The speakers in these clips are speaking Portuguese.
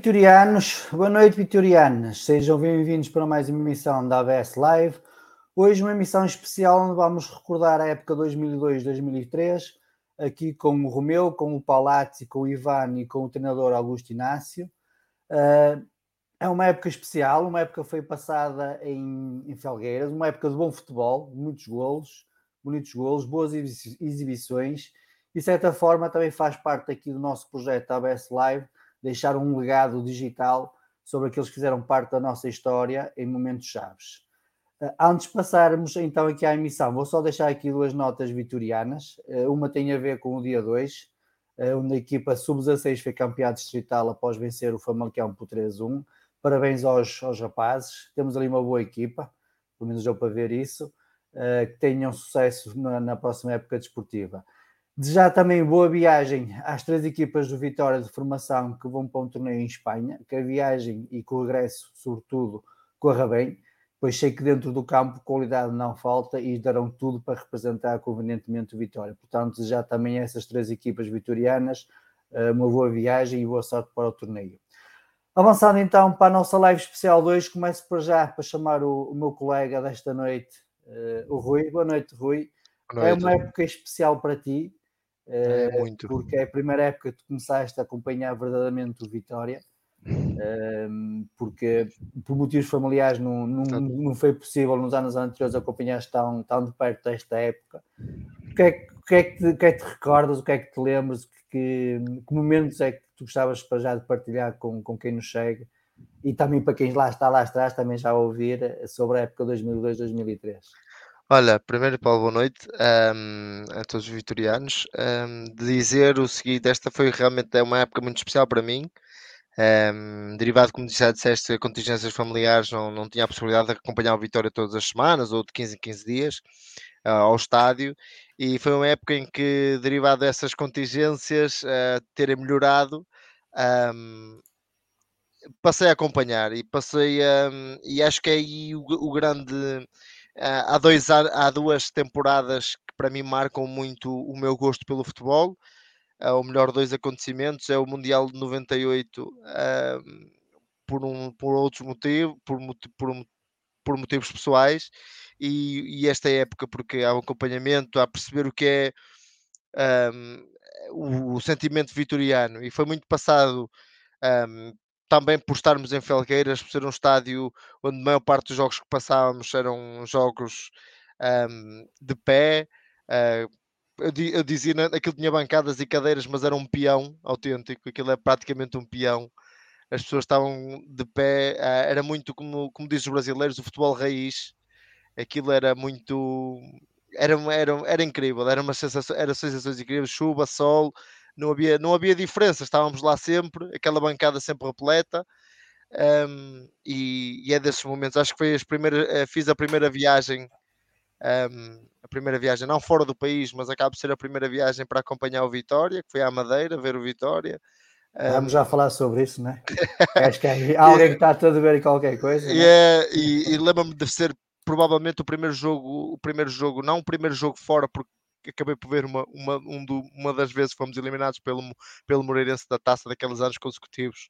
vitorianos. Boa noite, vitorianas. Sejam bem-vindos para mais uma emissão da ABS Live. Hoje uma emissão especial onde vamos recordar a época 2002-2003, aqui com o Romeu, com o Paulazzi, com o Ivan e com o treinador Augusto Inácio. Uh, é uma época especial, uma época que foi passada em, em Felgueiras, uma época de bom futebol, muitos golos, bonitos golos, boas exibições e, de certa forma, também faz parte aqui do nosso projeto ABS Live, deixar um legado digital sobre aqueles que fizeram parte da nossa história em momentos chaves. Eh, antes de passarmos então aqui à emissão, vou só deixar aqui duas notas vitorianas. Eh, uma tem a ver com o dia 2, eh, onde a equipa sub-16 foi campeã distrital após vencer o Famalicão por 3-1. Parabéns aos, aos rapazes, temos ali uma boa equipa, pelo menos deu para ver isso, que tenham sucesso na, na próxima época desportiva. Desejar também boa viagem às três equipas do Vitória de formação que vão para um torneio em Espanha, que a viagem e que o regresso, sobretudo, corra bem, pois sei que dentro do campo qualidade não falta e darão tudo para representar convenientemente o Vitória. Portanto, desejar também a essas três equipas vitorianas eh, uma boa viagem e boa sorte para o torneio. Avançando então para a nossa live especial 2, começo por já para chamar o, o meu colega desta noite, uh, o Rui. Boa noite, Rui. Boa noite. É uma época especial para ti, é, eh, muito. porque é a primeira época que tu começaste a acompanhar verdadeiramente o Vitória, ehm, porque por motivos familiares não, não, não foi possível nos anos anteriores acompanhar tão, tão de perto desta época. O que é que, é que, te, que, é que te recordas, o que é que te lembras, que, que momentos é que tu gostavas para já de partilhar com, com quem nos chega? E também para quem lá está lá atrás, também já a ouvir sobre a época 2002-2003. Olha, primeiro, Paulo, boa noite um, a todos os vitorianos. Um, de dizer o seguinte: esta foi realmente é uma época muito especial para mim. Um, derivado, como já disseste, contingências familiares, não, não tinha a possibilidade de acompanhar o Vitória todas as semanas ou de 15 em 15 dias uh, ao estádio. E foi uma época em que, derivado dessas contingências uh, terem melhorado, passei a acompanhar e passei a. e acho que é aí o, o grande há, dois, há duas temporadas que para mim marcam muito o meu gosto pelo futebol. ou melhor, dois acontecimentos. É o Mundial de 98 um, por, um, por outros motivos, por, por, por motivos pessoais, e, e, esta época porque há um acompanhamento, há perceber o que é um, o, o, sentimento vitoriano, e foi muito passado um, também por estarmos em Felgueiras, por ser um estádio onde a maior parte dos jogos que passávamos eram jogos um, de pé. Uh, eu, eu, dizia, aquilo tinha bancadas e cadeiras, mas era um peão autêntico, aquilo é praticamente um peão. As pessoas estavam de pé, uh, era muito como, como dizem os brasileiros, o futebol raiz. Aquilo era muito. Era, era, era incrível, era uma sensação, era sensações incríveis, chuva, sol, não havia, não havia diferença, estávamos lá sempre, aquela bancada sempre repleta. Um, e, e, é desses momentos, acho que foi as primeiras, eh, fiz a primeira viagem um, a primeira viagem, não fora do país, mas acaba de ser a primeira viagem para acompanhar o Vitória, que foi à Madeira, ver o Vitória. Vamos um, já falar sobre isso, né? Acho que há alguém que está a ver qualquer coisa. Né? Yeah, e, e lembro-me de ser provavelmente o primeiro jogo, o primeiro jogo, não o primeiro jogo fora, porque acabei por ver uma, uma, um do, uma das vezes fomos eliminados pelo, pelo Moreirense da taça daqueles anos consecutivos,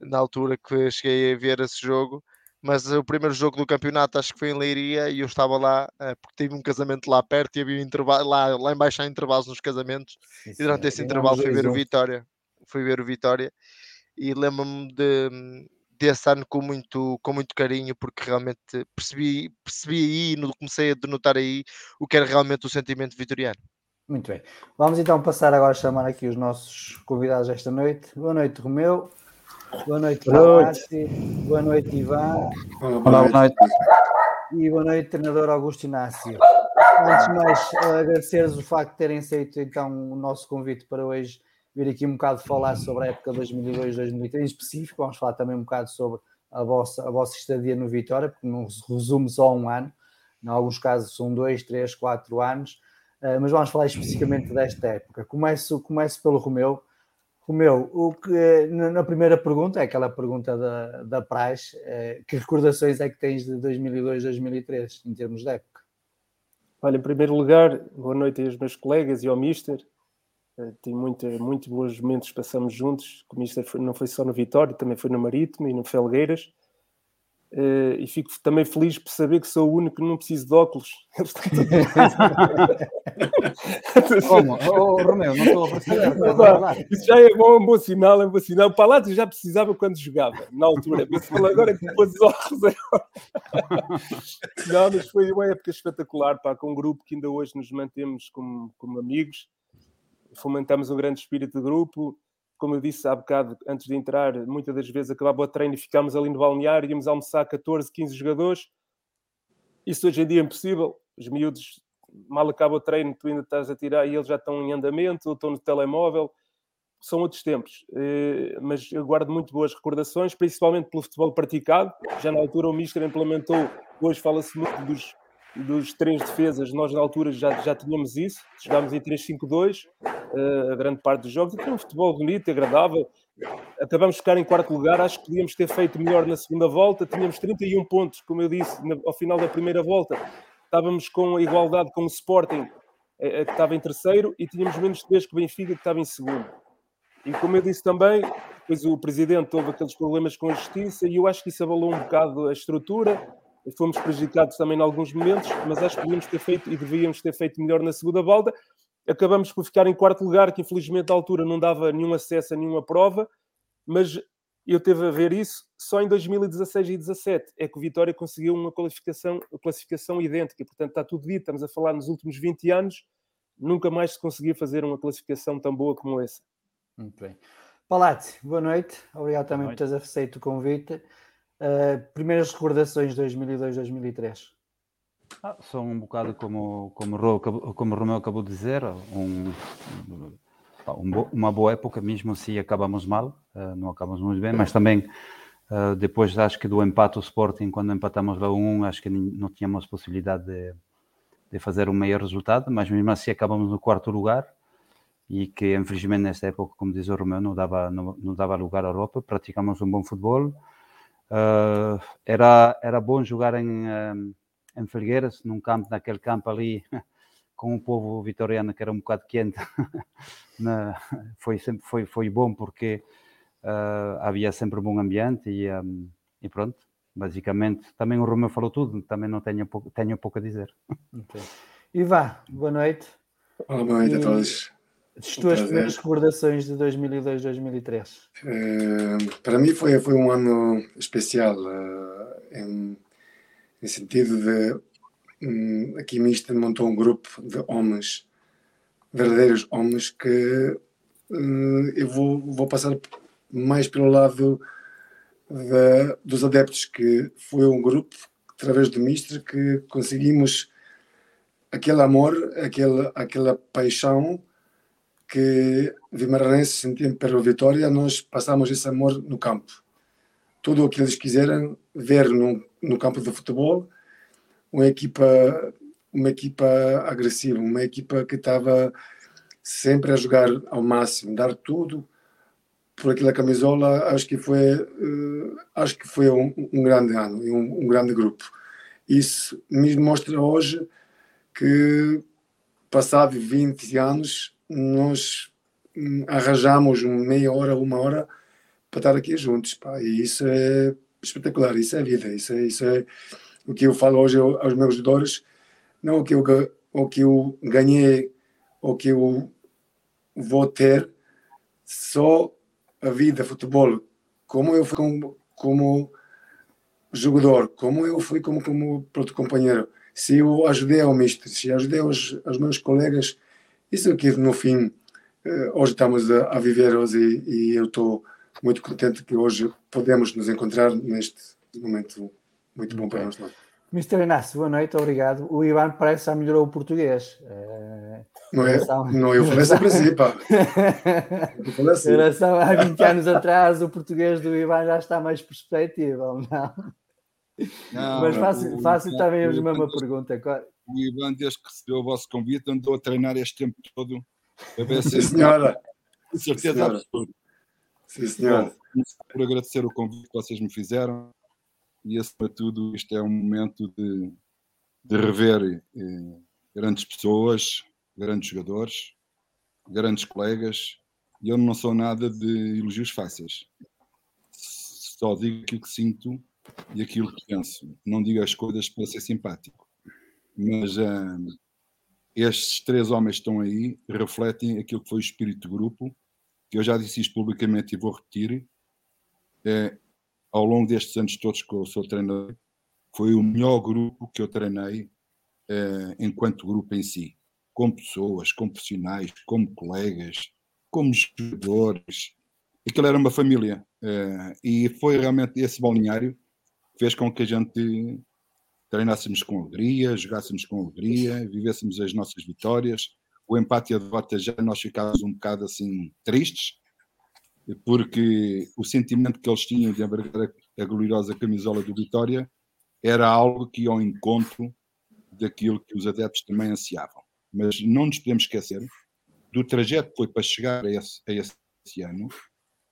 na altura que cheguei a ver esse jogo. Mas o primeiro jogo do campeonato acho que foi em Leiria e eu estava lá uh, porque tive um casamento lá perto e havia um intervalo, lá, lá embaixo há intervalos nos casamentos. Sim, e durante esse intervalo fui ver o Vitória fui ver o Vitória e lembro-me de, desse ano com muito, com muito carinho porque realmente percebi, percebi aí, comecei a denotar aí o que era realmente o sentimento vitoriano. Muito bem. Vamos então passar agora a chamar aqui os nossos convidados esta noite. Boa noite, Romeu. Boa noite, boa noite. Boa noite, Ivan. Olá, boa noite. E boa noite, treinador Augusto Inácio. Antes de mais, agradecer-vos o facto de terem aceito então o nosso convite para hoje vir aqui um bocado falar sobre a época 2002-2003 em específico. Vamos falar também um bocado sobre a vossa, a vossa estadia no Vitória, porque não se resume só a um ano. Em alguns casos são dois, três, quatro anos. Uh, mas vamos falar especificamente desta época. Começo, começo pelo Romeu. Romeu, o que, na primeira pergunta, é aquela pergunta da, da praxe, é, que recordações é que tens de 2002, 2003, em termos de época? Olha, em primeiro lugar, boa noite aos meus colegas e ao Mister. Uh, tem muito, muito bons momentos que passamos juntos. O Mister foi, não foi só no Vitória, também foi no Marítimo e no Felgueiras. Uh, e fico também feliz por saber que sou o único que não preciso de óculos. Como? Oh, Romeu, não estou a perceber. Isso já é bom, é um bom sinal, é um bom sinal. O Palácio já precisava quando jogava, na altura. Mas agora que depois os óculos. não, mas foi uma época espetacular, pá, com um grupo que ainda hoje nos mantemos como, como amigos. Fomentamos um grande espírito de grupo como eu disse há bocado, antes de entrar, muitas das vezes acabava o treino e ficámos ali no balneário, íamos almoçar 14, 15 jogadores. Isso hoje em dia é impossível. Os miúdos, mal acaba o treino, tu ainda estás a tirar e eles já estão em andamento, ou estão no telemóvel. São outros tempos, eh, mas eu guardo muito boas recordações, principalmente pelo futebol praticado. Já na altura o Mister implementou, hoje fala-se muito dos dos três defesas, nós na altura já, já tínhamos isso, jogámos em 3-5-2, uh, eh, a grande parte dos jogos, e tinha um futebol bonito, agradável. Acabamos de ficar em quarto lugar, acho que podíamos ter feito melhor na segunda volta, tínhamos 31 pontos, como eu disse, na, ao final da primeira volta, estávamos com a igualdade com o Sporting, eh, que estava em terceiro, e tínhamos menos três que o Benfica, que estava em segundo. E como eu disse também, depois o Presidente houve aqueles problemas com a Justiça, e eu acho que isso abalou um bocado a estrutura, fomos prejudicados também em alguns momentos, mas acho que podíamos ter feito e devíamos ter feito melhor na segunda volta. Acabamos por ficar em quarto lugar, que infelizmente à altura não dava nenhum acesso a nenhuma prova, mas eu teve a ver isso só em 2016 e 2017 é que o Vitória conseguiu uma qualificação, uma classificação idêntica, portanto está tudo dito, estamos a falar nos últimos 20 anos, nunca mais se conseguiu fazer uma classificação tão boa como essa. Muito bem. Palate, boa noite, obrigado também por teres aceito o convite. Uh, primeiras recordações de 2002, 2003? Ah, são um bocado como, como, como o Romeu acabou de dizer, um, um, uma boa época, mesmo se acabamos mal, uh, não acabamos muito bem, mas também uh, depois acho que do empate o Sporting, quando empatamos lá um, acho que não tínhamos possibilidade de, de fazer um melhor resultado, mas mesmo assim acabamos no quarto lugar e que infelizmente nesta época, como diz o Romeu, não dava, não, não dava lugar à Europa, praticamos um bom futebol, Uh, era, era bom jogar em, um, em Felgueiras, num campo, naquele campo ali, com o povo vitoriano que era um bocado quente, na, foi sempre foi, foi bom porque uh, havia sempre um bom ambiente e, um, e, pronto, basicamente também o Romeu falou tudo, também não tenho pouco, tenho pouco a dizer. Okay. Ivan, boa noite. Olá, boa noite e... a todos. As tuas primeiras recordações de 2002-2003? Uh, eh, para mim foi, foi um ano especial, uh, em, em sentido de um, aqui Mister montou um grupo de homens, verdadeiros homens, que uh, eu vou, vou passar mais pelo lado de, dos adeptos, que foi um grupo, através do Mister, que conseguimos aquele amor, aquele, aquela paixão que Vimaranense sentia pela vitória, nós passamos esse amor no campo. Tudo o que eles quiserem ver no, no campo de futebol, uma equipa, uma equipa agressiva, uma equipa que estava sempre a jogar ao máximo, dar tudo por aquela camisola. Acho que foi, uh, acho que foi um, um grande ano e um, um, grande grupo. Isso me mostra hoje que, passado 20 anos, nós hum, arranjamos meia hora, uma hora para estar aqui juntos. Pá. E isso é espetacular, isso é vida, isso é, isso é o que eu falo hoje aos meus jogadores, não o que eu, o que eu ganhei, o que eu vou ter, só a vida, futebol, como eu fui como, como jogador, como eu fui como, como companheiro, se eu ajudei ao misto, se ajudei aos, aos meus colegas, isso aqui no fim, eh, hoje estamos a, a viver hoje e, e eu estou muito contente que hoje podemos nos encontrar neste momento muito bom para nós. Mr. Inácio, boa noite, obrigado. O Ivan parece que já melhorou o português. É... Não, é, não, eu falei sempre assim, pá. Eu falei assim. Relação há 20 anos atrás, o português do Ivan já está mais perspectiva, não? não Mas faço, faço também a mesma pergunta. O Ivan, desde que recebeu o vosso convite, andou a treinar este tempo todo a ver se. Sim, senhora. Com certeza absoluta. Sim, senhora. por agradecer o convite que vocês me fizeram e acima de tudo isto é um momento de, de rever eh, grandes pessoas, grandes jogadores, grandes colegas e eu não sou nada de elogios fáceis. Só digo aquilo que sinto e aquilo que penso. Não digo as coisas para ser simpático. Mas um, estes três homens que estão aí refletem aquilo que foi o espírito do grupo, que eu já disse isto publicamente e vou repetir. É, ao longo destes anos todos que eu sou treinador, foi o melhor grupo que eu treinei eh, enquanto grupo em si. Como pessoas, como profissionais, como colegas, como jogadores. Aquilo era uma família. Eh, e foi realmente esse balneário que fez com que a gente treinássemos com alegria, jogássemos com alegria, vivêssemos as nossas vitórias. O empate e a derrota já nós ficávamos um bocado assim tristes, porque o sentimento que eles tinham de abrigar a gloriosa camisola do Vitória era algo que ia ao encontro daquilo que os adeptos também ansiavam. Mas não nos podemos esquecer do trajeto que foi para chegar a esse, a esse ano,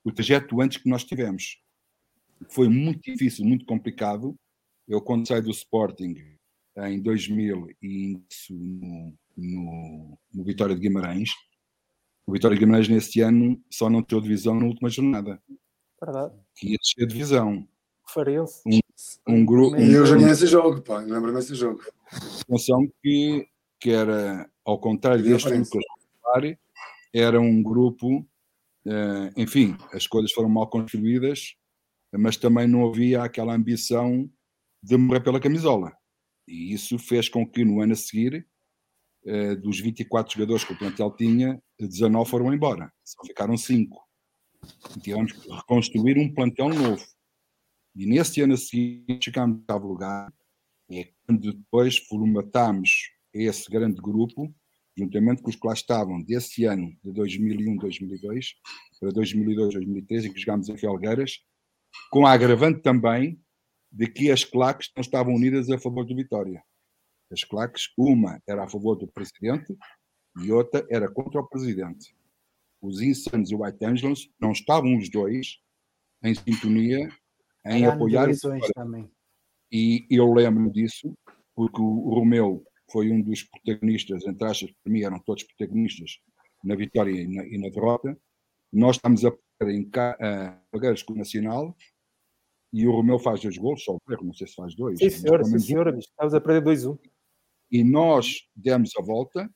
o trajeto antes que nós tivemos. Foi muito difícil, muito complicado. Eu, quando saí do Sporting em 2000 e no, no, no Vitória de Guimarães, o Vitória de Guimarães nesse ano só não teve divisão na última jornada. Verdade. Que ia descer divisão. Farense. Um, um grupo. E eu joguei esse jogo, pá, lembro-me desse jogo. Atenção que, que era, ao contrário deste ano que eu era um grupo, uh, enfim, as coisas foram mal construídas, mas também não havia aquela ambição de morrer pela camisola. E isso fez com que no ano a seguir eh, dos 24 jogadores que o plantel tinha, 19 foram embora, só ficaram 5. Tivemos que reconstruir um plantel novo. E nesse ano a seguir chegámos ao lugar, é quando depois formatámos esse grande grupo, juntamente com os que lá estavam desse ano, de 2001-2002, para 2002-2003, em que jogámos em Felgueiras, com a agravante também de que as claques não estavam unidas a favor do Vitória as claques, uma era a favor do presidente e outra era contra o presidente. Os Insanos e o White Angels não estavam os dois em sintonia em apoiar o também. E eu lembro disso porque o Romeu foi um dos protagonistas, entre aspas, para mim eram todos protagonistas na vitória e na, e na derrota. Nós estamos a em Pageiros com o Nacional e o Romeu faz dois gols, só erro, não sei se faz dois. Sim, senhora, sim, senhora, estávamos a perder 2-1. E nós demos a volta,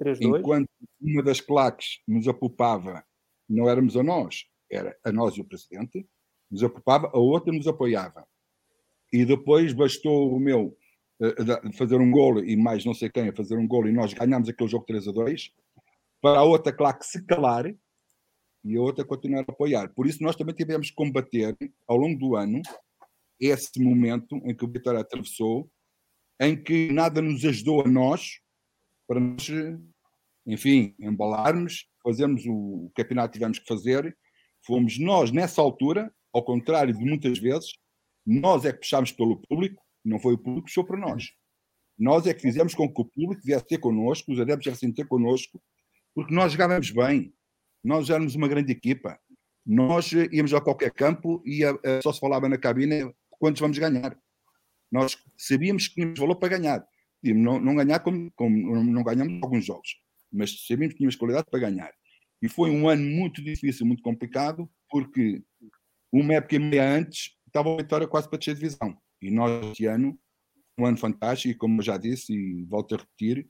3-2. enquanto uma das claques nos apupava, não éramos a nós, era a nós e o presidente, nos apupava, a outra nos apoiava. E depois bastou o Romeu uh, fazer um gol e mais não sei quem a fazer um gol e nós ganhámos aquele jogo 3 a 2 para a outra claque se calar e a outra continuar a apoiar. Por isso, nós também tivemos que combater, ao longo do ano, esse momento em que o Vitória atravessou, em que nada nos ajudou a nós, para nós, enfim, embalarmos, fazermos o campeonato que tivemos que fazer. Fomos nós, nessa altura, ao contrário de muitas vezes, nós é que puxámos pelo público, não foi o público que puxou para nós. Nós é que fizemos com que o público viesse ter connosco, os adeptos viessem ter connosco, porque nós jogávamos bem, nós éramos uma grande equipa. Nós íamos a qualquer campo e a, a, só se falava na cabine quantos vamos ganhar. Nós sabíamos que tínhamos valor para ganhar. Não, não ganhar como, como não ganhamos alguns jogos, mas sabíamos que tínhamos qualidade para ganhar. E foi um ano muito difícil, muito complicado, porque uma época e meia antes estava a vitória quase para descer divisão. E nós, este ano, um ano fantástico, e como eu já disse, e volto a repetir,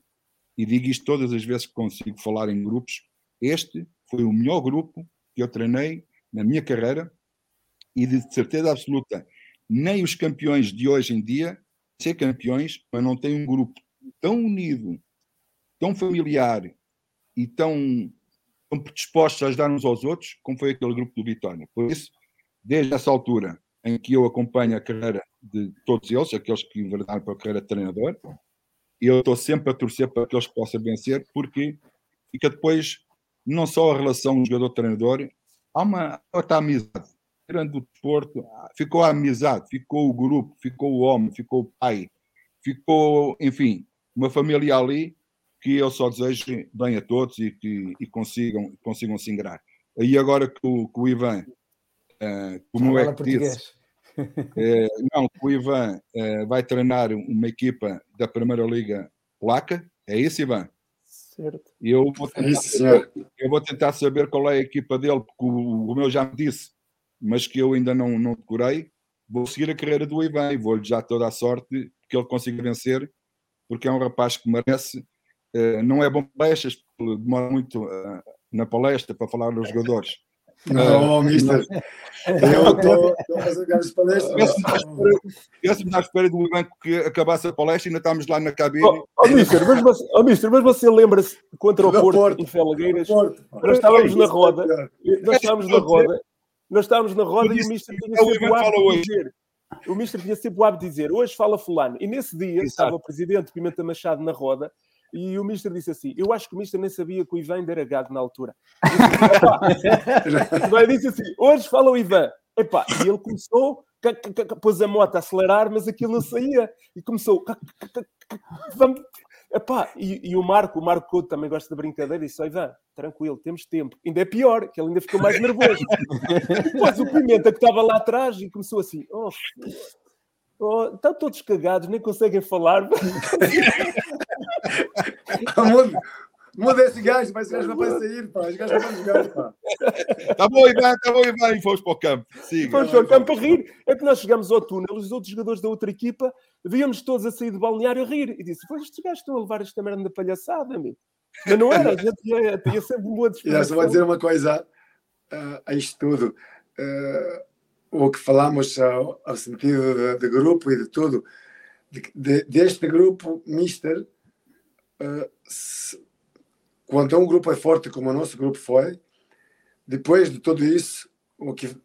e digo isto todas as vezes que consigo falar em grupos, este foi o melhor grupo que eu treinei na minha carreira e de certeza absoluta, nem os campeões de hoje em dia ser campeões, mas não tem um grupo tão unido, tão familiar e tão, tão dispostos a ajudar uns aos outros como foi aquele grupo do Vitória. Por isso, desde essa altura em que eu acompanho a carreira de todos eles, aqueles que enverdaram para a carreira de treinador, eu estou sempre a torcer para que eles possam vencer, porque fica depois não só a relação jogador-treinador, há uma outra amizade. Tirando o desporto, ficou a amizade, ficou o grupo, ficou o homem, ficou o pai, ficou, enfim, uma família ali que eu só desejo bem a todos e que e consigam, consigam se ingrar. Aí agora que o, que o Ivan, uh, como é que disse, uh, não, o Ivan uh, vai treinar uma equipa da Primeira Liga Polaca, é isso, Ivan? Certo. Eu vou, tentar saber, eu vou tentar saber qual é a equipa dele, porque o, o meu já me disse, mas que eu ainda não, não decorei. Vou seguir a carreira do Ivan e vou-lhe já toda a sorte que ele consiga vencer, porque é um rapaz que merece. Uh, não é bom palestras, demora muito uh, na palestra para falar aos jogadores. Não, mister. Eu estou a fazer grandes palestras. Eu estive à espera do banco que acabasse a palestra e ainda estamos lá na cabine. Oh, oh, mister, mas, você, oh, mister, mas você lembra-se contra o Porto, Porto, em Felgueiras? Porto, nós estávamos na roda. Nós estávamos na roda. Nós estávamos na roda e o mister tinha sempre o hábito de dizer. O mister tinha sempre o hábito de dizer, hoje fala fulano. E nesse dia Exato. estava o presidente Pimenta Machado na roda e o Mister disse assim: Eu acho que o Mister nem sabia que o Ivan era gado na altura. Ele disse assim: Hoje fala o Ivan. Epá, e ele começou, pôs a moto a acelerar, mas aquilo não saía. E começou. Vamos. Epá, e, e, o Marco, o Marco Couto também gosta da brincadeira e disse: Ivan, tranquilo, temos tempo. Ainda é pior, que ele ainda ficou mais nervoso. Depois o Pimenta que estava lá atrás e começou assim: Oh, oh estão todos cagados, nem conseguem falar. muda, muda esse gajo, mas esse gajo não vai sair, pá. Esse gajo não vai jogar, pá. Tá bom, Ivan, tá bom, Ivan. E fomos para o campo. Siga. Fomos para o campo a rir. É que nós chegamos ao túnel, os outros jogadores da outra equipa, víamos todos a sair do balneário a rir. E disse: estes gajos estão a levar esta merda da palhaçada, amigo. Mas não era, a gente ia, ia sempre uma disposição. só vou dizer uma coisa uh, a isto tudo. Uh, o que falamos ao, ao sentido de, de, grupo e de tudo, de, de, deste grupo, Mister, uh, quando é um grupo é forte como o nosso grupo foi, depois de tudo isso, o que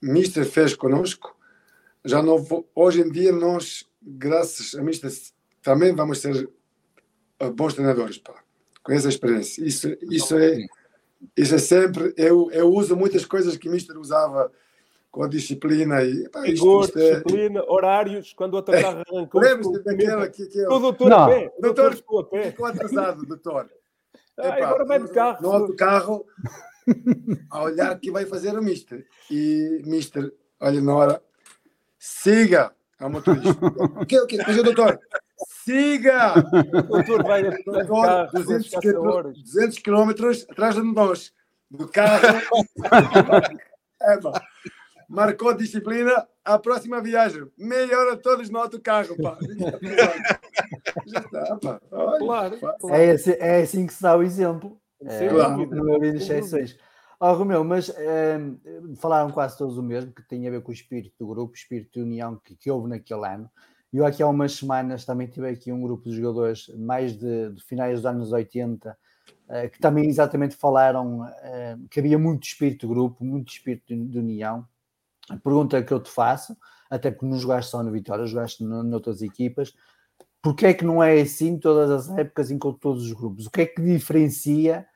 Mister fez conosco, já não hoje em dia nós, graças a Mister, também vamos ser uh, bons treinadores, pá, com essa experiência. Isso, isso é, isso é sempre. Eu, eu uso muitas coisas que Mister usava com a disciplina e pá, Rigor, isto, é... disciplina, horários, quando o autocarro é, arrancou. Lembras-te daquela que, que eu... O doutor não. a pé. O doutor, ficou a pé. Ficou atrasado, doutor. Ah, Epá, agora vai de carro. No autocarro, a olhar que vai fazer o mister. E mister, olha na hora, siga a motorista. o que, o que? Mas o doutor, siga! O doutor vai a Agora, carro, 200, chegasse a quilómetros- horas. 200 quilómetros atrás de nós, do carro. É, pá. Marcou disciplina, a próxima viagem, meia hora todos no autocarro, pá. Já está, pá. Olha, Claro, pá. claro. É assim, é assim que se dá o exemplo. Sem É, Claro. não havia exceções. Ó, Romeu, mas ehm, falaram quase todos o mesmo, que tem a ver com o espírito do grupo, o espírito de união que, que houve naquele ano. E eu aqui há umas semanas também tive aqui um grupo de jogadores, mais de, de finais dos anos 80, eh, que também exatamente falaram eh, que havia muito espírito de grupo, muito espírito de, de união. A pergunta que eu te faço, até porque não jogaste só no Vitória, jogaste no, noutras equipas, porque é que não é assim todas as épocas em todos os grupos? O que é que diferencia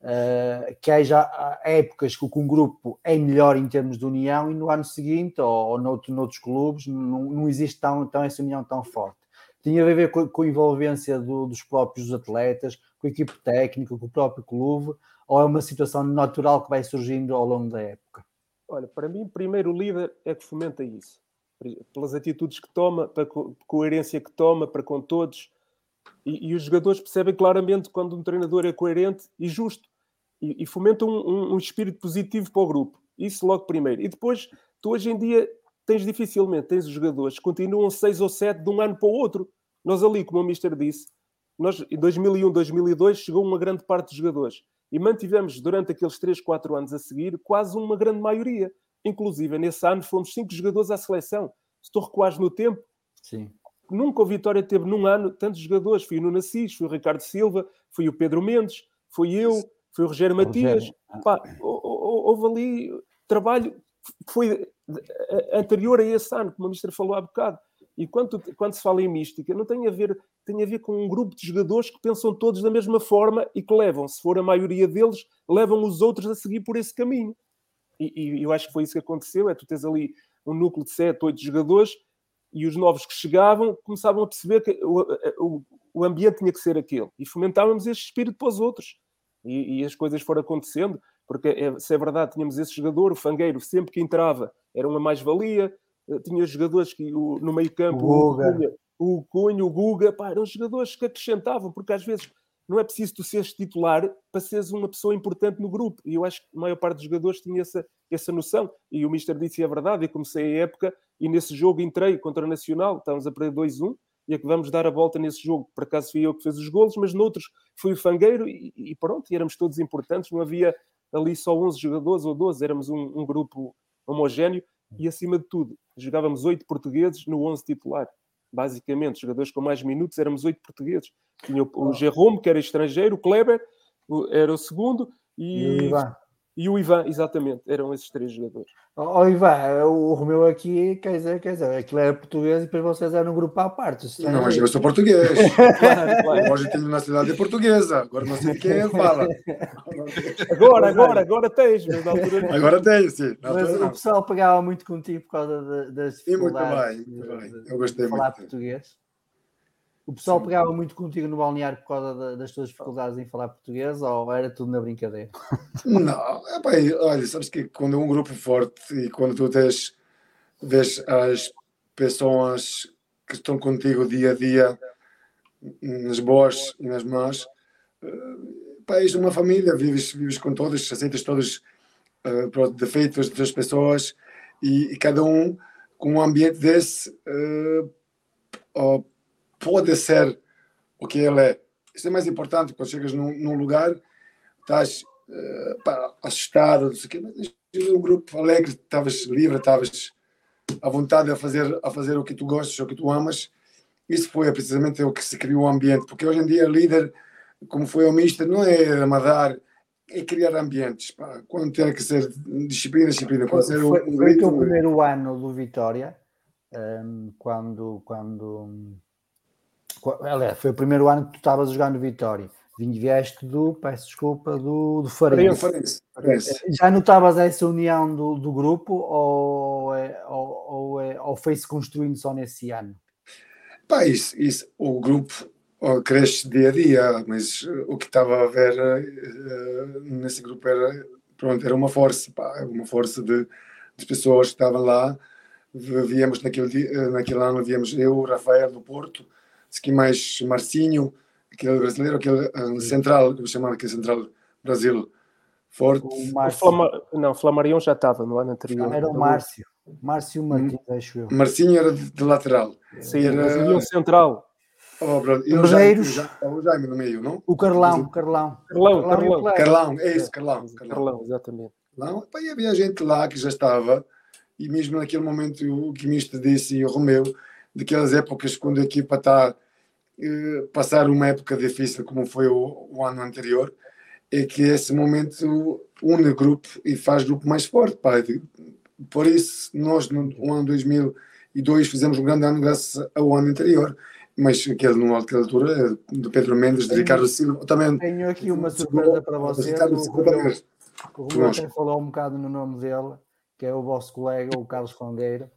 uh, que haja ah, épocas que um grupo é melhor em termos de união e no ano seguinte, ou, ou noutro, noutros clubes, não, não existe tão, tão essa união tão forte? Tinha a ver com, com a envolvência do- dos próprios atletas, com a equipe técnica, com o próprio clube, ou é uma situação natural que vai surgindo ao longo da época? Olha, para mim, primeiro o líder é que fomenta isso. Pelas atitudes que toma, pela co- coerência que toma para com todos. E, e os jogadores percebem claramente quando um treinador é coerente e justo. E, e fomenta um, um- um espírito positivo para o grupo. Isso logo primeiro. E depois, tu hoje em dia tens dificilmente, tens os jogadores que continuam seis ou sete de um ano para o outro. Nós ali, como o Mister disse, nós em 2001, 2002 chegou uma grande parte dos jogadores e mantivemos durante aqueles 3, 4 anos a seguir quase uma grande maioria. Inclusive, nesse ano fomos cinco jogadores à seleção. Se tu recuares no tempo, Sim. nunca o Vitória teve num ano tantos jogadores. Foi o Nuno Assis, foi o Ricardo Silva, foi o Pedro Mendes, foi eu, foi o Rogério Matias. Rogério. Pá, hou- hou- houve ali trabalho que foi anterior a esse ano, como a ministra falou há bocado. E quando, quando se fala em mística, não tem a ver, tem a ver com um grupo de jogadores que pensam todos da mesma forma e que levam, se for a maioria deles, levam os outros a seguir por esse caminho. E, e eu acho que foi isso que aconteceu: é tu tens ali um núcleo de 7, 8 jogadores e os novos que chegavam começavam a perceber que o, o, o ambiente tinha que ser aquele. E fomentávamos este espírito para os outros. E, e as coisas foram acontecendo, porque é- se é verdade, tínhamos esse jogador, o Fangueiro, sempre que entrava, era uma mais-valia. Eh, Tinha jogadores que o- no meio-campo, O o Guga. Cunha, o Cunha, o Guga, pá, eram jogadores que acrescentavam, porque às vezes não é preciso tu seres titular para seres uma pessoa importante no grupo. E eu acho que a maior parte dos jogadores tinha essa, essa noção. E o Mister disse é verdade, eu comecei a época e nesse jogo entrei contra o Nacional, estávamos a perder 2-1, e é que vamos dar a volta nesse jogo. Por acaso fui eu que fez os golos, mas noutros foi o Fangueiro e, e pronto, e éramos todos importantes, não havia ali só 11 jogadores ou 12, éramos um, um grupo homogéneo e acima de tudo, jogávamos 8 portugueses no 11 titular. Basicamente, jogadores com mais minutos, éramos 8 portugueses. Tinha o, o Jerome, que era estrangeiro, o Kleber era o segundo E o e, Ivan? E o Ivan, exatamente, eram esses três jogadores. Ó ó, Ivan, o Romeu aqui, quer dizer, quer dizer, aquilo era português e depois vocês eram um grupo à parte. os Não, mas estrangeiros. eu sou português. Claro, claro. Hoje tenho nacionalidade portuguesa. Agora não sei de quem fala. Agora, agora, agora tens, mas na altura não. Agora tenho, sim. Mas o não. pessoal pegava muito contigo por causa das Sim, muito dificuldades bem, muito bem. Eu gostei de falar muito. português. O pessoal Sim. pegava muito contigo no balneário por causa da- das tuas dificuldades em falar português ou era tudo na brincadeira? Não, é bem, olha, sabes que quando é um grupo forte e quando tu tens, vês as pessoas que estão contigo dia a dia, nas boas e nas más, eh, pá, és uma família, vives, vives com todos, aceitas todos eh, pronto, defeitos das pessoas e, e cada um com um ambiente desse ó, pode ser o que ele é. Isso é mais importante quando chegas num, num lugar, estás eh, pá, assustado, não sei o quê, mas um grupo alegre, estavas livre, estavas à vontade a fazer, a fazer o que tu gostas, o que tu amas. Isso foi precisamente o que se criou o ambiente, porque hoje em dia líder, como foi o Mister, não é mandar, é criar ambientes. Pá. Quando tem que ser disciplina, disciplina. Quando ser um, Foi, um foi o teu um primeiro ano do Vitória, hum, quando, quando, qua- aliás, foi o primeiro ano que tu estavas a jogar no Vitória. Vim vieste do, peço desculpa, do, do Farense. Farense. Já notavas essa união do, do grupo ou, é- ou, ou, é- ou foi-se construindo só nesse ano? Pá, isso, isso, o grupo cresce dia a dia, mas eh, o que estava a ver eh, eh, nesse grupo era, pronto, era uma força, pá, uma força de, de pessoas que estavam lá. V- Víamos naquele, eh, naquele ano, víamos eu, o Rafael do Porto, aqui mais Marcinho, aquele brasileiro, aquele uh, central, vou chamar aquele central Brasil forte. O, o Flama, não, Flamarion já estava no ano anterior. Era o Márcio. Márcio Martins, hum. acho eu. Marcinho era de, de lateral. Sim, era um central. Oh, o. Jaime, o Jaime no meio, não? O Carlão, Carlão. Carlão, Carlão. Carlão, é isso, Carlão. Carlão, Carlão exatamente. Carlão. E havia gente lá que já estava, e mesmo naquele momento o que disse e o Romeu, daquelas épocas quando a equipa está eh, passar uma época difícil como foi o, o, ano anterior, é que esse momento une o grupo e faz o grupo mais forte. Pá. Por isso, nós no, no ano 2002 fizemos um grande ano graças ao ano anterior mas aquele numa altura do Pedro Mendes, de Ricardo Silva, também. Tenho aqui uma surpresa para vocês. O Rui falou um bocado no nome dele, que é o vosso colega, o Carlos Fangueira.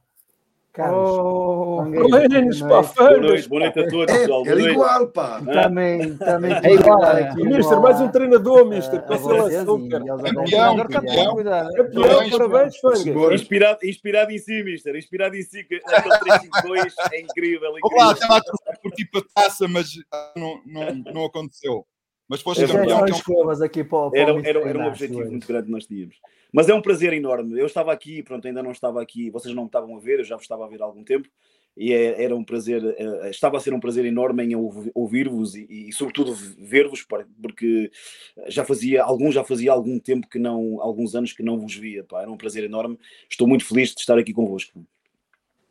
Carlos, oh, Fangueiras, pá, boa noite, boa noite a todos, é, pessoal. É igual, pá. Também, também. É igual. Mister, mais um treinador, Mister, para a seleção, Campeão, campeão. Campeão, parabéns, Fangueiras. Inspirado, inspirado em si, Mister, inspirado em si, que aquele 352 é incrível. Olá, estava a torcer por ti para a taça, mas não, não, não aconteceu. Mas foste é campeão. Escovas aqui para, para era, era, era um objetivo muito grande que nós tínhamos. Mas é um prazer enorme. Eu estava aqui, pronto, ainda não estava aqui, vocês não me estavam a ver, eu já vos estava a ver há algum tempo, e é, era um prazer, é, estava a ser um prazer enorme em ouvir-vos e, e, sobretudo, ver-vos, porque já fazia, alguns já fazia algum tempo que não, alguns anos que não vos via, pá, era um prazer enorme. Estou muito feliz de estar aqui convosco.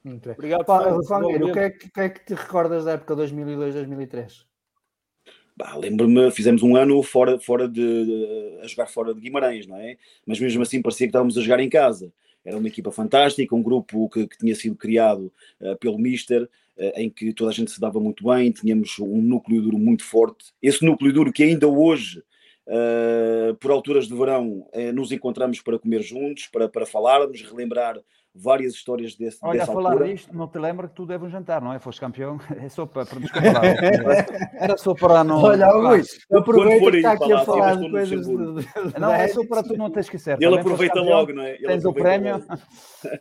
Muito bem. Obrigado, Pá, o que, é que, que é que te recordas da época 2002-2003? Lembro-me, fizemos um ano fora, fora de, a jogar fora de Guimarães, não é? Mas mesmo assim parecia que estávamos a jogar em casa. Era uma equipa fantástica, um grupo que, que tinha sido criado uh, pelo Mister, uh, em que toda a gente se dava muito bem, tínhamos um núcleo duro muito forte. Esse núcleo duro que ainda hoje, uh, por alturas de verão, nos encontramos para comer juntos, para, para falarmos, relembrar várias histórias desse, Olha, dessa a falar altura. disto, não te lembra que tu deves um jantar, não é? Foste campeão, é só para, para Era só para não... Olha, Luís, aproveita que está aqui a falar de coisas... De, não, é só para tu não te esquecer. Ele aproveita logo, não é? Ele tens o prémio.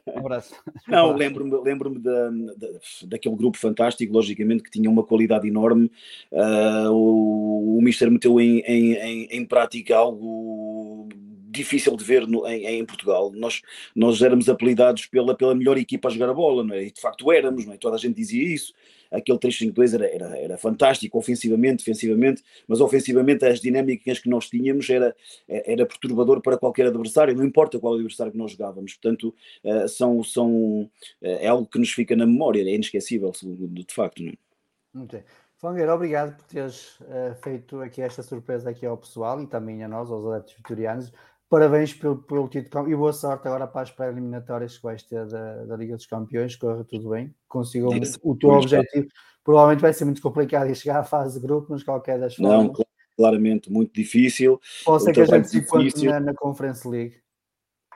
um abraço. Não, lembro-me lembro da, da, daquele grupo fantástico, logicamente, que tinha uma qualidade enorme. Uh, o, o Mister meteu em, em, em, em prática algo difícil de ver no, em, em, Portugal. Nós, nós éramos apelidados pela, pela melhor equipa a jogar a bola, não é? E de facto éramos, não é? Toda a gente dizia isso. Aquele 3-5-2 era, era, era fantástico, ofensivamente, defensivamente, mas ofensivamente as dinâmicas que nós tínhamos era, era perturbador para qualquer adversário, não importa qual adversário que nós jogávamos. Portanto, uh, são, são, uh, é algo que nos fica na memória, é inesquecível, de, facto. Não é? Okay. Fangueira, obrigado por teres uh, feito aqui esta surpresa aqui ao pessoal e também a nós, aos adeptos vitorianos. Parabéns pelo, pelo título e boa sorte agora para as pré-eliminatórias que vais ter da, da, Liga dos Campeões. Corra tudo bem, consigam o teu objetivo. Provavelmente vai ser muito complicado e chegar à fase de grupo, mas qualquer das formas. Não, claramente muito difícil. Pode ser que a gente se encontre na, na Conference League.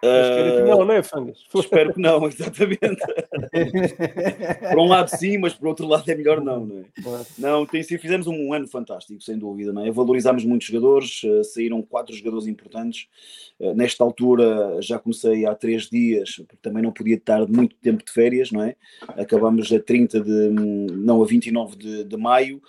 Uh, não, não é, Fangas? Espero que não, exatamente. por um lado sim, mas por outro lado é melhor não, não é? Não, tem, sim, fizemos um ano fantástico, sem dúvida, não é? Valorizámos muitos jogadores, uh, saíram quatro jogadores importantes. Uh, nesta altura já comecei há três dias, porque também não podia estar muito tempo de férias, não é? Acabamos a 30 de, não, a 29 de, de maio,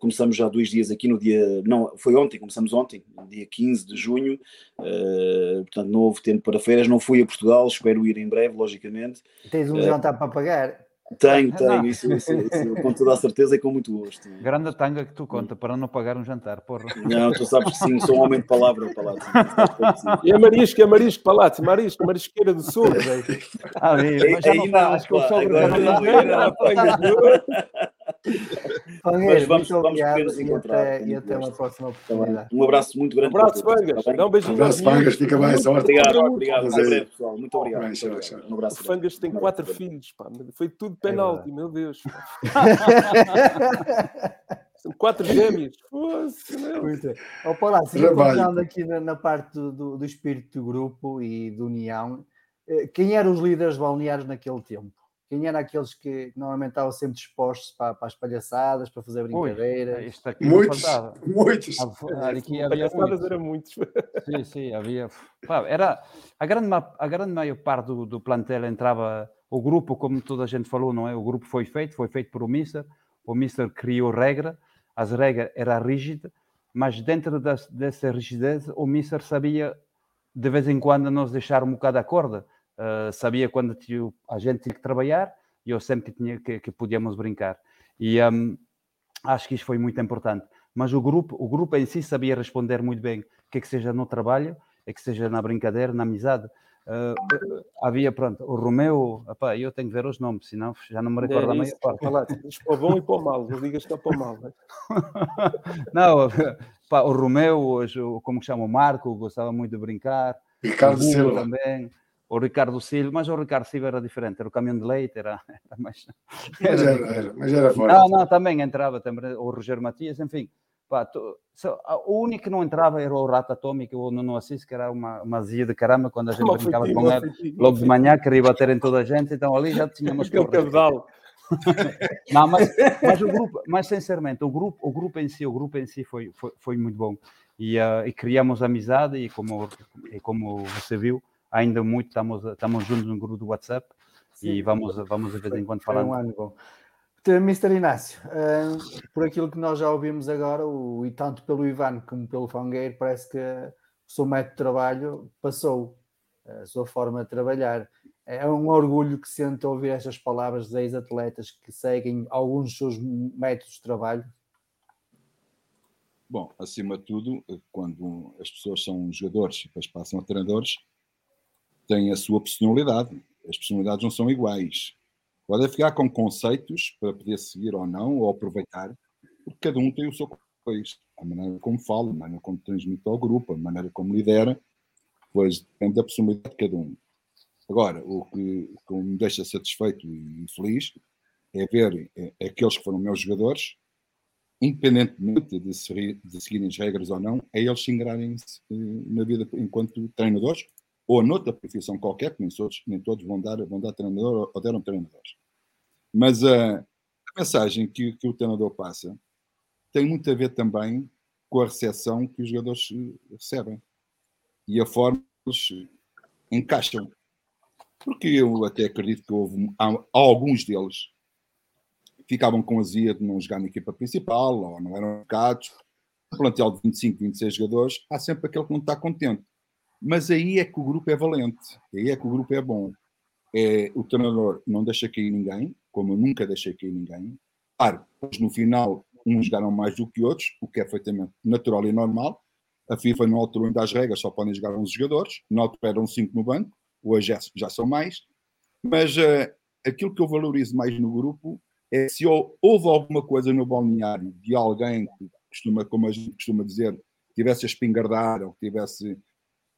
começamos já dois dias aqui no dia, não, foi ontem, começamos ontem, dia 15 de junho, portanto não houve tempo para férias, não fui a Portugal, espero ir em breve, logicamente. Tens um uh, jantar para pagar? Tenho, tenho, isso, isso, isso, com toda a certeza e com muito gosto. Grande tanga que tu conta para não pagar um jantar, porra. Não, tu sabes que sim, sou um homem de palavra, Palácio. E a marisco, é marisco, Palácio, marisco, marisqueira do sul. Ah, mas já não acho que o sogro já Fangueiros, vamos, muito vamos obrigado nos encontrar. E até, uma próxima oportunidade. Um abraço muito grande. Um abraço, Fangas. Dá um beijinho. Um abraço, Fangas. Fica bem, sorte. Obrigado, obrigado. Até pessoal. Muito obrigado. Um abraço. O Fangas tem quatro filhos, pá. Foi tudo penalti, meu Deus. São quatro gêmeos. Bem. Ó, Palácio, continuando aqui na, na parte do, do, do espírito do grupo e de união, eh, quem eram os líderes balneares naquele tempo? Quem eram aqueles que normalmente estavam sempre dispostos para, para as palhaçadas, para fazer brincadeiras? muitos, muitos. Aqui havia muitos. Era muitos. Sim, sim, havia. Era, a, grande, a grande maior parte do, do plantel entrava, o grupo, como toda a gente falou, não é? O grupo foi feito, foi feito por o Mister, o Mister criou regra, as regras eram rígidas, mas dentro das, dessa rigidez, o Mister sabia de vez em quando nos deixar um bocado a corda, uh, sabia quando a gente tinha que trabalhar e eu sempre tinha que, que podíamos brincar. E um, acho que isso foi muito importante. Mas o grupo, o grupo em si sabia responder muito bem, que que seja no trabalho, é que seja na brincadeira, na amizade. Uh, havia, pronto, o Romeu, opa, eu tenho que ver os nomes, senão já não me recordo é, a maior parte. Para o bom e para o mal, não digas que é para o mal. Né? não, pá, o Romeu, o, como que chama, o Marco, gostava muito de brincar. Ricardo Silva. também. O Ricardo Silva, mas o Ricardo Silva era diferente, era o caminhão de leite, era, era mais. Mas era, era, mas era forte. Não, não, também entrava, também, o Rogério Matias, enfim. Pá, tu, só, o único que não entrava era o Rato Atômico, o Nuno Assis, que era uma, uma zia de caramba quando a gente não brincava com ele. Logo de manhã queria bater em toda a gente, então ali já tínhamos que. cabedal. não, mas, mas o grupo, mas sinceramente, o grupo, o grupo em si, o grupo em si foi, foi, foi muito bom. E, uh, e criamos amizade e como, e como você viu, ainda muito estamos, estamos juntos no grupo do WhatsApp Sim. e vamos, vamos de vez em quando falando. Um ano bom. Mr. Inácio, uh, por aquilo que nós já ouvimos agora, o, e tanto pelo Ivan como pelo Fangueiro, parece que o seu método de trabalho passou, a sua forma de trabalhar. É um orgulho que sente ouvir estas palavras dos ex-atletas que seguem alguns dos seus métodos de trabalho? Bom, acima de tudo, quando as pessoas são jogadores e depois passam a treinadores, têm a sua personalidade. As personalidades não são iguais Pode ficar com conceitos para poder seguir ou não, ou aproveitar, porque cada um tem o seu coisa. A maneira como fala, a maneira como transmite ao grupo, a maneira como lidera, pois depende da personalidade de cada um. Agora, o que, o que me deixa satisfeito e feliz é ver é, aqueles que foram meus jogadores, independentemente de, se, de seguirem as regras ou não, é eles se ingrarem-se eh, na vida enquanto treinadores ou noutra profissão qualquer, que nem todos, nem todos vão, dar, vão dar treinador ou deram treinadores. Mas a, a mensagem que, que, o treinador passa tem muito a ver também com a recepção que os jogadores recebem e a forma que eles encaixam. Porque eu até acredito que houve há, alguns deles ficavam com azia de não jogar na equipa principal ou não eram focados. Um plantel de 25, 26 jogadores, há sempre aquele que não está contente. Mas aí é que o grupo é valente, aí é que o grupo é bom. É, o treinador não deixa cair ninguém, como eu nunca deixei cair ninguém. Claro, no final uns jogaram mais do que outros, o que é perfeitamente natural e normal. A FIFA não alterou ainda as regras, só podem jogar 11 jogadores. Na altura eram 5 no banco, hoje já, são mais. Mas uh, aquilo que eu valorizo mais no grupo é se houve alguma coisa no balneário de alguém que costuma, como a gente costuma dizer, tivesse a espingardar ou tivesse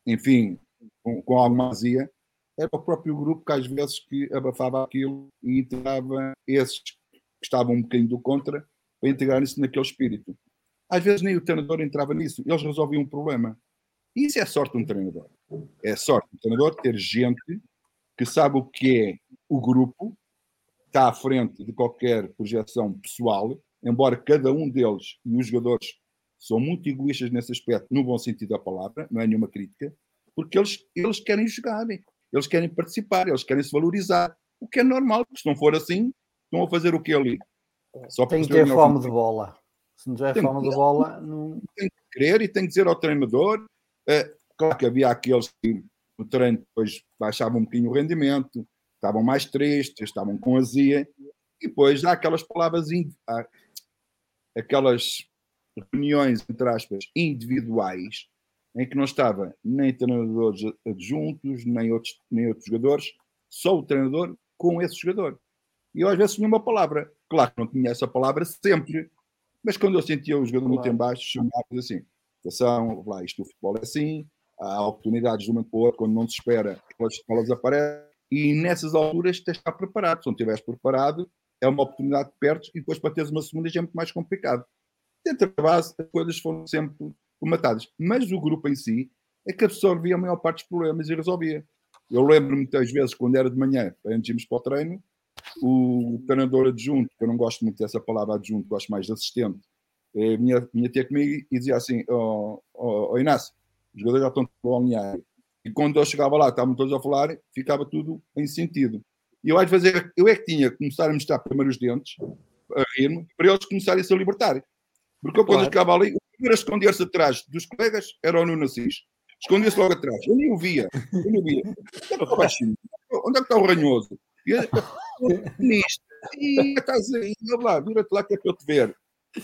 enfim, com, com alguma azia, era o próprio grupo que às vezes que abafava aquilo e integrava esses que estavam um bocadinho do contra para integrarem-se naquele espírito. Às vezes nem o treinador entrava nisso, eles resolviam um problema. Isso é sorte de um treinador. É sorte de um treinador ter gente que sabe o que é o grupo, está à frente de qualquer projeção pessoal, embora cada um deles e os jogadores são muito egoístas nesse aspecto, no bom sentido da palavra, não é nenhuma crítica, porque eles, eles querem jogar, eles querem participar, eles querem se valorizar, o que é normal, porque se não for assim, estão a fazer o que ali? Só tem que ter fome de bola. Se não tiver fome de bola, não. Tem que querer e tem que dizer ao treinador. É, claro que havia aqueles que no treino depois baixavam um bocadinho o rendimento, estavam mais tristes, estavam com azia, e depois há aquelas palavras, aquelas reuniões, entre aspas, individuais, em que não estava nem treinadores adjuntos, nem outros, nem outros jogadores, só o treinador com esse jogador. E eu às vezes tinha uma palavra. Claro que não tinha essa palavra sempre, mas quando eu sentia o jogador claro. muito em baixo, chamava assim, atenção, lá, isto do futebol é assim, há oportunidades de uma para outra, quando não se espera, as escolas aparecem, e nessas alturas tens de estar preparado. Se não estiveres preparado, é uma oportunidade de perto e depois para teres uma segunda já é muito mais complicado dentro da base as coisas foram sempre comatadas. Mas o grupo em si é que absorvia a maior parte dos problemas e resolvia. Eu lembro muitas vezes, quando era de manhã, antes irmos para o treino, o treinador adjunto, que eu não gosto muito dessa palavra adjunto, gosto mais de assistente, eh, vinha, vinha ter comigo e dizia assim: Ó oh, oh, Inácio, os jogadores já estão no balneário. E quando eu chegava lá, estavam todos a falar, ficava tudo em sentido. E eu, às vezes, eu é que tinha que começar a mostrar primeiro os dentes a rir-me, para eles começarem a se libertar. Porque eu, quando Claro. chegava ali, o primeiro a esconder-se atrás dos colegas era o Nuno Assis. Escondia-se logo atrás. Eu nem o via. Eu não via. Onde é que está o? Onde é que está o ranhoso? E eu, nisto. E estás aí, lá, vira-te lá que é para eu te ver.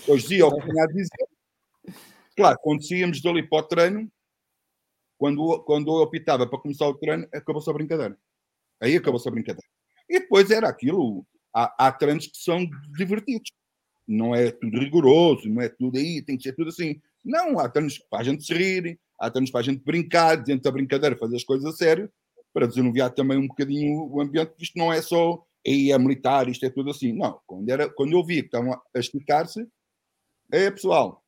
Hoje dizia o que tinha a dizer. Claro, quando saíamos dali para o treino, quando, quando eu optava para começar o treino, acabou-se a brincadeira. Aí acabou-se a brincadeira. E depois era aquilo. Há, há treinos que são divertidos. Não é tudo rigoroso, não é tudo aí, tem que ser tudo assim. Não, há treinos para a gente se rir, há treinos para a gente brincar, dentro da brincadeira, fazer as coisas a sério, para desanuviar também um bocadinho o ambiente, isto não é só aí é militar, isto é tudo assim. Não, quando, era, quando eu vi que estavam a explicar-se, é pessoal,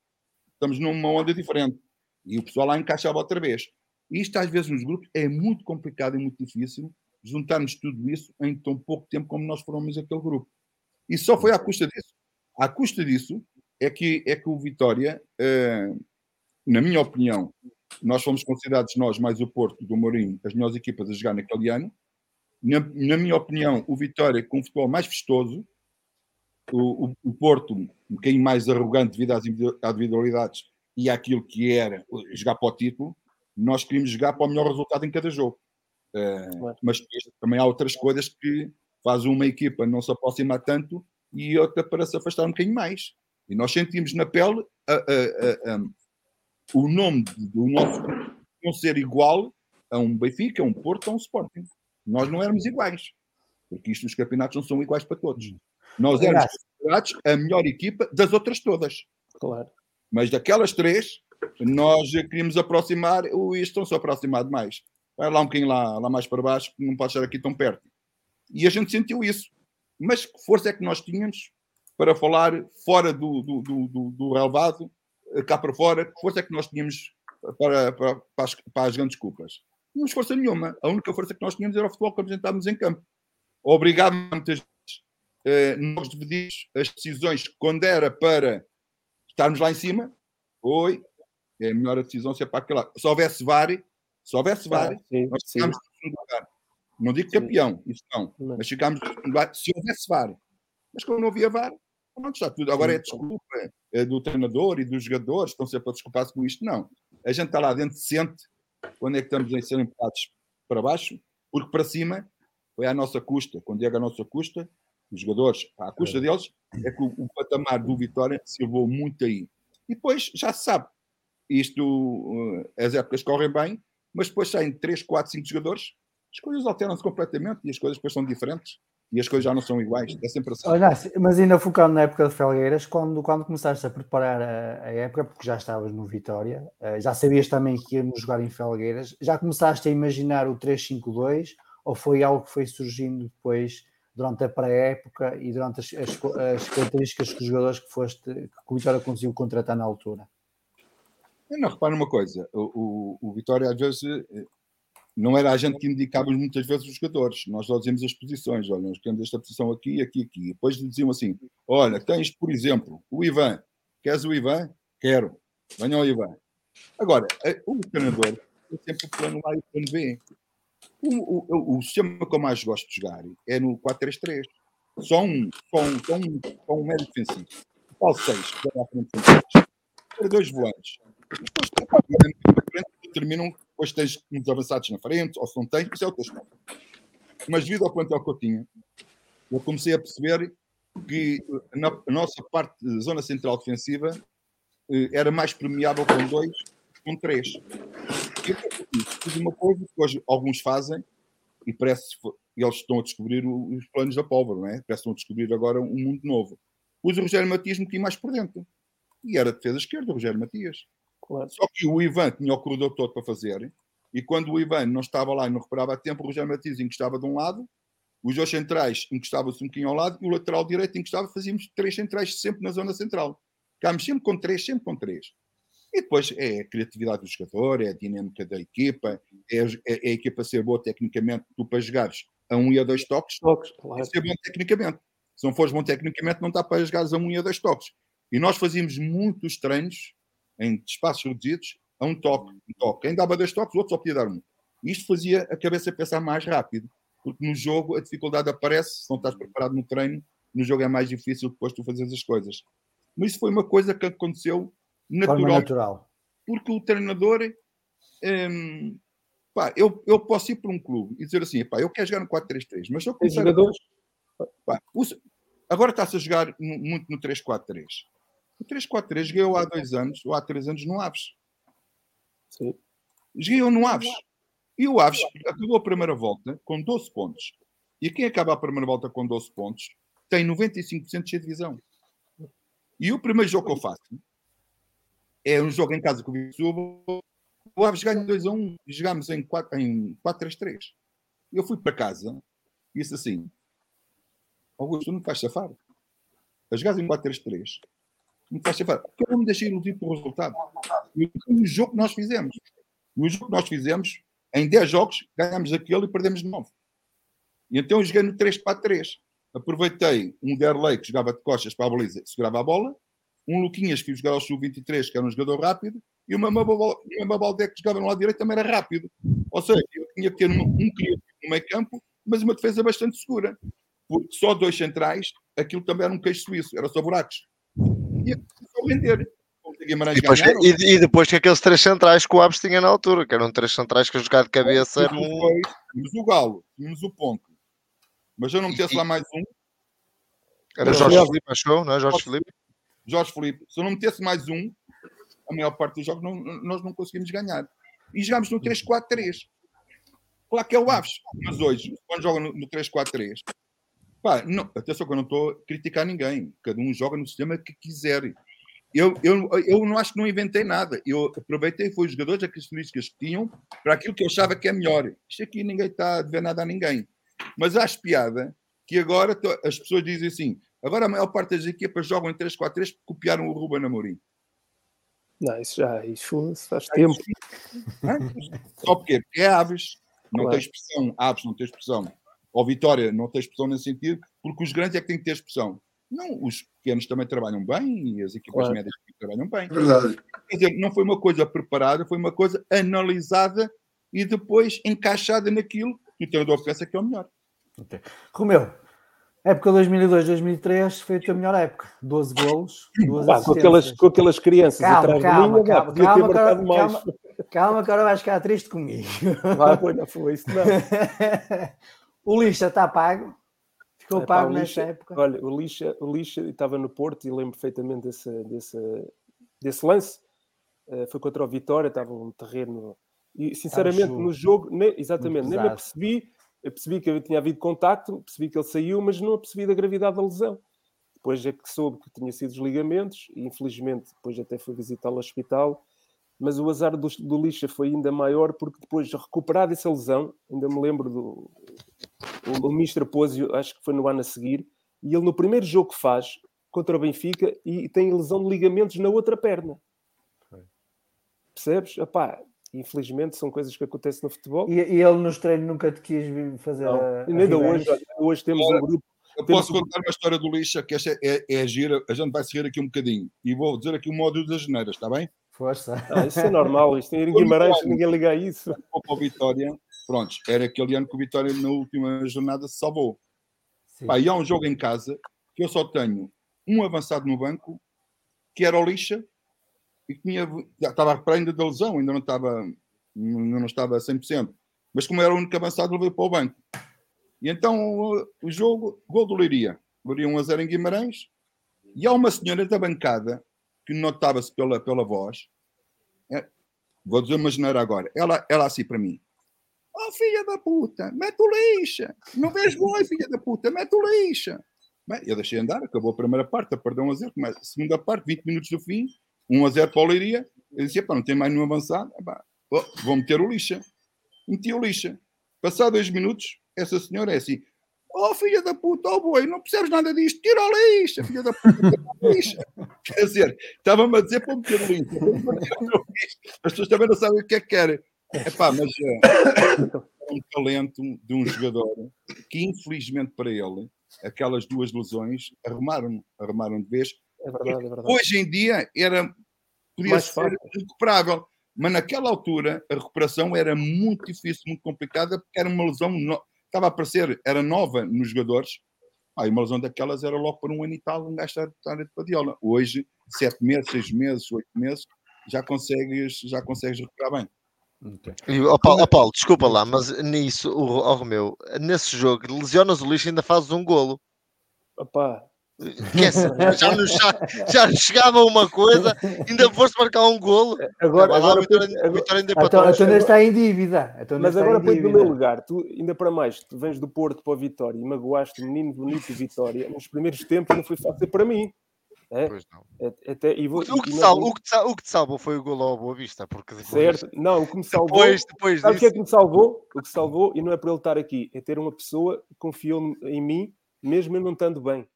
estamos numa onda diferente. E o pessoal lá encaixava outra vez. Isto às vezes nos grupos é muito complicado e muito difícil juntarmos tudo isso em tão pouco tempo como nós formamos aquele grupo. E só foi à custa disso. À custa disso é que, é que o Vitória, eh, na minha opinião, nós fomos considerados, nós mais o Porto do Mourinho, as melhores equipas a jogar naquele ano. Na, na minha opinião, o Vitória com um futebol mais vistoso, o, o, o Porto um bocadinho mais arrogante devido às individu- às individualidades e àquilo que era jogar para o título, nós queríamos jogar para o melhor resultado em cada jogo. Claro. mas também há outras coisas que faz uma equipa não se aproximar tanto e outra para se afastar um bocadinho mais. E nós sentimos na pele a- a- a- o nome do nosso não ser igual a um Benfica, a um Porto, a um Sporting. Nós não éramos iguais. Porque isto, os campeonatos não são iguais para todos. Nós éramos a melhor equipa das outras todas. Claro. Mas daquelas três, nós queríamos aproximar, o isto estão-se aproximar demais. Vai lá um bocadinho lá, lá mais para baixo, que não pode estar aqui tão perto. E a gente sentiu isso. Mas que força é que nós tínhamos para falar fora do, do, do, do, do relevado, eh, cá para fora, que força é que nós tínhamos para, para, para, as, para as grandes culpas? Não tínhamos força nenhuma. A única força que nós tínhamos era o futebol que apresentávamos em campo. Obrigado muitas vezes. eh, nós dividimos as decisões quando era para estarmos lá em cima. Oi, é melhor a decisão ser para aquele lado. Se houvesse VAR, se houvesse VAR, Ah, sim, nós sim. ficámos no segundo lugar. Não digo campeão, isso não. Não. Mas ficámos se houvesse VAR. Mas como não havia VAR, pronto, está tudo. Agora é desculpa é do treinador e dos jogadores, estão sempre a desculpar-se com isto. Não. A gente está lá dentro, sente quando é que estamos a ser empatados para baixo, porque para cima foi à nossa custa. Quando é à nossa custa, os jogadores, à custa deles, é que o, o patamar do Vitória se levou muito aí. E depois, já se sabe, isto, uh, as épocas correm bem, mas depois saem 3, 4, 5 jogadores, as coisas alteram-se completamente e as coisas depois são diferentes e as coisas já não são iguais. É sempre assim. Olha, mas ainda focando na época de Felgueiras, quando, quando começaste a preparar a, a época, porque já estavas no Vitória, eh, já sabias também que íamos jogar em Felgueiras, já começaste a imaginar o 3-5-2 ou foi algo que foi surgindo depois durante a pré-época e durante as, as, as características que os jogadores que foste que o Vitória conseguiu contratar na altura? Eu não repara uma coisa, o, o, o Vitória às vezes eh, não era a gente que indicávamos muitas vezes os jogadores, nós só dizíamos as posições, olha, nós queremos esta posição aqui, aqui, aqui. E depois diziam assim: olha, tens, por exemplo, o Ivan, queres o Ivan? Quero, venha o Ivan. Agora, eh, o treinador tem sempre o plano A e o plano B. O, o, o- sistema que eu mais gosto de jogar é no 4-3-3. Só um, só um, só um, só um médio defensivo. Qual seis? que vai à frente de dois volantes. Depois tem depois tens uns avançados na frente, ou se não tens, isso é outra história. Mas devido ao plantel que eu tinha, eu comecei a perceber que eh, na nossa parte zona central defensiva eh, era mais permeável com dois que com três. Fiz- uma coisa que hoje alguns fazem e parece que eles estão a descobrir o- os planos da pólvora, não é? Parece que estão a descobrir agora um mundo novo. Pus o Rogério Matias bocadinho mais por dentro. E era defesa esquerda, o Rogério Matias. Claro. Só que o Ivan tinha o corredor todo para fazer, e quando o Ivan não estava lá e não reparava a tempo, o Rogério Matias encostava de um lado, os dois centrais encostavam-se um bocadinho ao lado, e o lateral direito encostava, fazíamos três centrais sempre na zona central. Ficámos sempre com três, sempre com três. E depois é a criatividade do jogador, é a dinâmica da equipa, é a, é a equipa ser boa tecnicamente, tu para jogares a um e a dois toques, Toques, claro. que ser bom tecnicamente. Se não fores bom tecnicamente, não dá para jogar a um e a dois toques. E nós fazíamos muitos treinos em espaços reduzidos a um toque. Um toque. Quem dava dois toques, o outro só podia dar um. Isto fazia a cabeça pensar mais rápido, porque no jogo a dificuldade aparece, se não estás preparado no treino, no jogo é mais difícil depois tu fazeres as coisas. Mas isso foi uma coisa que aconteceu natural, natural. porque o treinador, hum, pá, eu, eu posso ir para um clube e dizer assim, pá, eu quero jogar no 4-3-3, mas eu começar a- jogadores. pá, o- agora está-se a jogar mu- muito no 3-4-3. O 3-4-3 joguei eu há dois anos, ou há três anos, no Aves. Sim. Joguei eu no Aves. E o Aves acabou a primeira volta com 12 pontos. E quem acaba a primeira volta com 12 pontos tem 95% de divisão. E o primeiro jogo que eu faço é um jogo em casa com o Visubo. O Aves ganha 2 a 1 e jogámos em 4 em 4-3-3. Eu fui para casa e disse assim: Augusto, tu não te vais safar. A jogar em 4-3-3, te vais safar. Porque eu não me deixei iludir pelo resultado. E o jogo que nós fizemos. O jogo que nós fizemos, em 10 jogos, ganhámos aquele e perdemos 9. E então eu joguei no 3-4-3. Aproveitei um Derlei que jogava de costas para a baliza, segurava a bola, um Luquinhas que jogar ao Sub-23, que era um jogador rápido, e uma Mabaldé que jogava no lado direito também era rápido. Ou seja, eu tinha que ter um, um criativo no meio campo, mas uma defesa bastante segura. Porque só dois centrais, aquilo também era um queijo suíço, era só buracos. E render. E depois, ganharam, e- e depois que aqueles três centrais que o Aves tinha na altura, que eram três centrais que a jogar de cabeça tínhamos o Galo, tínhamos o Ponco. Mas eu não metesse lá mais um, Era Jorge Filipe, achou, não é? Jorge Filipe? Jorge Felipe, se eu não metesse mais um, a maior parte dos jogos não- nós não conseguimos ganhar. E jogámos no 3-4-3. Claro que é o Aves, mas hoje, quando joga no, no 3-4-3, pá, não, atenção que eu não estou a criticar ninguém, cada um joga no sistema que quiser. Eu, eu, eu não acho que não inventei nada. Eu aproveitei, foi os jogadores, as características que tinham, para aquilo que eu achava que é melhor. Isto aqui ninguém está a dever nada a ninguém. Mas acho piada que agora as pessoas dizem assim: agora a maior parte das equipas jogam em 3-4-3 porque copiaram o Ruben Amorim. Não, isso já isso faz tempo. Só porque porque é Aves, não Claro. tem expressão, Aves não tem expressão, ou Vitória não tem expressão nesse sentido, porque os grandes é que têm que ter expressão. Não, os pequenos também trabalham bem e as equipas Claro. médias também trabalham bem. É verdade. Quer dizer, não foi uma coisa preparada, foi uma coisa analisada e depois encaixada naquilo que o treinador pensa que é o melhor. Romeu, época 2002-2003 foi a tua melhor época. 12 golos, Pá, com, aquelas, com aquelas crianças Calma, atrás calma, linha, pá, calma, podia calma, ter marcado calma, mais. calma. Calma que agora vais ficar triste comigo. Vai, pois não foi isso, não. o lixa está pago. Ficou É, pá, pago o nessa Lixa- época. Olha, o Lixa, o Lixa estava no Porto e lembro perfeitamente desse, desse, desse lance. Eh, foi contra o Vitória, estava um terreno. E sinceramente, no jogo, nem, exatamente, nem me apercebi. Eu percebi que tinha havido contacto, percebi que ele saiu, mas não percebi da gravidade da lesão. Depois é que soube que tinha sido os ligamentos, e infelizmente depois até fui visitá-lo ao hospital. Mas o azar do, do Lixa foi ainda maior, porque depois de recuperar dessa lesão, ainda me lembro do, o, o Mister acho que foi no ano a seguir, e ele no primeiro jogo que faz contra o Benfica e tem lesão de ligamentos na outra perna. Percebes? Epá, infelizmente são coisas que acontecem no futebol. E, e ele nos treinos nunca te quis fazer Não, a, ainda a hoje, hoje temos um grupo. Eu Temos posso um- contar uma história do Lixa, que esta é, é gira, a gente vai seguir aqui um bocadinho. E vou dizer aqui o modo das geneiras, está bem? Força. Ah, isso é normal, isto tem em Guimarães, ninguém liga a isso. Vou para o Vitória, pronto, era aquele ano que o Vitória na última jornada se salvou. Sim. Pá, e há um jogo em casa que eu só tenho um avançado no banco, que era o Lixa, e que tinha, já estava a recuperar ainda da lesão, ainda não estava, não estava a 100%. Mas como era o único avançado, levei para o banco. E então o, o jogo, gol do Leiria. Leiria 1 a 0 em Guimarães. E há uma senhora da bancada, que notava-se pela, pela voz, é, vou dizer uma geneira agora, ela, ela assim para mim, Oh, filha da puta, mete o lixa. Não vês boi, filha da puta, mete o lixa. Bem, eu deixei andar, acabou a primeira parte, a perder 1 a 0. Começa a segunda parte, 20 minutos do fim, 1 a 0 para o Leiria. Eu disse, não tem mais nenhum avançado. Epá, oh, vou meter o lixa. Meti o lixa. Passado dois minutos, essa senhora é assim, Oh, filha da puta, oh boi, não percebes nada disto, tira o lixa, filha da puta, tira o lixa. Quer dizer, estava-me a dizer para meter o lixa. As pessoas também não sabem o que é que querem. Epá, mas é um talento de um jogador que, infelizmente para ele, aquelas duas lesões arrumaram, arrumaram de vez. É verdade, é verdade. Hoje em dia era podia Mais ser fácil. recuperável, mas naquela altura a recuperação era muito difícil, muito complicada, porque era uma lesão, no- estava a aparecer, era nova nos jogadores, Ah, e uma lesão daquelas era logo por um ano e tal, um gajo estar de padiola. Hoje, sete meses, seis meses, oito meses, já consegues, já consegues recuperar bem. Okay. E, oh, Paulo, oh, Paulo, desculpa lá, mas nisso, o oh, Romeu, nesse jogo, lesionas o lixo e ainda fazes um golo. Opa, já, nos, já nos chegava uma coisa, ainda foste marcar um golo. Agora, agora, vitória, agora, vitória ainda então, então está em dívida. Então mas agora põe no meu lugar, tu, ainda para mais, tu vens do Porto para o Vitória e magoaste o menino bonito e Vitória. Nos primeiros tempos não foi fácil para mim. É? Pois não. É, até, e vou, o, que sal, o, que o, que te salvou foi o golo ao Boa Vista, porque depois, certo, não, o que me salvou, depois, depois sabe o que é que me salvou? O que salvou, e não é por ele estar aqui, é ter uma pessoa que confiou em mim, mesmo eu não estando bem.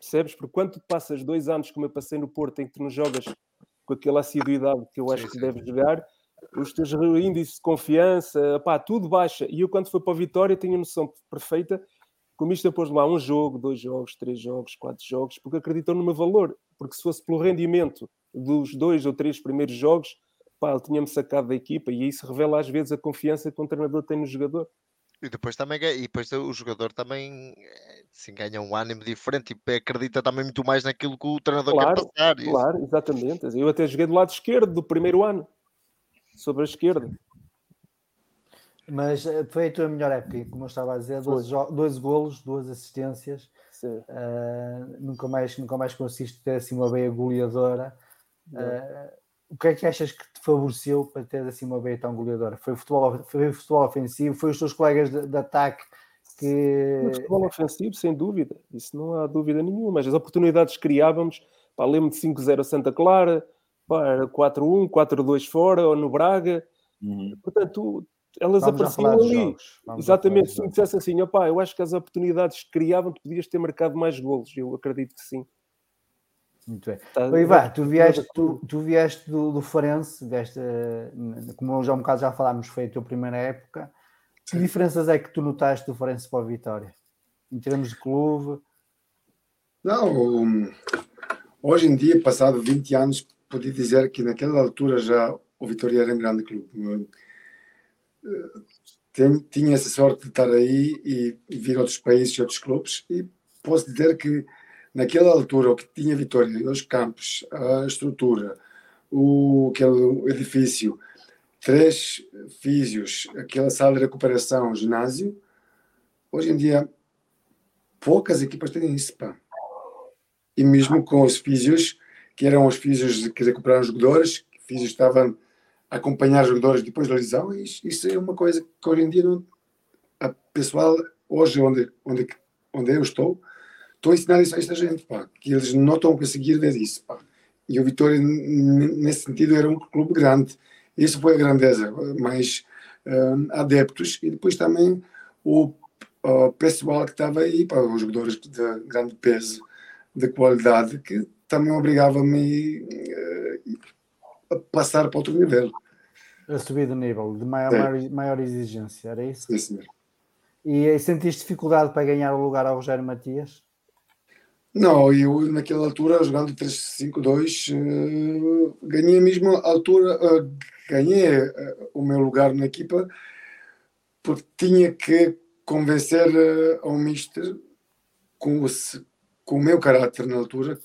Percebes? Porque quando tu passas dois anos, como eu passei no Porto, em que tu não jogas com aquela assiduidade que eu acho sim, que deves jogar, os teus índices de confiança, pá, tudo baixa. E eu, quando fui para a Vitória, tinha noção perfeita como isto depois lá um jogo, dois jogos, três jogos, quatro jogos, porque acreditou no meu valor. Porque se fosse pelo rendimento dos dois ou três primeiros jogos, pá, ele tinha-me sacado da equipa e isso revela às vezes a confiança que o treinador tem no jogador. E depois também e depois o jogador também assim, ganha um ânimo diferente e acredita também muito mais naquilo que o treinador claro, quer passar. Claro, isso. exatamente. Eu até joguei do lado esquerdo do primeiro ano, sobre a esquerda. Mas eh, foi a tua melhor época, como eu estava a dizer, 12, dois golos, duas assistências. Uh, nunca, mais, nunca mais conseguiste ter assim uma beia goleadora. Uh, o que é que achas que te favoreceu para ter assim uma beia tão goleadora? Foi o futebol, foi o futebol ofensivo? Foi os teus colegas de, de ataque que. O futebol ofensivo, sem dúvida, isso não há dúvida nenhuma. Mas as oportunidades que criávamos, pá, lembro de 5-0 a Santa Clara, 4-1, 4-2 fora, ou no Braga. Uhum. Portanto, elas Vamos apareciam ali. Exatamente, se me dissesse assim, opá, eu acho que as oportunidades que criavam, tu podias ter marcado mais golos. Eu acredito que sim. Muito bem. Tá, Ivan, tu vieste, tu, tu vieste do, do Forense, vieste, como já um bocado já falámos, foi a tua primeira época. Que diferenças é que tu notaste do Forense para a Vitória? Em termos de clube? Não, hoje em dia, passado 20 anos, podia dizer que naquela altura já o Vitória era um grande clube. Tinha essa sorte de estar aí e vir a outros países e outros clubes e posso dizer que naquela altura, o que tinha Vitória, os campos, a estrutura, o, aquele edifício, três físios, aquela sala de recuperação, ginásio, hoje em dia poucas equipas têm isso, pá. E mesmo com os físios, que eram os físios que recuperaram os jogadores, físios estavam acompanhar jogadores depois da lesão, isso, isso é uma coisa que hoje em dia não, a pessoal, hoje onde, onde, onde eu estou, estou a ensinar isso a esta gente, pá, que eles não estão a conseguir ver isso. Pá. E o Vitória, nesse sentido, era um clube grande. Isso foi a grandeza, mais uh, adeptos e depois também o, o pessoal que estava aí, pá, os jogadores de grande peso, de qualidade, que também obrigava-me uh, a passar para outro nível. A subir de nível, de maior, maior, maior exigência, era isso? Sim, senhor. E sentiste dificuldade para ganhar o lugar ao Rogério Matias? Não, eu naquela altura, jogando 3-5-2, uh, ganhei mesmo a altura, uh, ganhei uh, o meu lugar na equipa, porque tinha que convencer ao Mister, com o, com o meu caráter na altura,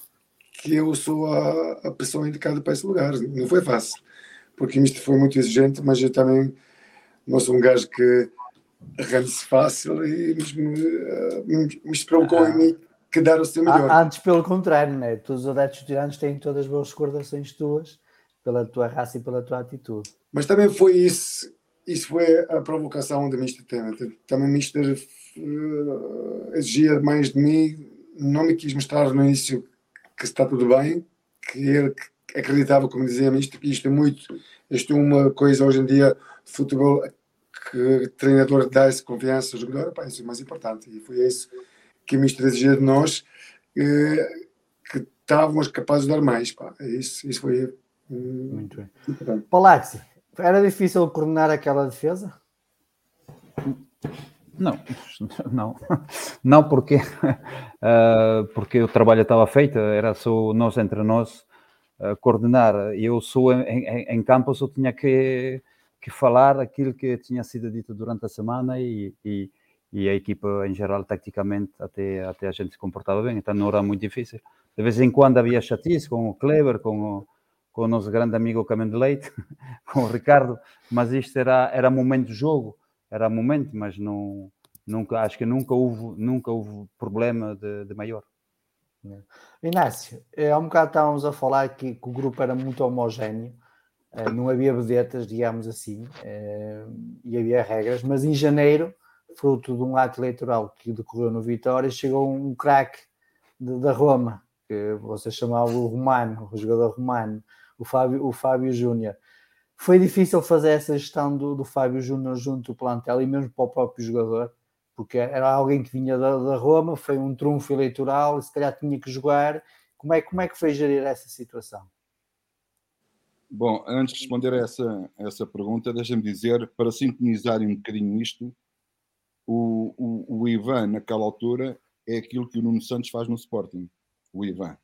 que eu sou a, a pessoa indicada para esse lugar. Não foi fácil, porque o Mister foi muito exigente, mas eu também não sou um gajo que rende-se fácil e mesmo, me, me provocou ah. em mim que dar o seu melhor. Antes, pelo contrário, né? todos os adeptos tiranos têm todas as boas recordações tuas pela tua raça e pela tua atitude. Mas também foi isso, isso foi a provocação da Mister Tenet. Também o Mister uh, exigia mais de mim, não me quis mostrar no início que está tudo bem, que ele acreditava, como dizia Mister, que isto é muito, isto é uma coisa hoje em dia, futebol, que treinador dá essa confiança ao jogador, pá, isso é o mais importante. E foi isso que me exigia de nós eh, que estávamos capazes de dar mais. Pá. Isso, isso foi. Hum, Muito bem. Palácio, era difícil coordenar aquela defesa? Não, não, não porque, uh, porque o trabalho estava feito, era só nós entre nós uh, coordenar. Eu sou em, em, em, campo, só tinha que, que falar aquilo que tinha sido dito durante a semana e, e e a equipa em geral, taticamente, até, até a gente se comportava bem, então não era muito difícil. De vez em quando havia chatice com o Kleber, com o, com o nosso grande amigo Caminho de Leite, com o Ricardo, mas isto era, era momento de jogo, era momento, mas não, nunca, acho que nunca houve, nunca houve problema de, de maior. Inácio, há um bocado estávamos a falar que, que o grupo era muito homogéneo, eh, não havia vedetas, digamos assim, eh, e havia regras, mas em janeiro, fruto de um ato eleitoral que decorreu no Vitória, chegou um craque da Roma, que você chamava o Romano, o jogador Romano, o Fábio, o Fábio Júnior. Foi difícil fazer essa gestão do, do Fábio Júnior junto ao plantel e mesmo para o próprio jogador, porque era alguém que vinha da, da Roma, foi um trunfo eleitoral, se calhar tinha que jogar. Como é, como é que foi gerir essa situação? Bom, antes de responder a essa, essa pergunta, deixa-me dizer, para sintonizarem um bocadinho isto, o, o, o, Ivan, naquela altura, é aquilo que o Nuno Santos faz no Sporting, o Ivan.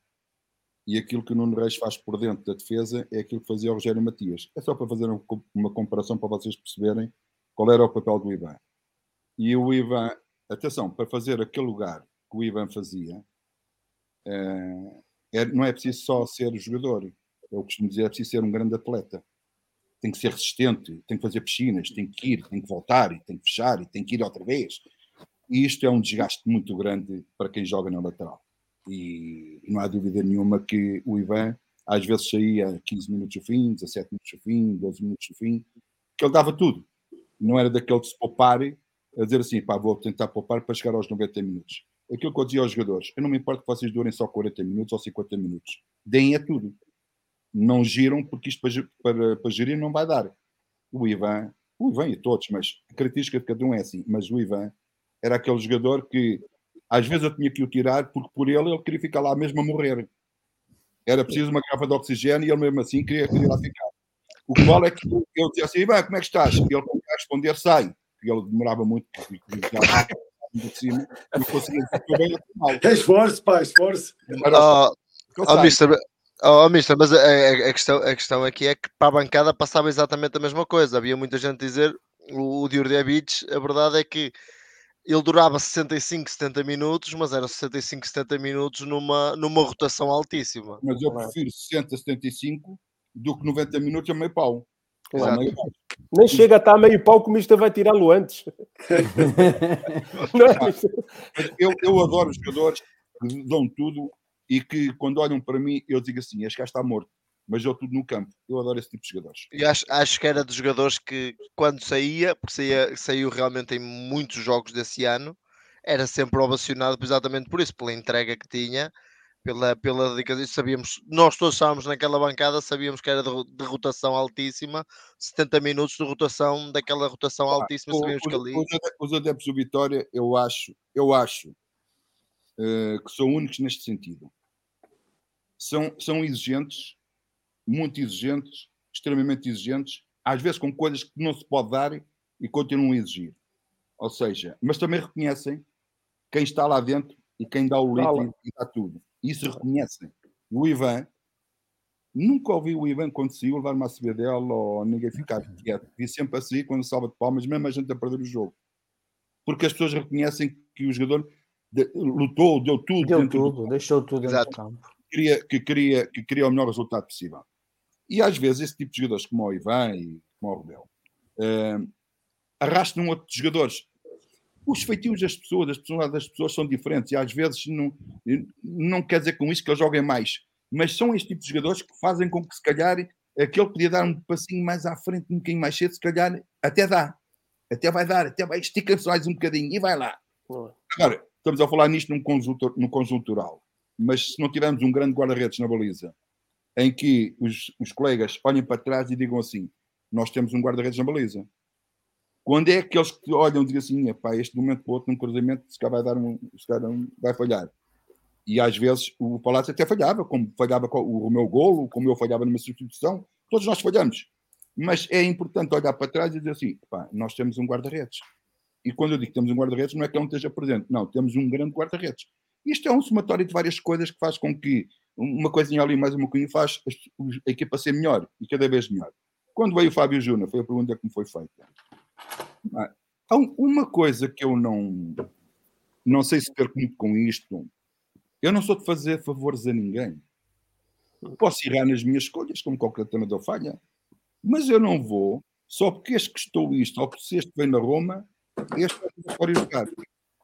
E aquilo que o Nuno Reis faz por dentro da defesa é aquilo que fazia o Rogério Matias. É só para fazer uma comparação para vocês perceberem qual era o papel do Ivan. E o Ivan, atenção, para fazer aquele lugar que o Ivan fazia, é, é, não é preciso só ser jogador. Eu costumo dizer, é preciso ser um grande atleta. Tem que ser resistente, tem que fazer piscinas, tem que ir, tem que voltar, tem que fechar, tem que ir outra vez. E isto é um desgaste muito grande para quem joga na lateral. E, não há dúvida nenhuma que o Ivan às vezes saía 15 minutos do fim, 17 minutos do fim, 12 minutos do fim, que ele dava tudo. Não era daquele de se poupar a dizer assim, pá, vou tentar poupar para chegar aos 90 minutos. Aquilo que eu dizia aos jogadores, eu não me importo que vocês durem só 40 minutos ou 50 minutos. Deem a tudo. Não giram, porque isto para, para, para gerir não vai dar. O Ivan, o Ivan e todos, mas a característica de cada um é assim. Mas o Ivan era aquele jogador que às vezes eu tinha que o tirar porque por ele ele queria ficar lá mesmo a morrer. Era preciso uma garrafa de oxigênio e ele mesmo assim queria, queria lá ficar. O que vale é que eu dizia assim, Ivan, como é que estás? E ele, quando responder, sai porque ele demorava muito de cima, não conseguia bem Esforço, pá, esforço. Oh, oh, mister, oh, mister, mas a, a, a, questão, a questão aqui é que para a bancada passava exatamente a mesma coisa. Havia muita gente a dizer o, o Diordiabic, a verdade é que ele durava 65, 70 minutos, mas eram 65, 70 minutos numa, numa rotação altíssima. Mas eu prefiro 60, 75 do que 90 minutos a meio pau. Claro. Meio pau. Nem chega a estar meio pau que o Mister vai tirá-lo antes. É eu, eu adoro os jogadores que dão tudo e que quando olham para mim eu digo assim, este gajo está morto. Mas eu tudo no campo. Eu adoro esse tipo de jogadores. Eu acho, acho que era dos jogadores que quando saía, porque saía, saiu realmente em muitos jogos desse ano, era sempre ovacionado exatamente por isso, pela entrega que tinha pela, pela dedicação. Sabíamos, nós todos estávamos naquela bancada, sabíamos que era de, de, rotação altíssima, 70 minutos de rotação, daquela rotação ah, altíssima, sabíamos o, que ali. Os adeptos do Vitória, eu acho, eu acho uh, que são únicos neste sentido. São, são exigentes, muito exigentes, extremamente exigentes, às vezes com coisas que não se pode dar e continuam a exigir. Ou seja, mas também reconhecem quem está lá dentro e quem dá o leite e dá tudo. Isso reconhecem. O Ivan, nunca ouvi o Ivan quando saiu levar uma CBDL ou ninguém ficar quieto. Vi sempre assim quando salva de palmas, mesmo a gente a perder o jogo. Porque as pessoas reconhecem que o jogador de, lutou, deu tudo. Deu tudo, do... deixou tudo dentro do campo. Queria, que, queria, que queria o melhor resultado possível. E às vezes esse tipo de jogadores, como o Ivan e como o Rebelo, uh, arrastam outros jogadores os feitios das pessoas, as personalidades das pessoas são diferentes e às vezes não, não quer dizer com isso que eles joguem mais, mas são este tipo de jogadores que fazem com que se calhar aquele podia dar um passinho mais à frente, um bocadinho mais cedo, se calhar até dá, até vai dar, até vai estica-se mais um bocadinho e vai lá. Agora, estamos a falar nisto num, num conjuntural, mas se não tivermos um grande guarda-redes na baliza, em que os, os colegas olhem para trás e digam assim: Nós temos um guarda-redes na baliza quando é que olham e dizem assim, pá, este momento para outro, num cruzamento, se calhar vai dar um, se calhar vai falhar. E às vezes o Palácio até falhava, como falhava o meu golo, como eu falhava numa substituição, todos nós falhamos. Mas é importante olhar para trás e dizer assim, nós temos um guarda-redes. E quando eu digo que temos um guarda-redes, não é que ele não esteja presente, não, temos um grande guarda-redes. Isto é um somatório de várias coisas que faz com que uma coisinha ali, mais uma coisinha, faz a equipa ser melhor e cada vez melhor. Quando veio o Fábio Júnior, foi a pergunta que me foi feita Há um- uma coisa que eu não, não sei se perco muito com isto. Eu não sou de fazer favores a ninguém. Posso errar nas minhas escolhas, como qualquer treinador falha, mas eu não vou, só porque este custou isto, ou porque este vem na Roma, este vai jogar.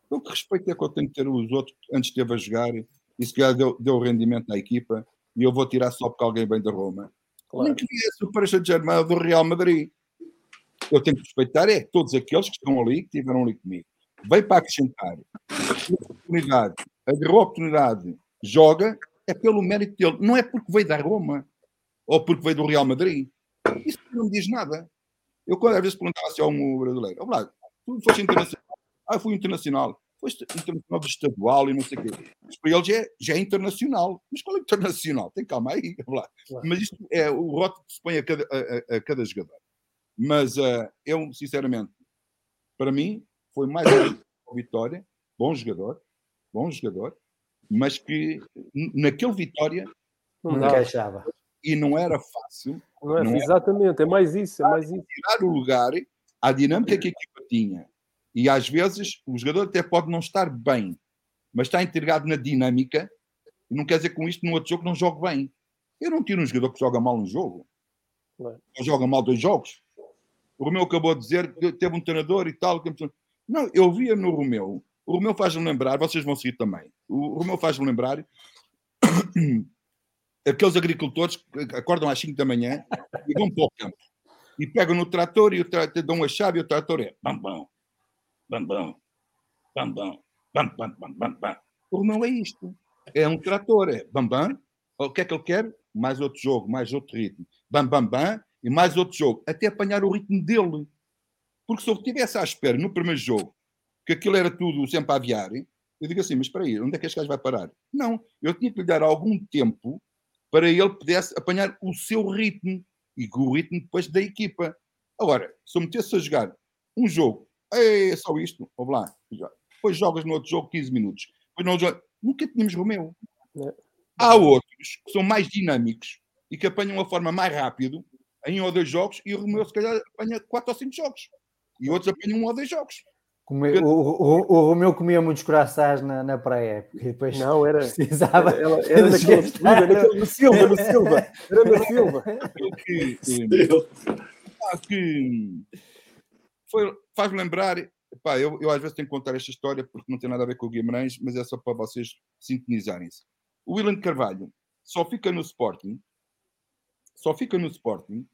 Eu que respeito é que eu tenho que ter os outros antes esteve a jogar e se calhar deu, deu rendimento à equipa e eu vou tirar só porque alguém vem da Roma. Nem que viesse o Paris Saint-Germain do Real Madrid. Eu tenho que respeitar é todos aqueles que estão ali, que estiveram ali comigo. Veio para acrescentar. A oportunidade, agarrou a oportunidade, joga, é pelo mérito dele. Não é porque veio da Roma ou porque veio do Real Madrid. Isso não me diz nada. Eu, quando às vezes perguntava assim a um brasileiro, "Ó, Vlad, tu foste internacional. Ah, fui internacional. Foste internacional do estadual e não sei o quê. Mas para ele já é, já é internacional. Mas qual é internacional? Tem calma aí. Vlad. Mas isto é o rótulo que se põe a cada, a- a- cada jogador. Mas ah, eu, sinceramente, para mim, foi mais uma vitória. Bom jogador, bom jogador, mas que naquele Vitória Não encaixava. e não era fácil Não é? Não é? Exatamente, é mais isso, é mais isso. tirar o lugar à dinâmica que a equipa tinha. E às vezes o jogador até pode não estar bem, mas está integrado na dinâmica. E não quer dizer com isto no outro jogo não jogue bem. Eu não tiro um jogador que joga mal um jogo. Não é? Ou joga mal dois jogos. O Romeu acabou de dizer que teve um treinador e tal. Não, eu via no Romeu. O Romeu faz-me lembrar, vocês vão seguir também. O Romeu faz-me lembrar aqueles agricultores que acordam às 5 da manhã e vão para o campo e pegam no trator e o trator dão a chave e o trator é bam bam, bam bam, bam bam, bam bam, bam. O Romeu é isto. É um trator, é bam bam. O que é que ele quer? Mais outro jogo, mais outro ritmo. Bam bam bam e mais outro jogo. Até apanhar o ritmo dele. Porque se eu estivesse à espera no primeiro jogo que aquilo era tudo sempre a aviar, eu digo assim, mas espera aí, onde é que este gajo vai parar? Não, eu tinha que lhe dar algum tempo para ele pudesse apanhar o seu ritmo e o ritmo depois da equipa. Agora, se eu metesse a jogar um jogo, é só isto, ou lá, depois jogas no outro jogo 15 minutos, depois no outro jogo, nunca tínhamos Romeu. É. Há outros que são mais dinâmicos e que apanham uma forma mais rápido em um ou dois jogos e o Romeu se calhar apanha quatro ou cinco jogos. E outros apanham um ou dois jogos. Come- o, o, o Romeu comia muitos croissants na, na pré-época e depois Não, era. precisava. Era, era era naquele no Silva, Silva. Era no Silva. Que, que, que foi, faz-me lembrar. Eu, eu às vezes tenho que contar esta história porque não tem nada a ver com o Guimarães, mas é só para vocês sintonizarem-se. O William Carvalho só fica no Sporting, só fica no Sporting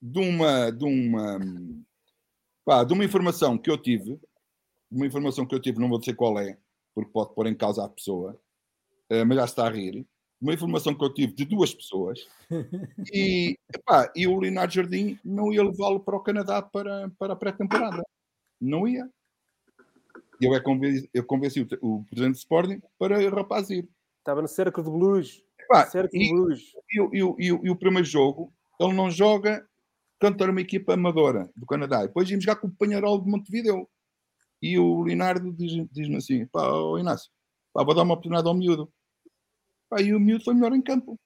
de uma, de uma, pá, de uma informação que eu tive, uma informação que eu tive, não vou dizer qual é, porque pode pôr em causa a pessoa, eh, mas já está a rir. Uma informação que eu tive de duas pessoas e, epá, e o Leonardo Jardim não ia levá-lo para o Canadá para, para a pré-temporada. Não ia. Eu, é convenci, eu convenci o, o presidente do Sporting para o rapaz ir. Estava no cerco de Blues. Epá, Cerco e, de Blues. e o- e e e o primeiro jogo, ele não joga contra uma equipa amadora do Canadá. Depois íamos jogar com o Panharol de Montevideo. E o Leonardo diz- diz-me assim: pá, ó Inácio, pá, vou dar uma oportunidade ao miúdo. Pá, e o miúdo foi melhor em campo.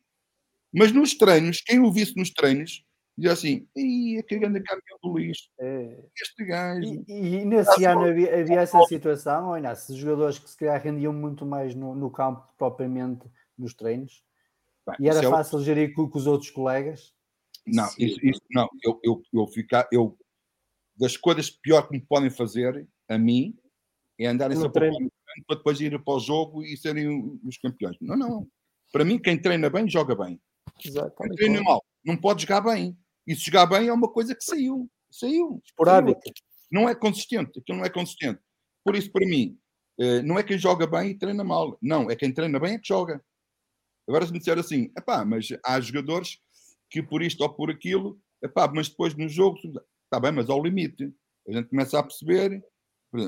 Mas nos treinos, quem o visse nos treinos, dizia assim: Ih, que grande caminhão do lixo. É. Este gajo. E, e nesse ano havia, havia essa situação, ou Inácio, jogadores que se calhar rendiam muito mais no, no campo propriamente nos treinos? Pá, E era é o- fácil gerir com, com os outros colegas? Não, Sim. isso, isso não. Eu, eu, eu ficar, eu das coisas pior que me podem fazer a mim é andarem No sempre a treino. pôr no treino para depois ir para o jogo e serem os campeões. Não, não. Para mim, quem treina bem, joga bem. Exato. Quem treina mal, não pode jogar bem. E se jogar bem é uma coisa que saiu. Saiu. Esporádico. Saiu. Não é consistente. Aquilo não é consistente. Por isso, para mim, eh, não é quem joga bem e treina mal. Não, é quem treina bem é que joga. Agora, se me disser assim, epá, mas há jogadores que por isto ou por aquilo, epá, mas depois no jogo, está bem, mas ao limite. A gente começa a perceber, por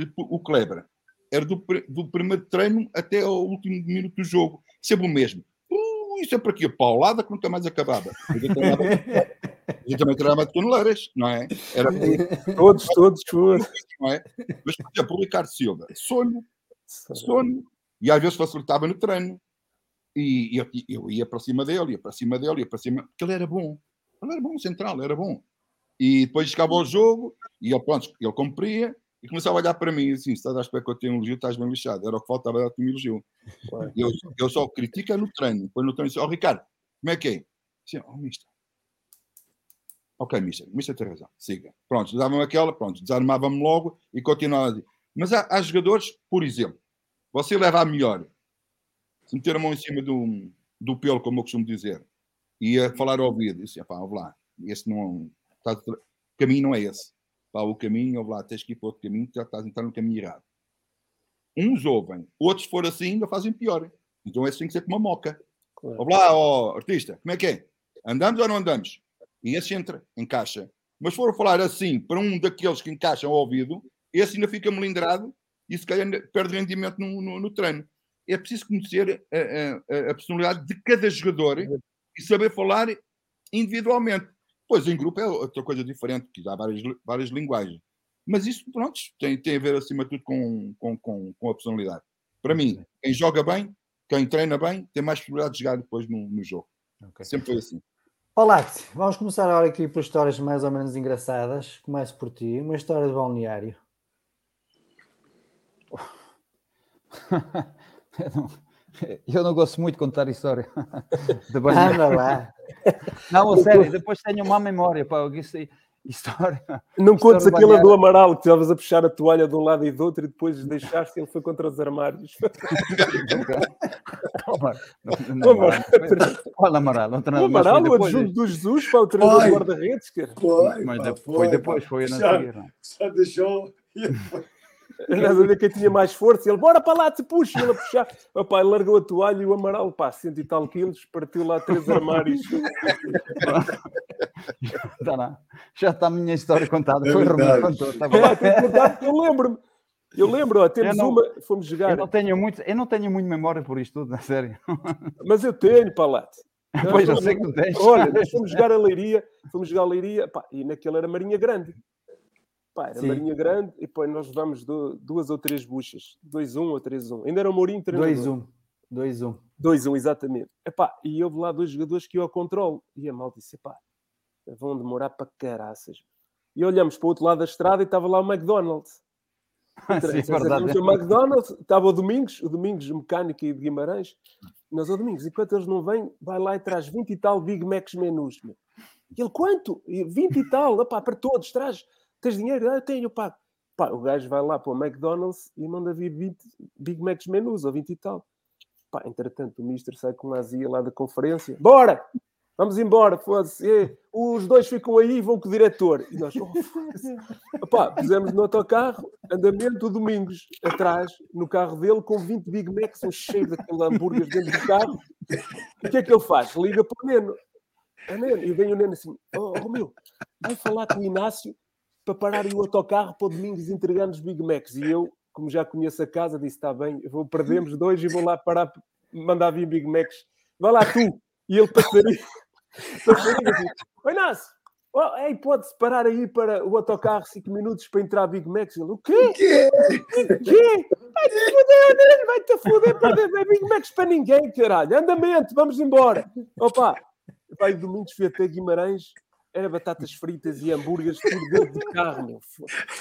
exemplo, o Kleber era do, do primeiro treino até ao último minuto do jogo, sempre o mesmo. Uh, isso é para aqui, a paulada que nunca mais acabava. Gente também treinava de toneleiras, não é? Era Todos, todos, todos. não é? Mas, por exemplo, o Ricardo Silva, sono, sono, e às vezes facilitava no treino. E eu, eu ia para cima dele, ia para cima dele, ia para cima, porque ele era bom. Ele era bom central, era bom. E depois chegava ao jogo e ele, pronto, ele cumpria e começava a olhar para mim assim: estás à espera que eu tenha um elogio, estás bem lixado. Era o que faltava, era um elogio. E Eu, eu só critica no treino. Depois no treino disse: Ó Ricardo, como é que é? Assim, oh, mister. Ok, mister, mister tem razão, siga. Pronto, davam aquela, pronto, desarmava-me logo e continuava a dizer. Mas há, há jogadores, por exemplo, você leva a melhor, se meter a mão em cima do, do pelo, como eu costumo dizer, e a falar ao ouvido, disse, pá, ouve lá, esse não, tá, o caminho não é esse. Pá, o caminho, ouve lá, tens que ir para outro caminho, já estás a entrar no caminho errado. Uns ouvem, outros, se for assim, ainda fazem pior. Então esse tem que ser como uma moca. Claro. Ouve lá, ó, artista, como é que é? Andamos ou não andamos? E esse entra, encaixa. Mas se for falar assim para um daqueles que encaixam ao ouvido, esse ainda fica melindrado e se calhar perde rendimento no, no- no treino. É preciso conhecer a- a- a personalidade de cada jogador e saber falar individualmente. Pois em grupo é outra coisa diferente, que há várias, várias linguagens. Mas isso, pronto, tem, tem a ver acima de tudo com, com, com, com a personalidade. Para mim, quem joga bem, quem treina bem, tem mais possibilidade de jogar depois no, no jogo. Ok. Sempre foi assim. Olá, vamos começar agora aqui por histórias mais ou menos engraçadas. Começo por ti, uma história de balneário. Eu não, eu não gosto muito de contar história. de banheiro. Anda lá. Não, a sério, depois tenho uma memória, pá, isso aí- história. Não contes História aquela do. Amaral que estavas a puxar a toalha de um lado e do outro e depois deixaste e ele foi contra os armários. Não, não, não, Qual Amaral? Não, O não, mas foi Amaral, o adjunto do Jesus, para o treinador do guarda-redes, cara. Foi, Mas pá, de- foi depois, pá. foi a Já- seguir. não. Já deixou. Estás a ver quem tinha mais força, e ele, bora para lá, te puxa, ele a puxar. O pai largou a toalha e o Amaral, pá, cento e tal quilos, partiu lá três armários. Tá lá. Já está a minha história contada. É Foi contou. tá eu lembro-me. Eu lembro, ó, temos Eu não- uma, fomos jogar, Eu não tenho muito, eu não tenho muito memória por isto tudo, na sério. mas eu tenho, Palate. Pois eu sei que tu tens. Olha, nós fomos jogar a Leiria, fomos jogar a Leiria, pá, e naquele era Marinha Grande. Pá, era Sim. Marinha Grande, e depois nós levamos du- duas ou três buchas, 2-1 ou 3-1. Ainda era o Mourinho treinador. 2-1. 2-1. 2-1, exatamente. Epá, e houve lá dois jogadores que eu ao controle. E a malta disse: epá, vão demorar para caraças. E olhamos para o outro lado da estrada e estava lá o McDonald's. Sim, Nós verdade. abrimos o McDonald's, estava o Domingos, o Domingos, mecânico aí de Guimarães. Nós, o Domingos, enquanto eles não vêm, vai lá e traz 20 e tal Big Macs menus. Meu. E ele, quanto? E 20 e tal, epá, para todos, traz. Tens dinheiro? Ah, eu tenho, pá. Pá, o gajo vai lá para o McDonald's e manda vir 20 Big Macs menus, ou 20 e tal. Pá, entretanto, o Mister sai com a azia lá da conferência. Bora! Vamos embora, foda-se. Os dois ficam aí e vão com o diretor. E nós, oh. Epá, pusemos no autocarro, andamento, Domingos, atrás, no carro dele, com 20 Big Macs, um cheio daquele hambúrguer dentro do carro. O que é que ele faz? Liga para o Neno. É Neno. E vem o Neno assim, oh, Romeu, vai falar com o Inácio para parar o autocarro para o Domingos entregar-nos Big Macs. E eu, como já conheço a casa, disse, está bem, vou perdemos dois e vou lá parar, mandar vir Big Macs. Vai lá tu. E ele passaria, passaria assim, oi Inácio, oh, ei, pode-se parar aí para o autocarro 5 minutos para entrar Big Macs? Ele, o quê? Que? O quê? Vai-te foder, vai-te foder, perder não é Big Macs para ninguém, caralho. Andamento, vamos embora. Opa, vai Domingos fui até Guimarães, era batatas fritas e hambúrgueres, tudo dentro do carro, meu.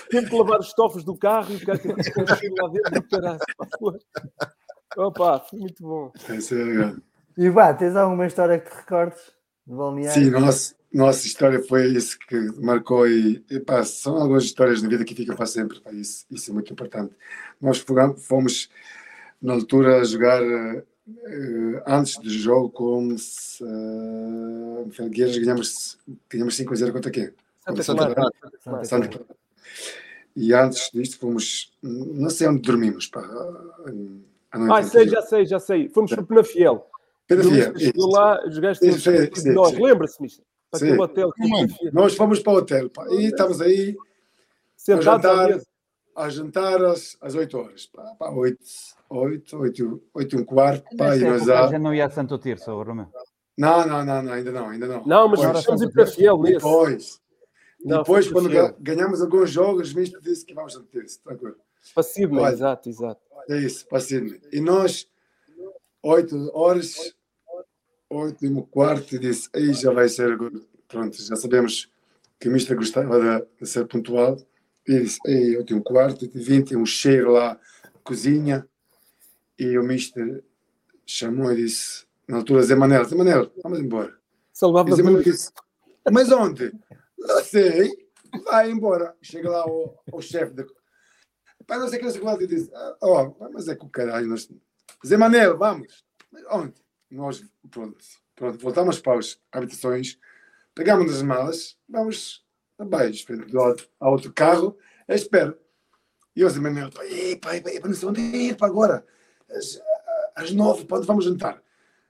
Teve que lavar os estofos do carro e o cara teve que lá dentro do caralho. Opa, foi muito bom. Esse é legal. E vá, tens alguma história que te recordes de balneário? Sim, nossa, nossa história foi isso que marcou e, e pá, são algumas histórias na vida que ficam para sempre, pá, isso, isso é muito importante. Nós fomos, fomos na altura a jogar eh, antes do jogo com uh, Felgueiras, ganhamos, ganhamos 5 a 0 contra quem? Santa Santa Clara. Santa Santa Clara. Clara. E antes disto fomos, não sei onde dormimos, pá. Ah, sei, já sei, já sei. Fomos para Penafiel. Pena o Fiel, Mister chegou isso. lá, sim, tinham sim, nós. Lembra-se, Mister? Para aquele hotel Nós fomos para o hotel, pá, e estamos aí sentados à mesa. A jantar às, às 8 horas. Pá, pá, 8, 8, 8, 8 e um quarto. Pá, e época já... não ia a Santo Tirso, o Romeu. Não, não, não, não, ainda não, ainda não. Não, mas Depois, estamos em Penafiel nesse. depois, Não, depois quando para ga- ganhamos alguns jogos, o Mister disse que vamos ter isso, tranquilo. Para Sydney, Olha. exato, exato. É isso, para Sydney. E nós, 8 horas, 8 e um quarto, e disse, aí já vai ser, pronto, já sabemos que o mister gostava de, de ser pontual. E Ei, eu tenho um quarto de 20, tem um cheiro lá, cozinha. E o mister chamou e disse, na altura, Zé Manel, Zé Manel, vamos embora. Salvava Zé Manel disse: Mas onde? Não sei, vai embora. Chega lá o, o chefe da. Pai, não sei o que, não sei o que lá, e disse: "Ah, Ó, mas é com o caralho. Nós... Zé Manel, vamos. Mas onde? Nós, pronto, pronto, voltamos para as habitações, pegamos as malas, vamos abaixo, do outro, carro, à espera. E o Zé Manel, ei, pai, pai, não sei onde para agora. Às, às nove, para onde vamos jantar?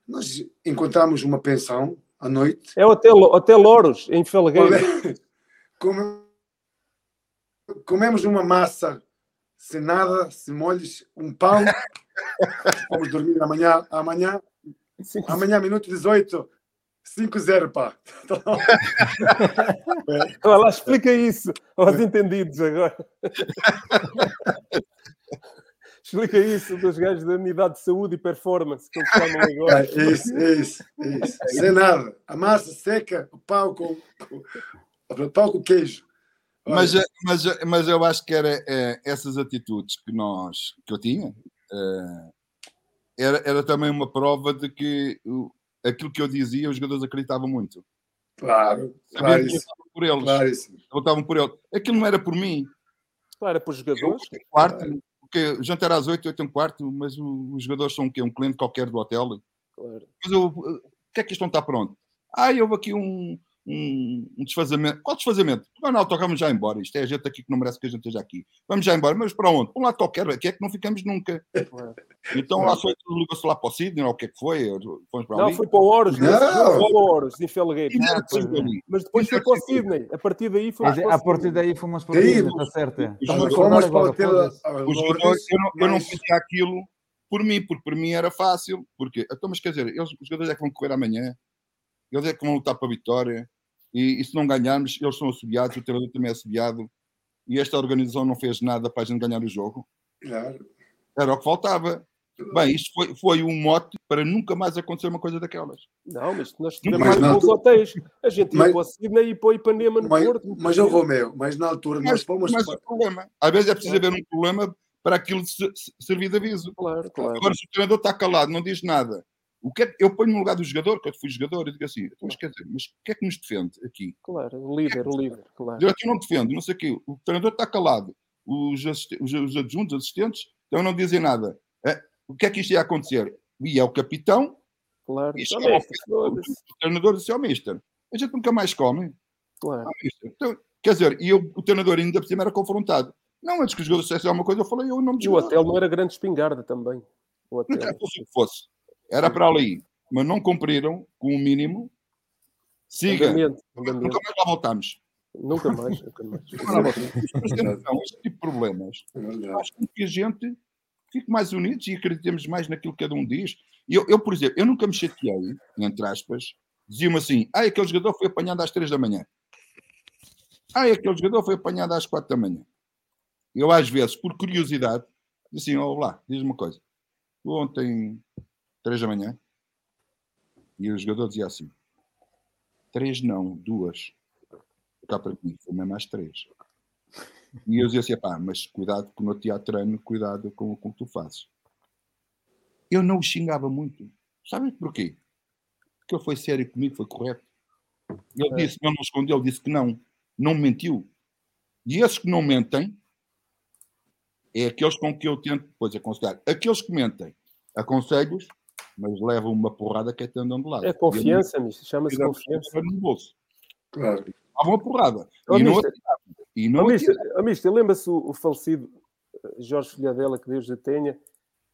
Nós encontramos uma pensão à noite. É o Hotel, Hotel Loros, em Felgueiro. Come- Comemos uma massa sem nada, sem molhos, um pão. Vamos dormir amanhã, amanhã, amanhã, minuto 18, 5-0, pá. Olha lá, explica isso aos entendidos agora. explica isso dos gajos da unidade de saúde e performance que eles chamam É, agora. isso, isso, isso. Sem nada. A massa seca, o pão com, com, o pão com queijo. Olha, Mas, eh, mas, eh, mas eu acho que era eh, essas atitudes que nós que eu tinha eh, era, era também uma prova de que o- aquilo que eu dizia os jogadores acreditavam muito. claro, claro, lutavam por eles, claro, isso. lutavam por eles. Aquilo não era por mim. Claro, para os Eu, jogadores. quarto, porque o jantar às 8, 8 um quarto, mas o- os jogadores são o quê? Um cliente qualquer do hotel. Claro. Mas eu, o que é que isto não está pronto? Ah, houve aqui um, um, um desfazamento. Qual desfazamento? Não, não, tocamos já embora. Isto é a gente aqui que não merece que a gente esteja aqui. Vamos já embora. Mas para onde? Para um lado qualquer. Aqui é que não ficamos nunca. Então lá foi, ligou-se lá para o Sidney, ou o que é que foi? Fomos para Não, ali. foi para o Oros, Não. foi para o Felgueiro. E ali. Mas depois foi para o Sydney. A partir daí foi Mas para a partir daí fomos para o os- está certo? Fomos para o jogadores, eu, não, fazia aquilo por mim, porque para mim era fácil. Porque, então, mas quer dizer, eles, os jogadores é que vão correr amanhã, eles é que vão lutar para a vitória, e, e se não ganharmos, eles são assobiados, o treinador também é assobiado, e esta organização não fez nada para a gente ganhar o jogo. Claro. Era o que faltava. Bem, isto foi, foi um mote para nunca mais acontecer uma coisa daquelas. Não, mas nós na nos altura- hotéis. A gente ia Mas- para o Sydney e para o Ipanema no Mas, Porto. mas eu vou, meu, mas na altura nós Mas, fomos. mas para- o problema, às vezes é preciso haver um problema para aquilo se- se- servir de aviso. Claro, claro. Agora, se o treinador está calado, não diz nada, o que é eu ponho no lugar do jogador, que eu fui jogador, e digo assim, "Então, mas quer dizer, mas o que é que nos defende aqui? Claro, o líder, o líder, claro. Eu aqui não defendo, não sei o quê. O treinador está calado. Os, assist- os, os adjuntos, assistentes, então não dizem nada. É, o que é que isto ia acontecer? E é o capitão, claro. nestas, fim, o, o treinador disse ao mister, a gente nunca mais come. Claro. Então, quer dizer, e eu, o treinador ainda por cima era confrontado. Não, antes que os jogadores dissessem alguma coisa, eu falei eu o nome do E o hotel não era grande espingarda também. O Não hotel. interessa fosse o que fosse. Era para ali. Mas não cumpriram com o mínimo. Siga. Andamento, andamento. Nunca mais lá voltamos. Nunca mais, nunca mais. Noção, este tipo de problemas É faz com que a gente fique mais unidos e acreditemos mais naquilo que cada um diz. Eu, eu, por exemplo, eu nunca me chateei, entre aspas, diziam-me assim, ah, aquele jogador foi apanhado às 3 da manhã. Ah, aquele jogador foi apanhado às 4 da manhã. Eu, às vezes, por curiosidade, disse assim, oh, lá, diz-me uma coisa. Tu ontem, 3 da manhã, e o jogador dizia assim, 3 não, duas. Cá para mim, foi mesmo às 3. E eu dizia assim, pá, mas cuidado com o meu teatro treino, cuidado com, o que tu fazes. Eu não o xingava muito. Sabem porquê? Porque ele foi sério comigo, foi correto. Ele É. disse, não, não escondeu, ele disse que não. Não mentiu. E esses que não mentem, é aqueles com que eu tento depois aconselhar. Aqueles que mentem, aconselhos, mas levam uma porrada que é te andando de lado. É confiança, mister. Chama-se confiança. no bolso. Claro. Há uma porrada. Ó, e não mister. E não mister, lembra-se o, o falecido eh, Jorge Filhadela, que Deus o tenha,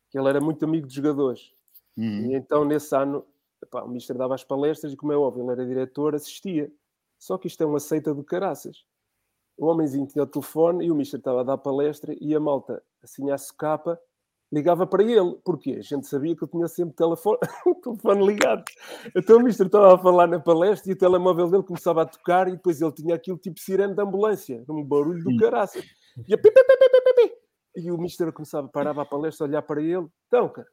que ele era muito amigo de jogadores. Uhum. E então, nesse ano, epá, o Mister dava as palestras e, como é óbvio, ele era diretor, assistia. Só que isto é uma seita de caraças. O homenzinho tinha o telefone e o Mister estava a dar palestra e a malta, assim à socapa, ligava para ele. Porquê? A gente sabia que eu tinha sempre telefone, o telefone ligado. Então o Mister estava a falar na palestra e o telemóvel dele começava a tocar e depois ele tinha aquilo tipo sirene de ambulância, um barulho do caraças. E, a pi, pi, pi, e o Mister começava, parava a palestra, a olhar para ele. Então, cara,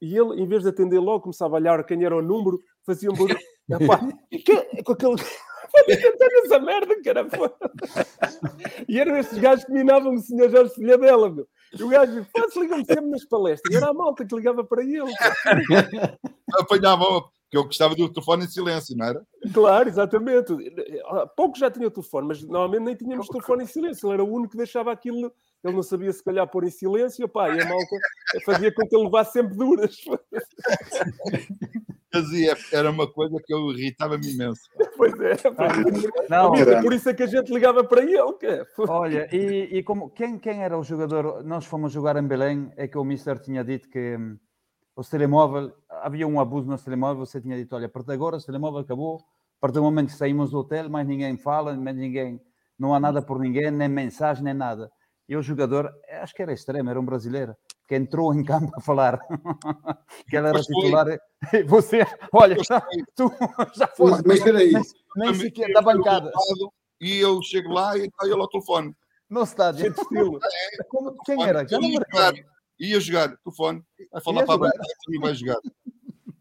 e ele, em vez de atender logo, começava a olhar quem era o número, fazia um barulho. Epá, com aquele. Olha essa merda, cara. E eram estes gajos que minavam o senhor Jorge Filhadela, meu. E o gajo, pá, se liga-me sempre nas palestras. E era a malta que ligava para ele. Apanhava, porque eu gostava do telefone em silêncio, não era? Claro, exatamente. Pouco já tinha o telefone, mas normalmente nem tínhamos telefone em silêncio. Ele era o único que deixava aquilo. Ele não sabia se calhar pôr em silêncio, pá, e a malta fazia com que ele levasse sempre duras. Fazia, era uma coisa que eu irritava-me imenso. Pois é, pá. Não, Amigo, por isso é que a gente ligava para ele. Que é. Olha, e, e como, quem, quem era o jogador? Nós fomos jogar em Belém, é que o Mister tinha dito que hum, os telemóvel, havia um abuso nos telemóveis, você tinha dito, olha, a partir de agora o telemóvel acabou, a partir do momento que saímos do hotel, mais ninguém fala, mais ninguém, não há nada por ninguém, nem mensagem, nem nada. E o jogador, acho que era extremo, era um brasileiro, que entrou em campo a falar, que ele era titular, e você, olha, tu já foste, mas espera aí, nem, nem sequer da bancada, E eu chego lá e está ele ao telefone. no estádio. De estilo. Como- Quem era? Já não recordo. jogar, ia jogar, telefone, vai falar Ia para a jogar. bancada e vai jogar.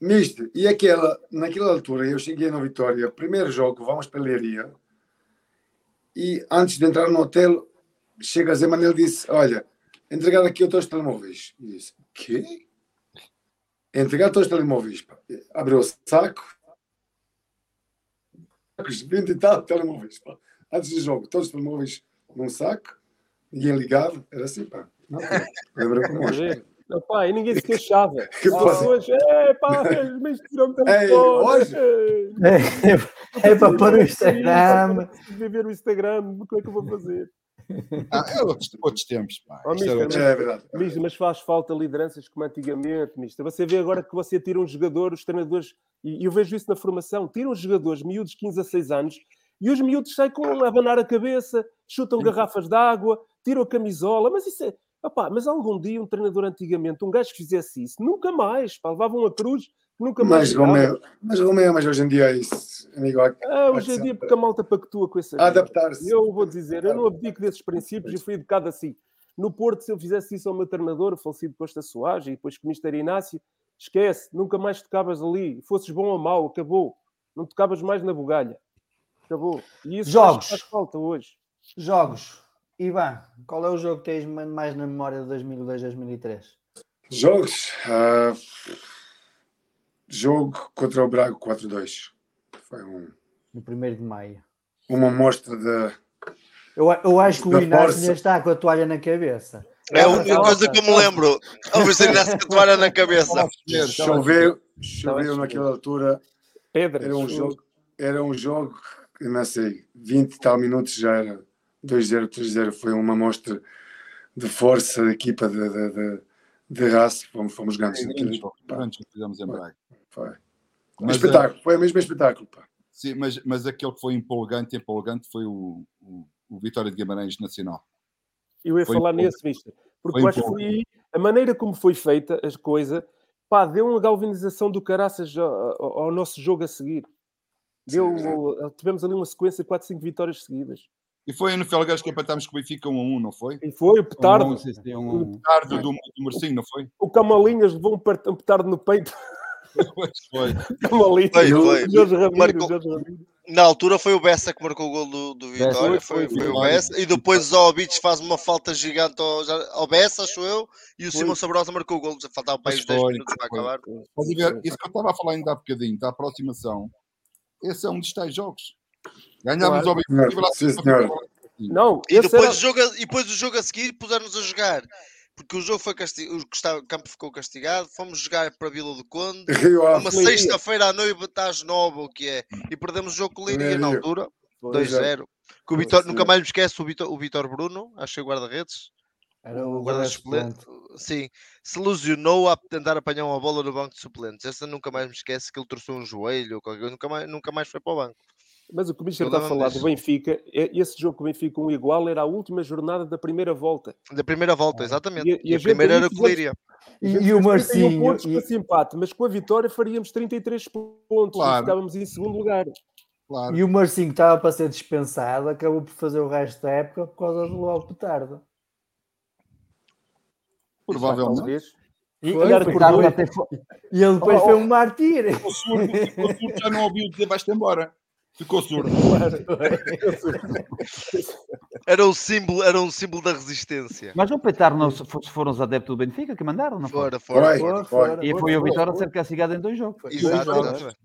mister, e aquela, naquela altura eu cheguei na Vitória, primeiro jogo, vamos para Leiria, e antes de entrar no hotel, chega a Zé Manel e disse: Olha, entregar aqui os teus telemóveis. E disse: Quê? Entregar os teus telemóveis. pá. Abriu o saco, 20 e tal telemóveis. pá. Antes do jogo, todos os telemóveis num saco, ninguém ligado, era assim, pá. Não, pá. Lembra como hoje. Não, pá, e ninguém se queixava. Que As pessoas, é pá, mas tirou-me telefone. hoje? ei. É, é para pôr o Instagram. Viver o Instagram, como é que eu vou fazer? Ah, é outros, outros tempos, pá. Oh, mister, outros- É verdade. Mister, mas faz falta lideranças como antigamente, mister. Você vê agora que você tira um jogador, os treinadores, e eu vejo isso na formação, tiram os jogadores miúdos de 15 a 6 anos e os miúdos saem com a abanar a cabeça, chutam garrafas de água, tiram a camisola, mas isso é. Mas algum dia um treinador antigamente, um gajo que fizesse isso, nunca mais, pá, levava uma cruz, nunca mais. Mas. Romeu, mas Romeu, mas hoje em dia é isso, amigo. há- Ah, hoje em dia, porque a malta pactua com essa. Adaptar-se. Eu vou dizer, eu não abdico desses princípios e fui educado assim. No Porto, se eu fizesse isso ao meu treinador, falecido Costa Soares, e depois com o Mister Inácio, esquece, nunca mais tocavas ali. Fosses bom ou mau, acabou. Não tocavas mais na bugalha. Acabou. E isso Jogos. faz, faz falta hoje. Jogos. Ivan, qual é o jogo que tens mais na memória de 2002-2003? Jogos. ah, jogo contra o Braga 4-2. Foi um- No 1 de maio. uma amostra de. Eu, eu acho que o Inácio força. já está com a toalha na cabeça. É a única coisa que eu me lembro. Ao ver se ainda se toalha na cabeça. Choveu, choveu naquela altura. Era um jogo, era um jogo, não sei, 20 e tal minutos já era 2-0, 3-0. Foi uma amostra de força da equipa de, de, de, de raça. Fomos, fomos grandes Foi naquele. grande jogo, grande jogo que fizemos em Braga. Foi. Um Mas, espetáculo, foi mesmo espetáculo. Pá. Sim, mas, mas aquele que foi empolgante, empolgante foi o, o, o Vitória de Guimarães Nacional. Eu ia Foi falar empolgante. nesse, Mister. Porque Foi eu acho que foi aí, a maneira como foi feita as coisas, pá, deu uma galvanização do caraças ao, ao- nosso jogo a seguir. Deu, tivemos ali uma sequência de 4, 5 vitórias seguidas. E foi no Felgueiras que empatámos com o Benfica 1 a 1, não foi? E foi o petardo. Um, sim, sim, um- Tardo do, do Marcinho, não foi? O Camalinhas levou um um petardo no peito. Pois foi. Foi, foi. Jorge Ramiro, Marcou- Jorge Ramiro. Na altura foi o Bessa que marcou o gol do, do Vitória, Foi, foi, foi, foi o. Bessa, e depois o Zovic faz uma falta gigante ao, ao Bessa, acho eu, e o Foi. Simão Sabrosa marcou o gol, já faltavam para os 10 foi, minutos para acabar. Estás ver? Isso que eu estava a falar ainda há bocadinho, da aproximação. Esse é um dos tais jogos. Ganhámos Claro. ao Benfica. Senhor, sim, senhor. Não, E depois, era... o jogo, a- e depois o jogo a seguir puseram-nos a jogar, porque o jogo foi castigado, o Gustavo- o campo ficou castigado, fomos jogar para a Vila do Conde, Rio uma sexta-feira à noite, às nove, o que é, e perdemos o jogo com o Leiria na altura, Pois é. 2-0. Que o Vitor, é. nunca mais me esquece o Vitor, o Vitor Bruno, acho que é guarda-redes, Era o o guarda guarda-suplente. suplente, sim, se ilusionou a tentar apanhar uma bola no banco de suplentes. Essa nunca mais me esquece que ele torceu um joelho ou qualquer coisa, nunca mais, nunca mais foi para o banco. Mas o que o Mister Eu está a falar do. Benfica, é- esse jogo com o Benfica um igual era a última jornada da primeira volta. Da primeira volta, exatamente. E a- E, e a a, gente primeira era com o fizemos- Leiria. A gente E, e o fez 31 Marcinho. pontos e- para esse empate, mas com a vitória faríamos 33 pontos Claro. e ficávamos em segundo lugar. Claro. E o Marcinho que estava para ser dispensado, acabou por fazer o resto da época por causa do Léo Petardo. Provavelmente. E, Foi, e, foi, foi. e ele depois Oh, foi oh. um martírio. O surdo já não ouviu dizer vais-te embora. Ficou surdo. Era um símbolo, era um símbolo da resistência. Mas o Petar não foram os adeptos do Benfica que mandaram, não foi? Fora, fora, fora. foi. E foi o Vitória a ser castigado em dois jogos. Exato.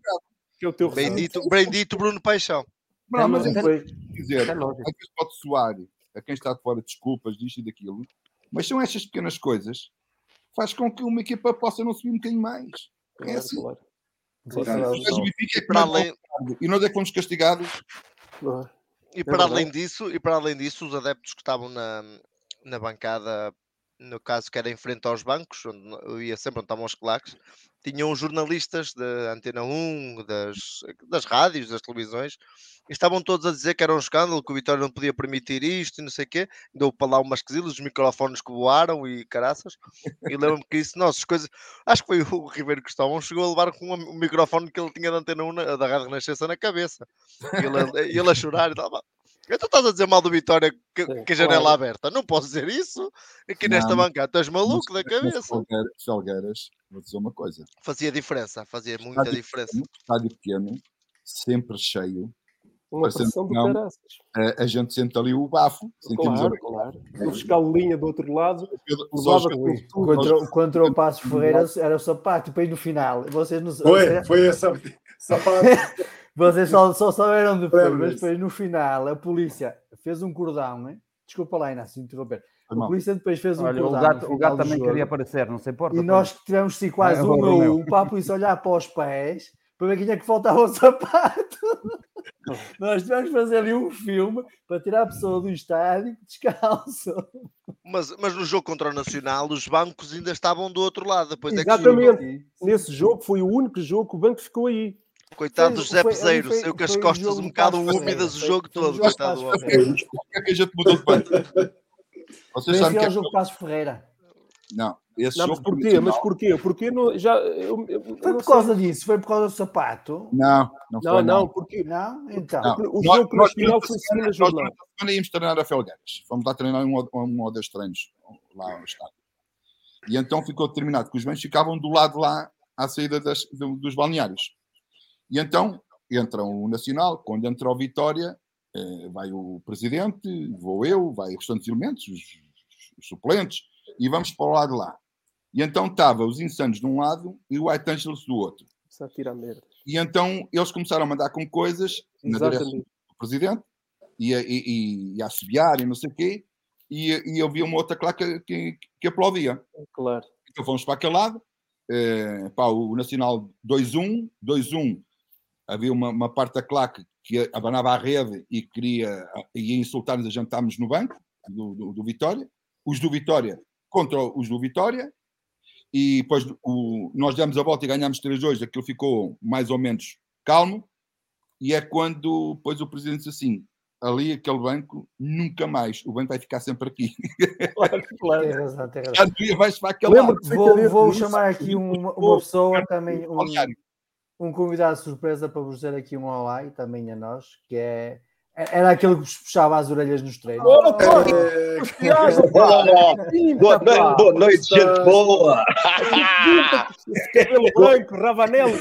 Que é o teu Bem recinto. dito, bem dito Bruno Paixão. Não, mas é Foi. dizer, É pode soar a quem está de fora desculpas disto e daquilo, mas são estas pequenas coisas que faz com que uma equipa possa não subir um bocadinho mais. É assim. claro. Benfica é Para manda além, e nós é que fomos castigados. E É para além disso, e para além disso, os adeptos que estavam na, na bancada, no caso que era em frente aos bancos, onde eu ia sempre onde estavam os claques, tinham jornalistas da Antena 1, das, das rádios, das televisões, e estavam todos a dizer que era um escândalo, que o Vitória não podia permitir isto e não sei o quê. Deu para lá umas quesilas, os microfones que voaram e caraças. E lembro-me que isso, nossa, as coisas. Acho que foi o Ribeiro Cristóvão, chegou a levar com um microfone que ele tinha da Antena 1 na- da Rádio Renascença na cabeça. E ele, ele a chorar e tal. "Pá, Tu estás a dizer mal do Vitória que, Sim, que a janela claro. aberta. Não posso dizer isso aqui Não, nesta bancada. És maluco da Mas- cabeça. Felgueiras, Felgueiras, vou dizer uma coisa. Fazia diferença, fazia muita Estádio diferença. pequeno, Estádio pequeno, sempre cheio. Uma pressão do não. caraças. A, a gente sente ali o bafo. Sentimos Claro, ali. claro. O fiscal de linha do outro lado Os levava. Contra, contra o Passos Ferreira era o sapato, depois no final. Vocês não Foi, foi essa sapato. Vocês só, só souberam depois, mas depois no final a polícia fez um cordão, hein? desculpa lá, Inácio, interromper. A polícia depois fez um Olha, o cordão. gato, o gato final do também jogo, queria aparecer, não se importa. E nós tivemos ser quase É, um o a um para a polícia olhar para os pés para ver quem é que faltava o sapato. nós tivemos de fazer ali um filme para tirar a pessoa do estádio descalço. Mas, mas no jogo contra o Nacional, os bancos ainda estavam do outro lado. Depois é que Exatamente. Nesse jogo foi o único jogo que o banco ficou aí. Coitado do José foi- Peseiro, saiu com as costas um do bocado úmidas o foi- jogo foi o todo, jogo do coitado do homem. Que é que a gente mudou de banco? Vocês sabem esse que é o jogo de Passos Ferreira. Não, esse Não, jogo mas porquê? Mas porquê? Porque não, já. Eu, eu- Foi por sei. causa disso, foi por causa do sapato. Não, não foi Não, não. não, porque Não? Então. Não. o Nós- jogo nós nacional durante a foi semana- segunda nós jornada. a semana íamos treinar a Felgueiras. Fomos lá treinar um, ou- um ou dois treinos lá ao estádio. E então ficou determinado que os bens ficavam do lado lá à saída das- do- dos balneários. E então entra o Nacional, quando entra o Vitória, eh, vai o presidente, vou eu, vai os restantes elementos, os, os suplentes, e vamos para o lado lá. E então estava os Insanos de um lado e o White Angels do outro. Tira a merda. E então eles começaram a mandar com coisas na direção Exatamente. do presidente e a, e, e, a assobiar e não sei o quê. E, e eu vi uma outra claque que, que aplaudia. Claro. Então fomos para aquele lado. eh, pá, o Nacional 2-1, 2-1. Havia uma, uma parte da claque que abanava a rede e queria ia insultar-nos a jantarmos no banco do, do, do Vitória. Os do Vitória contra os do Vitória. E depois o, nós demos a volta e ganhámos 3-2. Aquilo ficou mais ou menos calmo. E é quando depois o presidente disse assim: ali aquele banco, nunca mais. O banco vai ficar sempre aqui. Claro, claro. Tem razão, tem razão. Vou, vou chamar aqui uma, uma pessoa também, um, um convidado surpresa para vos dizer aqui um olá e também a nós, que é. Era aquele que vos puxava as orelhas nos treinos. É, boa, noite, boa noite, gente boa. Cabelo branco, ravanelo.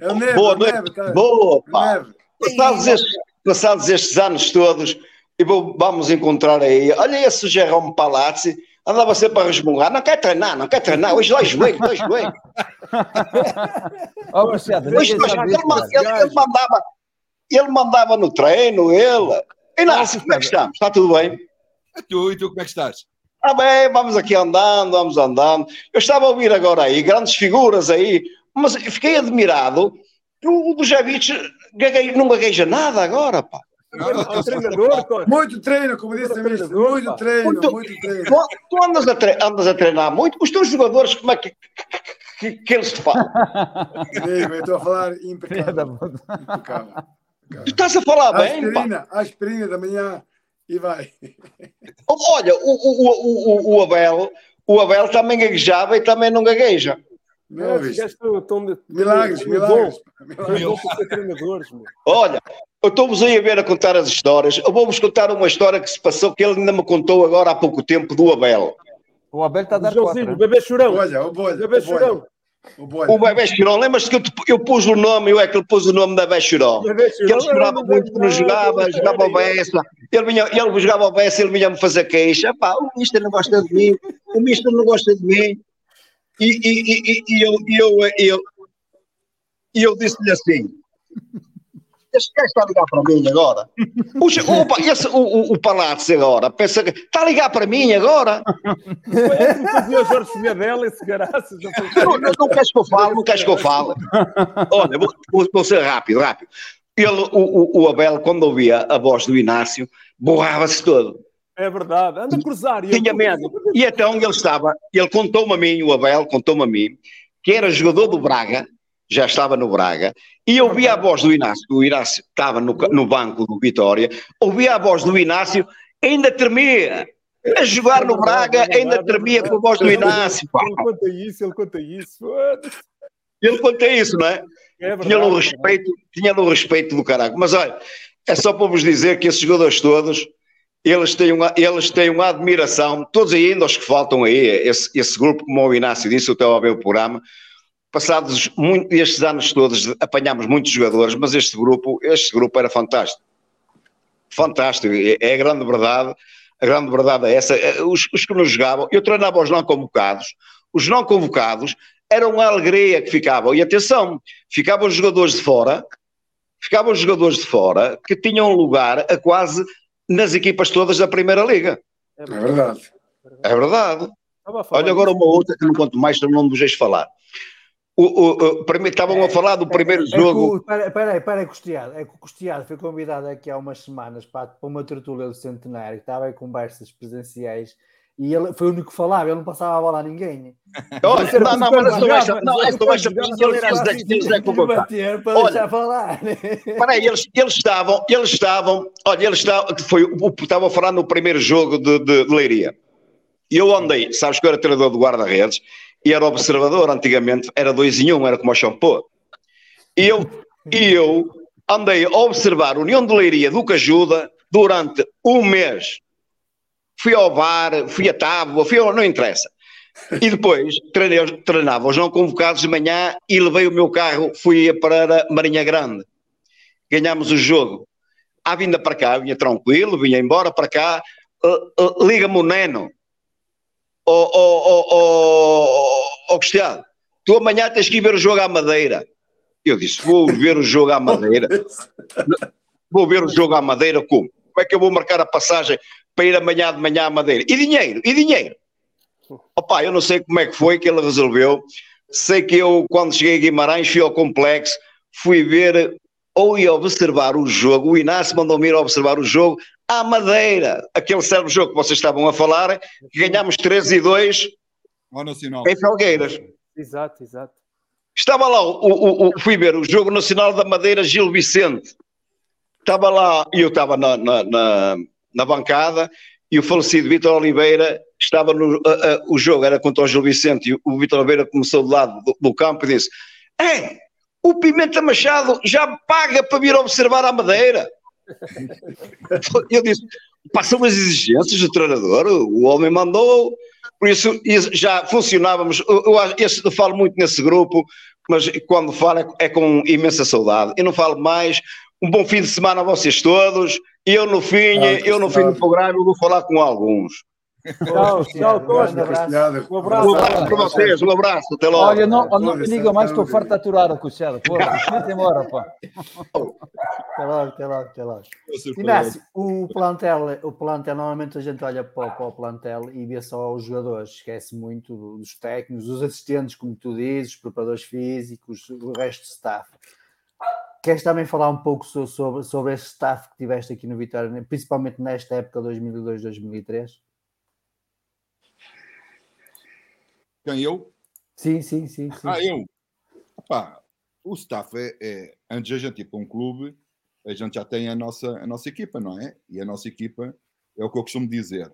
é Neve, Boa o noite, Neve, boa, pá. Neve. Passados estes, passados estes anos todos, e vamos encontrar aí. Olha esse Jerome Palazzi, andava sempre a resmungar. Não quer treinar, não quer treinar. Hoje dói joelho, dói joelho. Ó, Cristiano, Hoje. Ele, ele- ele mandava, ele mandava no treino, ele. Inácio, como é que estamos? Está tudo bem? E tu, e tu, como é que estás? Ah, bem, vamos aqui andando, vamos andando. Eu estava a ouvir agora aí, grandes figuras aí, mas eu fiquei admirado que o Dujavic gague- não gagueja nada agora, pá. É um treinador. Muito treino, como disse Muito pá. treino, Muito- muito treino. Tu, tu andas, a tre- andas a treinar muito, os teus jogadores, como é que, que, que eles te falam? Digo, eu estou a falar impecável. impecável. Tu estás a falar bem, pá. Aspirina, aspirina da manhã e vai. Olha, o, o, o, o, o Abel, o Abel também gaguejava e também não gagueja. Não estão- Milagres, milagres. milagres. meu. Olha, estou-vos aí a ver a contar as histórias. Eu vou-vos contar uma história que se passou, que ele ainda me contou agora há pouco tempo, do Abel. O Abel está a dar Joãozinho, quatro. bebê chorão. Olha, o bolha. Bebê o bolha. chorão. O Bebé Chirão, lembras-te que eu, te- eu pus o nome, eu é que ele pôs o nome da Bebé Chirão. Que ele chorava muito quando jogava, jogava ao Bessa. Ele, vinha, ele jogava ao Bessa, ele vinha-me fazer queixa. Pá, o Mister não gosta de mim, o Mister não gosta de mim. E, e, e, e- e eu, eu, e eu, e eu disse-lhe assim: Este gajo está a ligar para mim agora. O, opa, esse, o, o, o Palácio agora, pensa que está a ligar para mim agora. Foi ele que fazia o Jorge Filhadela, esse garaças. Não, não, queres que eu fale, não queres que eu fale. Olha, vou, vou- ser rápido, rápido. Ele, o, o, o Abel, quando ouvia a voz do Inácio, borrava-se todo. É verdade. Anda a cruzar. eu- Tinha medo. E então ele estava, ele contou-me a mim, o Abel contou-me a mim, que era jogador do Braga, já estava no Braga, e ouvia a voz do Inácio, o Inácio estava no, no banco do Vitória, ouvia a voz do Inácio, ainda tremia. A jogar no Braga, ainda tremia com a voz do Inácio. pá. Ele conta isso, ele conta isso. Ele conta isso, não é? É verdade. Tinha-lhe o respeito, tinha o respeito do caralho. Mas olha, é só para vos dizer que esses jogadores todos, eles têm uma, eles têm uma admiração, todos ainda os que faltam aí, esse, esse grupo, como o Inácio disse, eu estava a ver o programa, passados muito, estes anos todos, apanhámos muitos jogadores, mas este grupo, este grupo era fantástico. Fantástico, é, é a grande verdade. A grande verdade é essa. Eh, Os, os que nos jogavam, eu treinava os não convocados, os não convocados eram uma alegria que ficavam. E atenção, ficavam os jogadores de fora, ficavam os jogadores de fora que tinham lugar a quase nas equipas todas da Primeira Liga. É verdade. É verdade. A falar Olha agora uma outra que não conto mais, não vos deixo falar. O, o, o, primeiro- estavam a falar do primeiro É jogo. que o- Espera espera aí, espera aí, Costeado. É que o Costeado foi convidado aqui há umas semanas para, para uma tertúlia do centenário, que estava em conversas presenciais, e ele foi o único que falava, ele não passava a bola a ninguém. Olha, não, não, mas é que vou contar. bater para deixar falar. Espera aí, eles, eles estavam, eles estavam, olha, eles estavam, foi, o- estavam a falar no primeiro jogo de, de, de Leiria. E eu andei, sabes que eu era treinador de guarda-redes e era observador antigamente, era dois em um, era como o shampoo. E eu, e eu andei a observar a União de Leiria do Cajuda durante um mês. Fui ao bar, fui à tábua, fui ao, não interessa. E depois treinei, treinava os não convocados de manhã e levei o meu carro, fui para Marinha Grande ganhámos o jogo. À vinda para cá, vinha tranquilo, vinha embora para cá, uh, uh, liga-me o Neno. Oh, oh, oh, oh, Cristiano, tu amanhã tens que ir ver o jogo à Madeira. Eu disse, vou ver o jogo à Madeira. vou ver o jogo à Madeira como? Como é que eu vou marcar a passagem para ir amanhã de manhã à Madeira? E dinheiro? E dinheiro? Opa, eu não sei como é que foi que ele resolveu. Sei que eu, quando cheguei a Guimarães, fui ao complexo, fui ver ou ia observar o jogo. O Inácio mandou-me ir observar o jogo à Madeira. Aquele célebre jogo que vocês estavam a falar, que ganhámos 13 e 2 Ao Nacional. em Felgueiras. Exato, exato. Estava lá, o, o- o- fui ver o Jogo Nacional da Madeira Gil Vicente. Estava lá, e eu estava na, na, na, na bancada, e o falecido Vitor Oliveira estava no. a- a- o jogo era contra o Gil Vicente, e o Vitor Oliveira começou do lado do, do campo e disse: É, o Pimenta Machado já paga para vir observar a Madeira. Eu disse: passam as exigências do treinador, o homem mandou, por isso, já funcionávamos. Eu, eu, eu falo muito nesse grupo, mas quando falo é, é com imensa saudade. Eu não falo mais. Um bom fim de semana a vocês todos. E eu no fim, Ah, eu no fim do programa eu vou falar com alguns. Tchau, tchau. Obrigado. Um abraço. Um abraço para vocês, um abraço, até logo. Olha, não, não me diga mais, estou farto de aturar o Cuxado. Porra, vai embora, pá. Até logo, até logo, até logo. Inácio, o plantel, o plantel, normalmente a gente olha para, o- para o plantel e vê só os jogadores, esquece muito do- dos técnicos, dos assistentes, como tu dizes, os preparadores físicos, o resto de staff. Queres também falar um pouco so- sobre, sobre esse staff que tiveste aqui no Vitória, principalmente nesta época 2002-2003? Quem eu? Sim, sim, sim. sim. Ah, eu? Pá, o staff é, é. Antes a gente ir para um clube, a gente já tem a nossa, a nossa equipa, não é? E a nossa equipa é o que eu costumo dizer.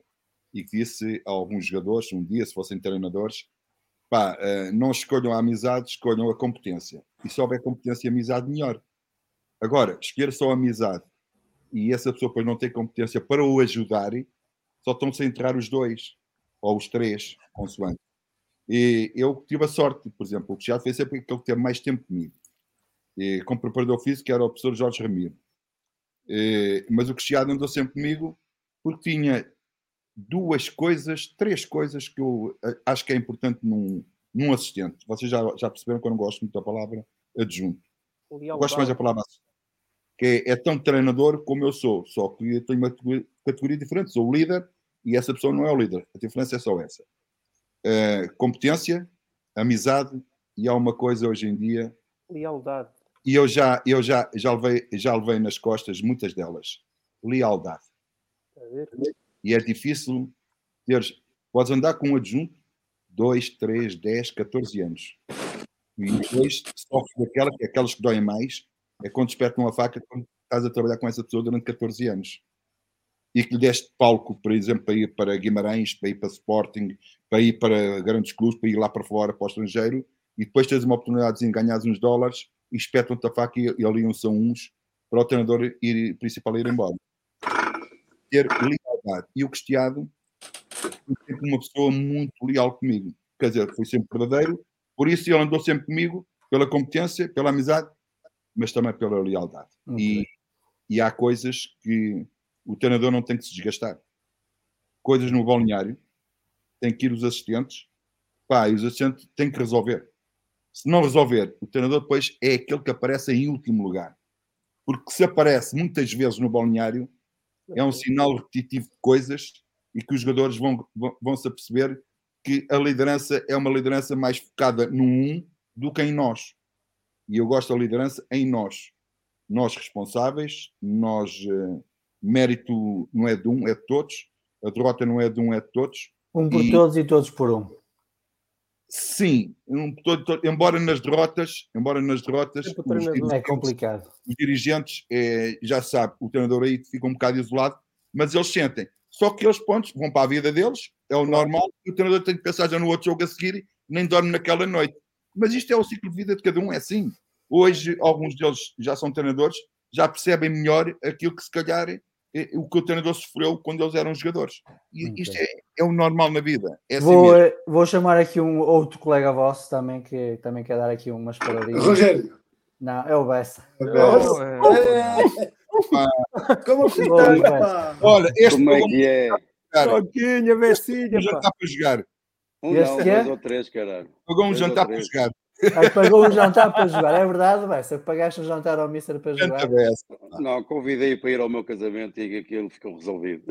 E que disse a alguns jogadores, um dia, se fossem treinadores, pá, eh, não escolham a amizade, escolham a competência. E se houver competência e amizade, melhor. Agora, escolher só a amizade e essa pessoa depois não tem competência para o ajudar, só estão-se a entrar os dois, ou os três, consoante. E eu tive a sorte, por exemplo, o Cristiano foi sempre aquele que teve mais tempo comigo. E, como preparador físico era o professor Jorge Ramiro. E, mas o Cristiano andou sempre comigo porque tinha duas coisas, três coisas que eu eh, acho que é importante num, num assistente. Vocês já, já perceberam que eu não gosto muito da palavra adjunto. Eu gosto mais da palavra assistente. Que é, é tão treinador como eu sou, só que eu tenho uma categoria diferente. Sou o líder e essa pessoa não é o líder. A diferença é só essa. Eh, competência, amizade e há uma coisa hoje em dia Lealdade. e eu já eu já já levei já levei nas costas muitas delas. Lealdade. E é difícil teres podes andar com um adjunto 2, 3, 10, 14 anos. E depois sofres daquela que é aquelas que doem mais é quando espetam a faca quando estás a trabalhar com essa pessoa durante 14 anos e que lhe deste palco, por exemplo, para ir para Guimarães, para ir para Sporting, para ir para grandes clubes, para ir lá para fora, para o estrangeiro, e depois tens uma oportunidade de ganhar uns dólares e espetam-te a faca e, e ali são uns para o treinador ir, principal ir embora. Ter lealdade. E o Cristiano foi sempre uma pessoa muito leal comigo. Quer dizer, foi sempre verdadeiro, por isso ele andou sempre comigo, pela competência, pela amizade, mas também pela lealdade. E, e há coisas que o treinador não tem que se desgastar. Coisas no balneário, tem que ir os assistentes, pá, e os assistentes têm que resolver. Se não resolver, o treinador depois é aquele que aparece em último lugar. Porque se aparece muitas vezes no balneário, é um sinal repetitivo de coisas e que os jogadores vão, vão, vão se aperceber que a liderança é uma liderança mais focada no um do que em nós. E eu gosto da liderança em nós. Nós responsáveis, nós. eh, mérito não é de um, é de todos. A derrota não é de um, é de todos. Um por E- todos e todos por um. Sim, um, todo- todo- embora nas derrotas, embora nas derrotas, É complicado. os dirigentes, eh, já sabe, o treinador aí fica um bocado isolado, mas eles sentem. Só que eles, pontos, vão para a vida deles, é o normal, e o treinador tem que pensar já no outro jogo a seguir, nem dorme naquela noite. Mas isto é o ciclo de vida de cada um, é assim. Hoje, alguns deles já são treinadores, já percebem melhor aquilo que se calhar o que o treinador sofreu quando eles eram jogadores. E isto é, é o normal na vida. É assim Vou, mesmo. eh, vou chamar aqui um outro colega vosso também que também quer dar aqui umas palavrinhas. Rogério. Não, é o Bessa. Como Boa, estás, Bessa. pá? Olha, este Como é que é? Toquinha, Bessinha, um jantar pá. para jogar. Um Este não, é? dois ou três, caralho. Pagou um jantar para jogar. Aí pagou um jantar para jogar. É verdade, Bessa? Pagaste um jantar ao Mister para jogar? dessa. Não, convidei para ir ao meu casamento e aquilo ficou resolvido.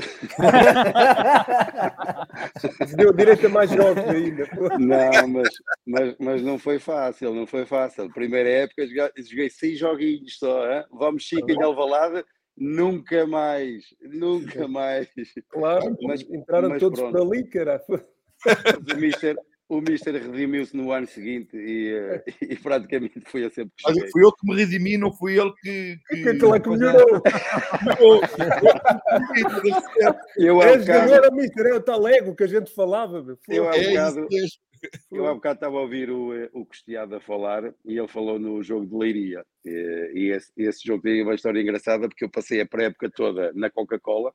Deu direito a mais jogos ainda. Não, mas, mas, mas não foi fácil, não foi fácil. Primeira época joguei, joguei seis joguinhos só. Hein? Vamos Chico em Alvalade, nunca mais, nunca mais. Claro, Mas- entraram mas todos pronto. por ali, cara. Mas o Mister, o Mister redimiu-se no ano seguinte e, eh, e praticamente foi a sempre que fui eu que me redimi, não fui ele que. que... Que aquele é que melhorou. Eu há É bocado, jogador, mister, é o talego que a gente falava. meu. eu há É bocado. Eu há bocado estava a ouvir o, eh, o Cristiano a falar e ele falou no jogo de Leiria. E, e esse, esse jogo tem uma história engraçada porque eu passei a pré-época toda na Coca-Cola,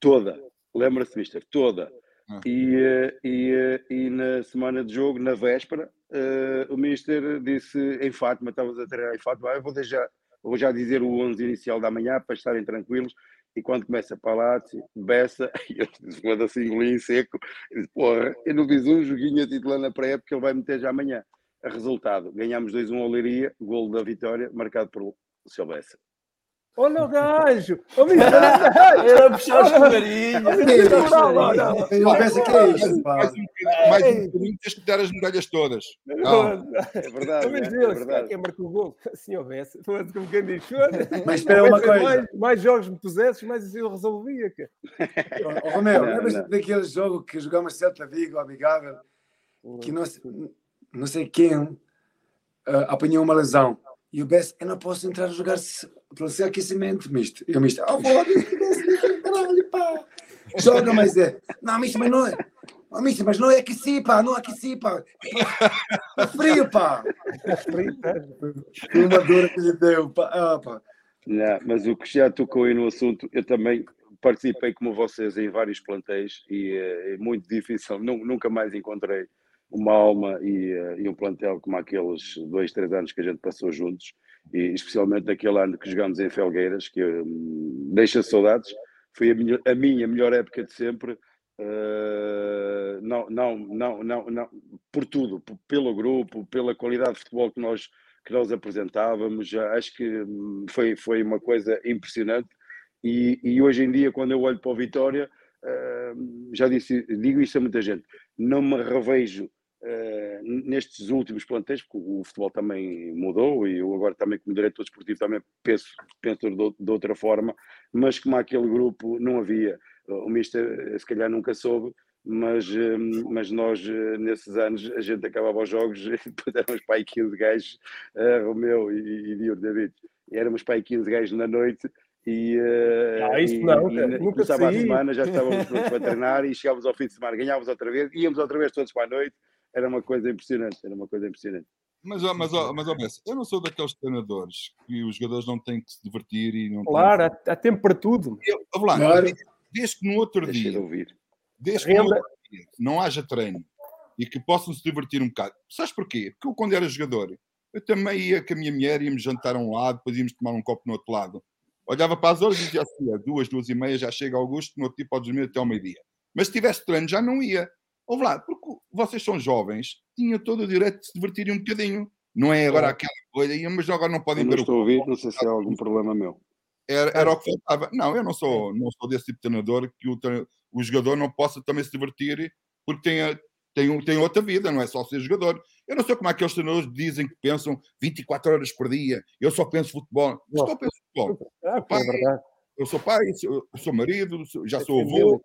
toda, lembra-se, Mister? Toda. Ah. E, eh, e, eh, e na semana de jogo, na véspera, eh, o Mister disse em Fátima, estavas a treinar em Fátima, "Ah, eu vou, deixar, vou já dizer o 11 inicial da manhã para estarem tranquilos. E quando começa disse, Bessa, e eu manda assim em seco. Eu disse, porra, eu não fiz um joguinho a titular na pré-época, ele vai meter já amanhã. Resultado, ganhámos 2-1 ao Leiria, golo da vitória, marcado por o o gajo! Ô, mister, olha o gajo! Era puxar os não. Eu penso que é isto. Mais um bocadinho, tens que dar as medalhas todas. Não. É verdade, Mas né? ele, é verdade. quem marcou o gol? Assim houvesse. Mas como quem diz. Mas espera uma coisa. Mais, mais jogos me pusesses, mais eu resolvia. Romero, Não, lembras-te daquele jogo que jogamos Celta Vigo, amigável, que não, se- não sei quem ah, apanhou uma lesão. E o Bess, eu não posso entrar a jogar seu aquecimento, misto. E o misto, ah, vou caralho, pá. Joga, mas é. Não, misto, mas não é. Oh, misto, mas não é aqueci, pá, não aqueci, pá. É frio, pá. Foi uma dor que lhe deu, pá. Ah, pá. Não, mas o que já tocou aí no assunto, eu também participei como vocês em vários plantéis e eh, é muito difícil, nu- nunca mais encontrei uma alma e, uh, e, um plantel como aqueles dois, três anos que a gente passou juntos, e especialmente naquele ano que jogamos em Felgueiras, que um, deixa saudades. Foi a minha, a minha melhor época de sempre. Uh, não, não, não, não, não, por tudo, pelo grupo, pela qualidade de futebol que nós, que nós apresentávamos, acho que hum, foi, foi uma coisa impressionante. E, e hoje em dia, quando eu olho para o Vitória, uh, já disse, digo isso a muita gente, não me revejo Uh, nestes últimos plantéis, porque o futebol também mudou e eu agora também como diretor desportivo também penso, penso de, de, outra forma, mas como aquele grupo não havia, o Mister eh, se calhar nunca soube, mas, mas nós nesses anos a gente acabava os jogos e depois éramos para aí 15 gajos, Romeu e, e Dior David, éramos para aí 15 gajos na noite e, uh, ah, isso e, não, e, nunca começava a semana, já estávamos prontos para treinar e chegávamos ao fim de semana, ganhávamos outra vez, íamos outra vez todos para a noite era uma coisa impressionante, era uma coisa impressionante. Mas, mas, mas, mas eu não sou daqueles treinadores que os jogadores não têm que se divertir e não Claro, há, há, tempo para tudo. Eu, lá, claro. desde que no outro Deixa dia, de ouvir. desde que no outro dia não haja treino e que possam se divertir um bocado. Sabes porquê? Porque eu, quando era jogador, eu também ia com a minha mulher, íamos jantar a um lado, depois íamos tomar um copo no outro lado. Olhava para as horas e dizia assim: é duas, duas e meia, já chega Augusto, no outro dia pode dormir até ao meio-dia. Mas se tivesse treino, já não ia. Ouve lá, porque vocês são jovens, tinham todo o direito de se divertirem um bocadinho. Não é agora aquela coisa, mas agora não podem eu ver não estou o. a ouvir, não sei se é algum problema meu. Era, era o que faltava. Não, eu não sou, não sou desse tipo de treinador que o, o jogador não possa também se divertir porque tem, tem, tem outra vida, não é só ser jogador. Eu não sei como é que aqueles treinadores dizem que pensam 24 horas por dia, eu só penso futebol. Mas só penso futebol. É, é verdade eu sou pai, sou, sou marido, já sou avô,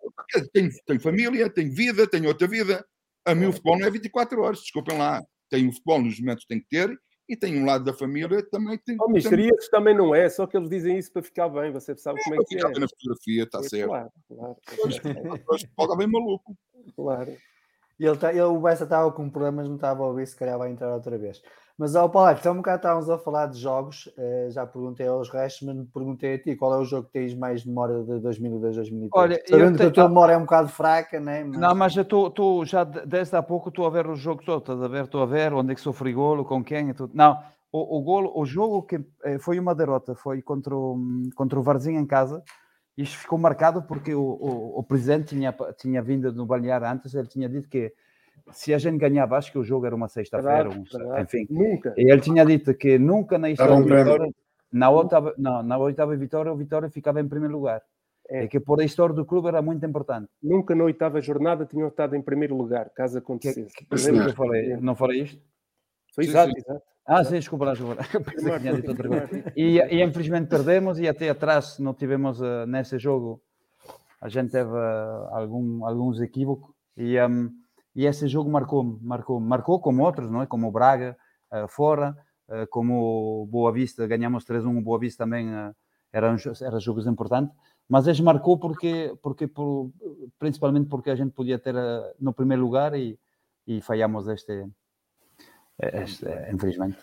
tenho, tenho, família, tenho vida, tenho outra vida. A mim o futebol não é 24 horas, desculpem lá. Tenho o futebol nos momentos que tem que ter e tem um lado da família também tem oh, mister, também... isso também não é, só que eles dizem isso para ficar bem, você sabe é, como é que é. na fotografia, está é, certo. Claro, claro. Hoje pode bem maluco. Claro. E ele, tá, ele, o Bessa estava com problemas, não estava a ouvir, se calhar vai entrar outra vez. Mas, ao Paulo, então um bocado estávamos a falar de jogos, uh, já perguntei aos restos, mas perguntei a ti qual é o jogo que tens mais memória de 2002, 2003? Olha, Sabendo que a tua memória é um bocado fraca, né? Mas... Não, mas eu estou, já desde há pouco estou a ver o jogo todo, estás a ver? Estou a ver onde é que sofri golo, com quem e tudo. Não, o, o, golo, o jogo que eh, foi uma derrota, foi contra o, contra o Varzinho em casa, isto ficou marcado porque o, o, o presidente tinha, tinha vindo no balneário antes, ele tinha dito que se a gente ganhava, acho que o jogo era uma sexta-feira, um, enfim. Nunca. E ele tinha dito que nunca na história um Vitória, na oitava, não, na oitava vitória, o Vitória ficava em primeiro lugar. É. E que por a história do clube era muito importante. Nunca na oitava jornada tinham estado em primeiro lugar, caso acontecesse. Que, que, que eu falei, não falei isto? Foi exato, exato. Ah, sim, desculpa lá, desculpa. e, e infelizmente perdemos e até atrás não tivemos uh, nesse jogo, a gente teve uh, algum, alguns equívocos e um, e esse jogo marcou, marcou, marcou como outros, não é? Como o Braga uh, fora, uh, como o Boa Vista, ganhamos 3-1, o Boa Vista também uh, eram, eram jogos importantes, mas esse marcou porque, porque por, principalmente porque a gente podia ter no primeiro lugar e, e falhamos este, este infelizmente,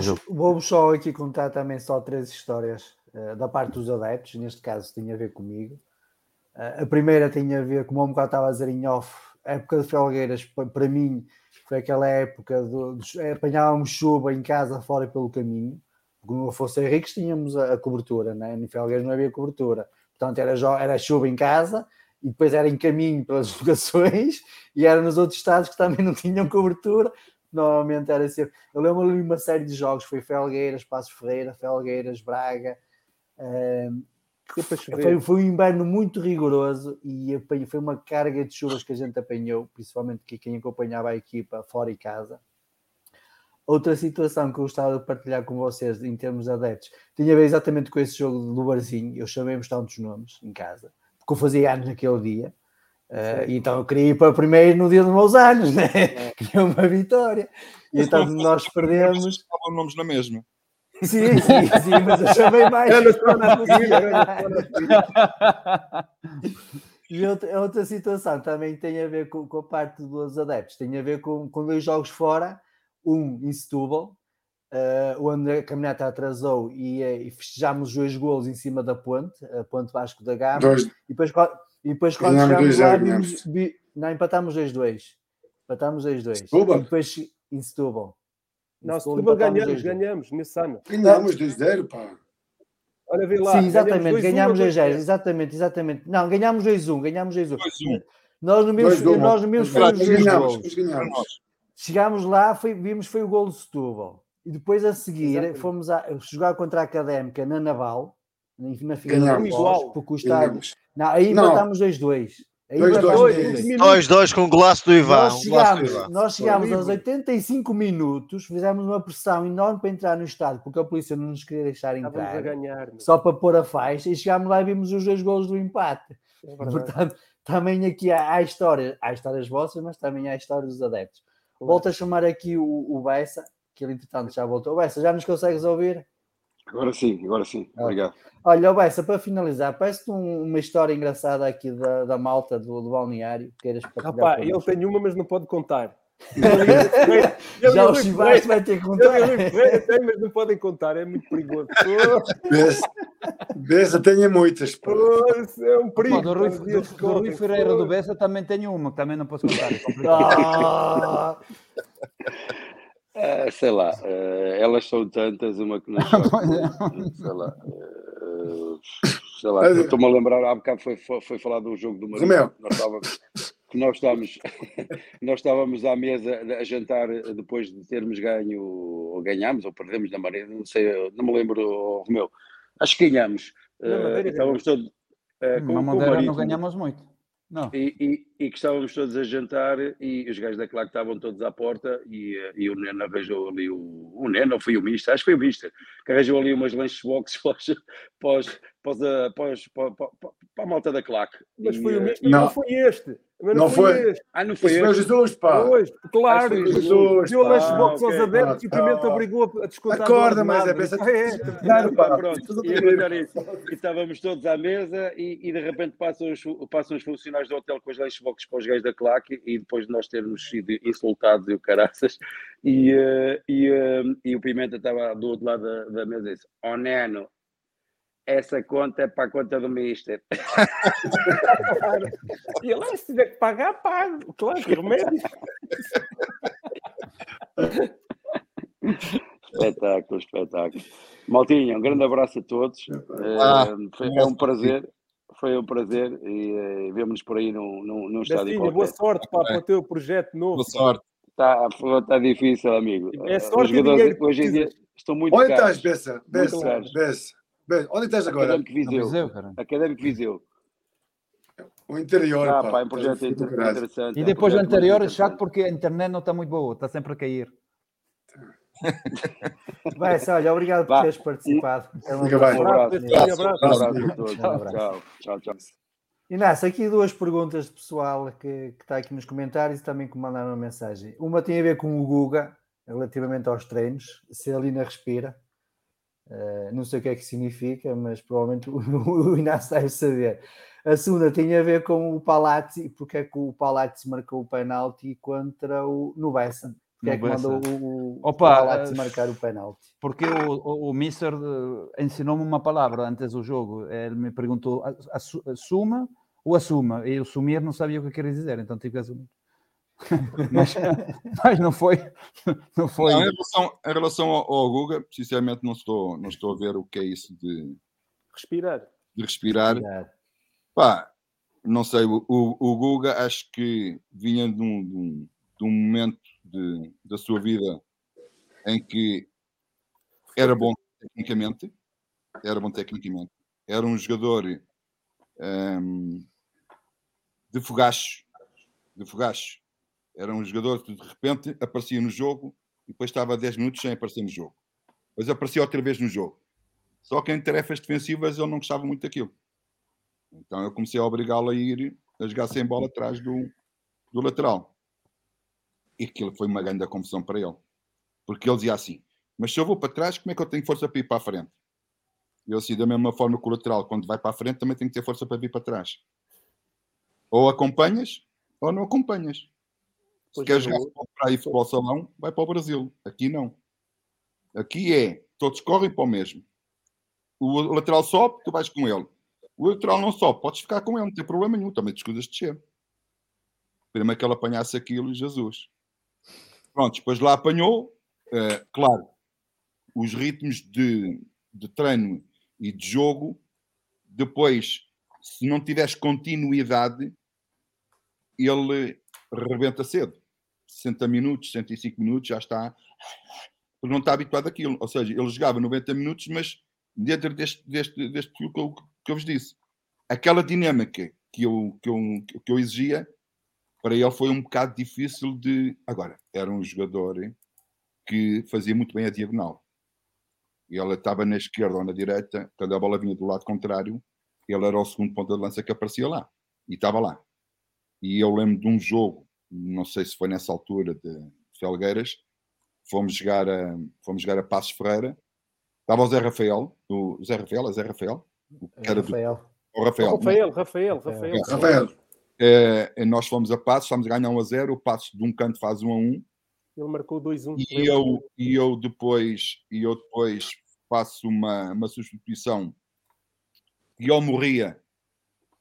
jogo. Vou só aqui contar também só três histórias da parte dos adeptos, neste caso tinha a ver comigo. a primeira tinha a ver, como o bocado estava a dizer em off, a época de Felgueiras, para mim, foi aquela época de, de apanhávamos chuva em casa, fora pelo caminho. No Afonso Henriques tínhamos a, a cobertura, né? em Felgueiras não havia cobertura. Portanto, era, era chuva em casa e depois era em caminho pelas locações e era nos outros estados que também não tinham cobertura. Normalmente era assim. Eu lembro-me de uma série de jogos, foi Felgueiras, Passos Ferreira, Felgueiras, Braga. Um, foi, foi, um inverno muito rigoroso e foi uma carga de chuvas que a gente apanhou, principalmente que quem acompanhava a equipa fora e casa. Outra situação que eu gostava de partilhar com vocês em termos de adeptos tinha a ver exatamente com esse jogo do Barzinho. Eu chamei-vos tantos nomes em casa, porque eu fazia anos naquele dia. Uh, então eu queria ir para o primeiro no dia dos meus anos, né? É. queria uma vitória. E então nós perdemos. Estavam nomes na mesma. Sim, sim, sim, mas eu chamei mais. Estou na E outra, outra situação também tem a ver com, com, a parte dos adeptos, tem a ver com, com dois jogos fora, um em Setúbal, uh, onde a caminhoneta atrasou e, uh, e festejámos os dois golos em cima da ponte, a ponte Vasco da Gama, dois. e depois, e depois quando chegámos lá, vimos, vi, não, empatámos 2-2. Empatámos 2-2. Setúbal? E depois em Setúbal. Não, Setúbal Setúbal ganhamos, 2-2. ganhamos nesse ano. Ganhámos 2-0, pá. Olha, vê lá. Sim, exatamente, ganhámos 2-0, 2-0. exatamente, exatamente. Não, ganhámos 2-1, ganhámos 2-1. 2-1. Nós no mesmo, 2-1. nós no mesmo fomos os ganhámos, golos. mas ganhámos. Chegámos lá, foi, vimos foi o gol do Setúbal. E depois a seguir Exatamente. fomos a, jogar contra a Académica na Naval, na Figueira Ganhámos. da Foz, Igual. porque o estádio... Não, aí empatámos 2-2. Aí 2-2 empatámos mesmo. 2-2. 2-2 com o golaço do Ivan. Nós um chegámos, Ivan. nós chegámos aos Horrível. 85 minutos, fizemos uma pressão enorme para entrar no estádio, porque a polícia não nos queria deixar entrar, ganhar. meu. só para pôr a faixa, e chegámos lá e vimos os dois golos do empate. É. Portanto, também aqui há, há histórias, há histórias vossas, mas também há histórias dos adeptos. Volto a chamar aqui o, o Bessa, que ele entretanto já voltou. Bessa, já nos consegues ouvir? Agora sim, agora sim. Ah. Obrigado. Olha, Bessa, para finalizar, parece-te um- uma história engraçada aqui da, da malta do, do balneário, queiras Rapaz, ele connosco? tem uma, mas não pode contar. Já o chivaste, vai ter que contar. Ele tem, mas não podem contar, é muito perigoso. Bessa, Bessa tenha muitas, é um perigo. Do Rui, Os do, do. Rui Ferreira do Bessa também tenho uma, que também não posso contar. É. Ah, Ah, sei lá, ah, elas são tantas, uma que não choca, sei lá. ah, sei lá, Mas- estou-me a lembrar, há bocado foi, foi, foi falar do jogo do Marinho. Romeu. Nós estávamos, que nós estávamos, nós estávamos à mesa a jantar depois de termos ganho, ou ganhámos, ou perdemos na Marinha, não sei, não me lembro, Romeu. Acho que ganhámos. Na Ah, Madeira estávamos todos ah, com, Na com o Madeira não ganhamos muito. Não. E, e- e que estávamos todos a jantar e os gajos da claque estavam todos à porta e, eh, e o Neno arranjou ali o, o Neno, ou foi o Mister, acho que foi o Mister, que arranjou ali umas lunchboxes para, para, os- para, os, eh, para, os- para, para- para a malta da claque. Mas E, foi o eh, não não. foi este. Mas Não foi. Ah, não foi Isso foi? Jesus, pá. Pois, claro. Foi o Jesus, Deu lunchbox Ah, aos adeptos e o Pimenta obrigou a descontar. Acorda, mas é pensa- é. Claro, Pá, pá. pronto, Tudo ia bem. contar isso. E estávamos todos à mesa e, e de repente passam os, passam os funcionários do hotel com as lunchboxes para os gajos da claque e depois de nós termos sido insultados e o caraças e, eh, e, eh, e o Pimenta estava do outro lado da, da mesa e disse, oh Neno, essa conta é para a conta do Mister. E ele, "Ah, se tiver que pagar, pago. Claro, que remédio. Espetáculo, espetáculo. Maltinha, um grande abraço a todos. Ah, Eh, foi, um é um prazer. Foi um prazer e eh, vemos-nos por aí num, num, num estádio Bestinha, boa qualquer. sorte pá, para o teu projeto novo. Boa sorte. Está tá difícil, amigo. É sorte Os jogadores hoje em dia estão muito Onde caros. estás, Bessa? Bessa. Bessa. Bessa. Onde estás agora? Académico Viseu. Viseu. Académico Viseu. O interior, Ah, pá. pá, é um projeto caralho. interessante. E é um depois o anterior, interessante. chato porque a internet não está muito boa, está sempre a cair. Bessa, olha, obrigado por teres participado. É bem. Um abraço. Um abraço a todos. Tchau, tchau, tchau. Inácio, aqui duas perguntas de pessoal que, que está aqui nos comentários e também que mandaram uma mensagem. Uma tem a ver com o Guga, relativamente aos treinos, se a Lina respira. Eh, não sei o que é que significa, mas provavelmente o, o Inácio deve saber. A segunda tem a ver com o Palazzi, porque é que o Palazzi marcou o penalti contra o no Bessa. Porque é que mandou o, o Opa, Palazzi marcar o penalti. Porque o, o, o Mister ensinou-me uma palavra antes do jogo. Ele me perguntou: "A- assu- assuma ou assuma? E eu assumir não sabia o que queria dizer, então tive que assumir. Mas, mas não foi. Não foi. Não, em relação, em relação ao, ao Guga, sinceramente não estou, não estou a ver o que é isso de, Respirar. de respirar. Obrigado. Pá, não sei, o, o, Guga acho que vinha de um, de um, de um momento de, da sua vida em que era bom tecnicamente, era bom tecnicamente, era um jogador hum, de fogacho, de fogacho. Era um jogador que de repente aparecia no jogo e depois estava 10 minutos sem aparecer no jogo. Depois aparecia outra vez no jogo. Só que em tarefas defensivas ele não gostava muito daquilo. Então eu comecei a obrigá-lo a ir a jogar sem bola atrás do, do lateral. E aquilo foi uma grande confusão para ele. Porque ele dizia assim: Mas se eu vou para trás, como é que eu tenho força para ir para a frente? E eu assim, da mesma forma que o lateral, quando vai para a frente, também tem que ter força para vir para trás. Ou acompanhas, ou não acompanhas. Se quer é, jogar para aí futebol salão, vai para o Brasil. Aqui não. Aqui é, todos correm para o mesmo. O lateral sobe, tu vais com ele. O lateral não sobe, podes ficar com ele, não tem problema nenhum, também te escusas de descer. Primeiro que ele apanhasse aquilo, Jesus. Pronto, depois lá apanhou, eh, claro, os ritmos de, de treino e de jogo, depois, se não tiveres continuidade, ele rebenta cedo. 60 minutos, 65 minutos, já está. Porque não está habituado àquilo. Ou seja, ele jogava 90 minutos, mas dentro deste, deste, deste que, eu, que eu vos disse, aquela dinâmica que eu, que, eu, que eu exigia, para ele foi um bocado difícil de. Agora, era um jogador que fazia muito bem a diagonal. Ele estava na esquerda ou na direita, quando a bola vinha do lado contrário, ele era o segundo ponta de lança que aparecia lá. E estava lá. E eu lembro de um jogo, não sei se foi nessa altura de Felgueiras, fomos jogar a, fomos jogar a Passos Ferreira. Estava o Zé Rafael, o Zé Rafael, é Zé Rafael, o que era Rafael. Do, o Rafael. Rafael, Rafael, Rafael. Rafael. É, nós fomos a Passos, fomos a ganhar 1 a 0, o Passos de um canto faz 1 a 1. Ele marcou 2-1. E eu, e eu depois, e eu depois faço uma, uma substituição e eu morria,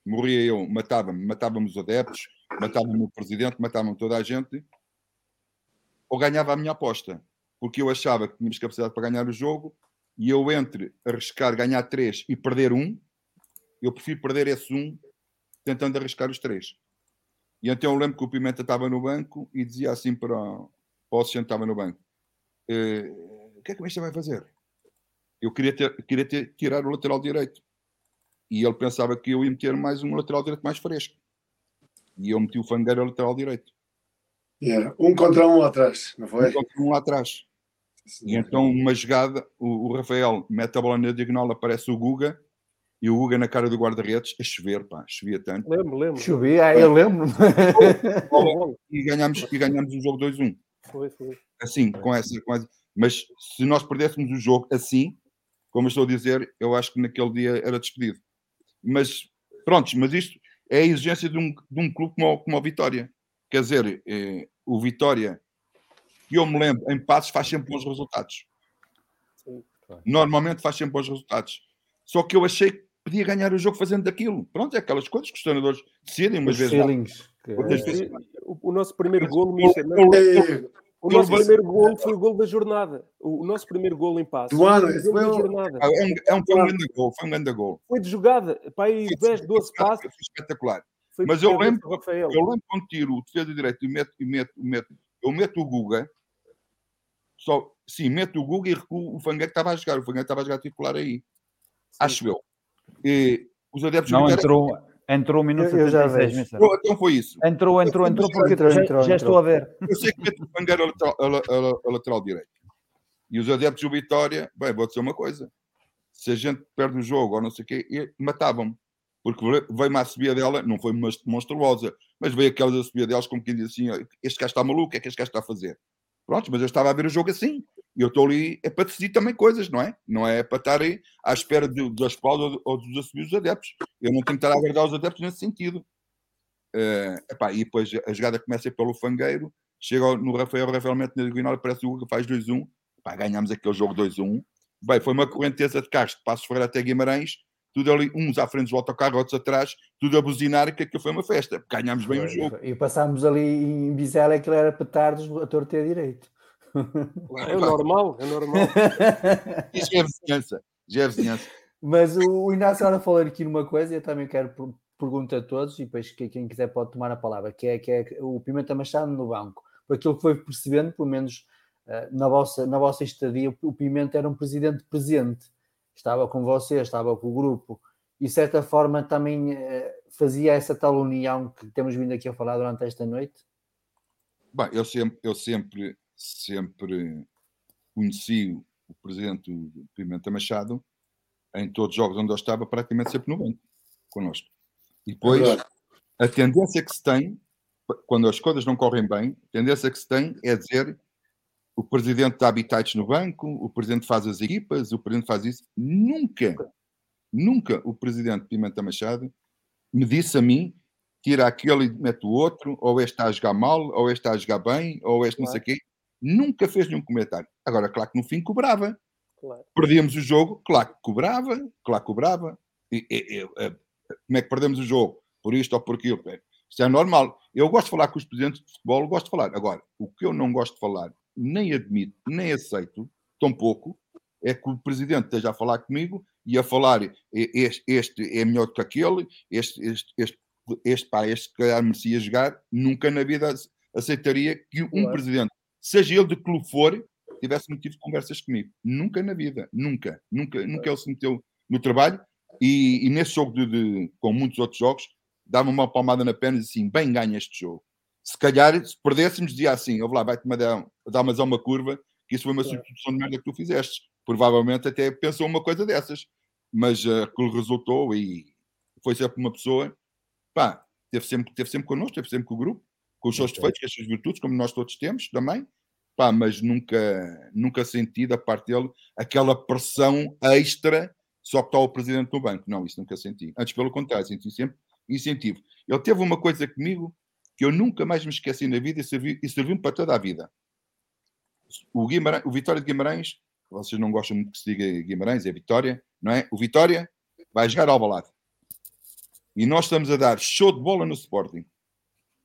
morria eu, matava-me, matávamos os adeptos, matava-me o presidente, matava-me toda a gente, ou ganhava a minha aposta, porque eu achava que tínhamos capacidade para ganhar o jogo, e eu entre arriscar ganhar três e perder um, eu prefiro perder esse um tentando arriscar os três. E então eu lembro que o Pimenta estava no banco e dizia assim para, para o Oceano estava no banco: eh, o que é que o Mister vai fazer? Eu queria, ter, queria ter, tirar o lateral direito. E ele pensava que eu ia meter mais um lateral direito mais fresco. E eu meti o Fangueira a lateral direito. Yeah. Um contra um lá atrás, não foi? Um contra um lá atrás. E então, uma jogada, o, o, Rafael mete a bola na diagonal, aparece o Guga, e o Guga na cara do guarda-redes, a chover, pá, chovia tanto. Lembro, lembro. Chovia, eu lembro. e ganhámos, e ganhámos o jogo 2-1. Foi, foi. Assim, com essa, com essa. Mas se nós perdéssemos o jogo assim, como eu estou a dizer, eu acho que naquele dia era despedido. Mas, pronto, mas isto é a exigência de um, de um clube como, como o Vitória. Quer dizer, eh, o Vitória, que eu me lembro, em passos faz sempre bons resultados. Sim, Normalmente faz sempre bons resultados. Só que eu achei que podia ganhar o jogo fazendo daquilo. Pronto, é aquelas coisas que os treinadores decidem umas Os vezes. feelings. Outras É. vezes O, o nosso primeiro golo, eu- eu- o nosso primeiro golo foi o golo da jornada. O, nosso primeiro golo em passo. Do ano, foi foi o- jornada. É um, é um, foi um grande gol, foi um grande gol. Foi de jogada. Pá, aí 10, 12 passos. Foi espetacular. Foi Mas eu lembro, Rafael. eu lembro quando tiro o defesa direito e meto, e meto, meto, eu meto o Guga, só, sim, meto o Guga e recuo o Fanguete estava a jogar, o Fanguete estava a jogar titular aí. Acho eu. E os adeptos Não do Vitória- entrou, um minuto Eu- eu já 76, vejo. mister. Oh, Então foi isso. Entrou, entrou, entrou, porque Entrou, já, entrou, já entrou. estou a ver. Eu sei que meto o Fangueira a lateral, a, la- a la- a lateral direito. E os adeptos do Vitória, bem, vou dizer uma coisa. Se a gente perde o jogo ou não sei o quê, matavam-me. Porque ve- veio-me a subida dela, não foi monstruosa, mas veio aquelas a subida delas como quem diz assim: "Ó, este gajo está maluco, o que é que este gajo está a fazer? Pronto, mas eu estava a ver o jogo assim. E eu estou ali, é para decidir também coisas, não é? Não é para estar aí à espera de, das pausas ou dos assobios dos adeptos. Eu não tenho que estar a agradar os adeptos nesse sentido. Eh, epá, e depois a jogada começa pelo fangueiro, chega no Rafael, Rafael mete na diagonal, aparece o Hugo, faz 2-1. Epá, ganhamos aquele jogo 2-1. Bem, foi uma correnteza de carros de Passos Ferreira até Guimarães, tudo ali, uns à frente do autocarro, outros atrás, tudo a buzinar, que aquilo foi uma festa. Ganhámos bem o jogo. E passámos ali em Bizela, aquilo era petardos a torto e a direito. É o normal, é normal. Isso é vizinhança. Já é vizinhança. Mas o, o Inácio agora falou aqui numa coisa, e eu também quero per- perguntar a todos, e depois que- quem quiser pode tomar a palavra, que é, que é o Pimenta Machado no banco. Por aquilo que foi percebendo, pelo menos eh, na, vossa, na vossa estadia, o- o Pimenta era um presidente presente. Estava com vocês, estava com o grupo, e de certa forma também eh, fazia essa tal união que temos vindo aqui a falar durante esta noite. Bem, eu sempre, eu sempre, sempre conheci o presidente Pimenta Machado em todos os jogos onde eu estava, praticamente sempre no banco, connosco. E depois, Verdade. a tendência que se tem, quando as coisas não correm bem, a tendência que se tem é dizer o presidente dá habitats no banco, o presidente faz as equipas, o presidente faz isso. Nunca, nunca o presidente Pimenta Machado me disse a mim tira aquele e mete o outro, ou este está a jogar mal, ou este está a jogar bem, ou este não sei o quê. Nunca fez nenhum comentário. Agora, claro que no fim cobrava. Claro. Perdíamos o jogo, claro que cobrava, claro que cobrava. E, e- e, eh, como é que perdemos o jogo? Por isto ou por aquilo? Eh, Isto é normal. Eu gosto de falar com os presidentes de futebol, gosto de falar. Agora, o que eu não gosto de falar, nem admito, nem aceito, tampouco, é que o presidente esteja a falar comigo e a falar este, este é melhor que aquele, este, este, este, este pá, este que calhar merecia jogar, nunca na vida aceitaria que um claro. presidente, seja ele de que clube for, tivesse motivo de conversas comigo. Nunca na vida, nunca, nunca, nunca ele se meteu no trabalho e, e nesse jogo de, de, com muitos outros jogos, dava uma palmada na perna e assim, bem ganha este jogo. Se calhar, se perdêssemos, dizia assim, eu vou lá, vai-te dar, dar mais uma curva, que isso foi uma substituição de merda que tu fizeste. Provavelmente até pensou uma coisa dessas, mas uh, aquilo resultou e foi sempre uma pessoa, pá, teve sempre, teve sempre connosco, teve sempre com o grupo, com os seus defeitos, com as suas virtudes, como nós todos temos também, pá, mas nunca, nunca senti da parte dele aquela pressão extra só que está o presidente no banco. Não, isso nunca senti. Antes, pelo contrário, senti sempre incentivo. Ele teve uma coisa comigo que eu nunca mais me esqueci na vida e serviu-me serviu para toda a vida. O, Guimarães, o Vitória de Guimarães, vocês não gostam muito que se diga Guimarães, é Vitória, não é? O Vitória vai jogar ao balado. E nós estamos a dar show de bola no Sporting.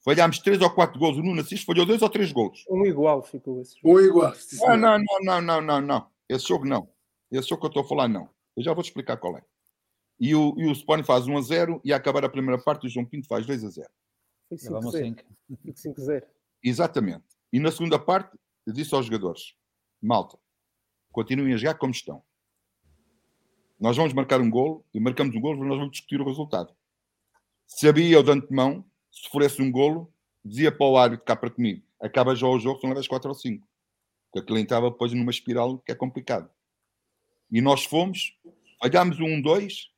Falhámos três ou quatro gols. O Nuno Assis falhou dois ou três gols. Um igual ficou esse jogo. Um igual. Ah, não, não, não, não, não, não. Esse jogo não. Esse jogo que eu estou a falar, não. Eu já vou te explicar qual é. E o, e o Sporting faz 1 a 0 e a acabar a primeira parte o João Pinto faz 2 a 0. Foi 5 a 0. Exatamente. E na segunda parte disse aos jogadores: malta, continuem a jogar como estão. Nós vamos marcar um golo e marcamos um golo, mas nós vamos discutir o resultado. Sabia eu de antemão, se foresse um golo, dizia para o árbitro cá para comigo: acaba já o jogo, são levas 4 ou 5. Porque aquilo entrava depois numa espiral que é complicado. E nós fomos, falhámos o 1-2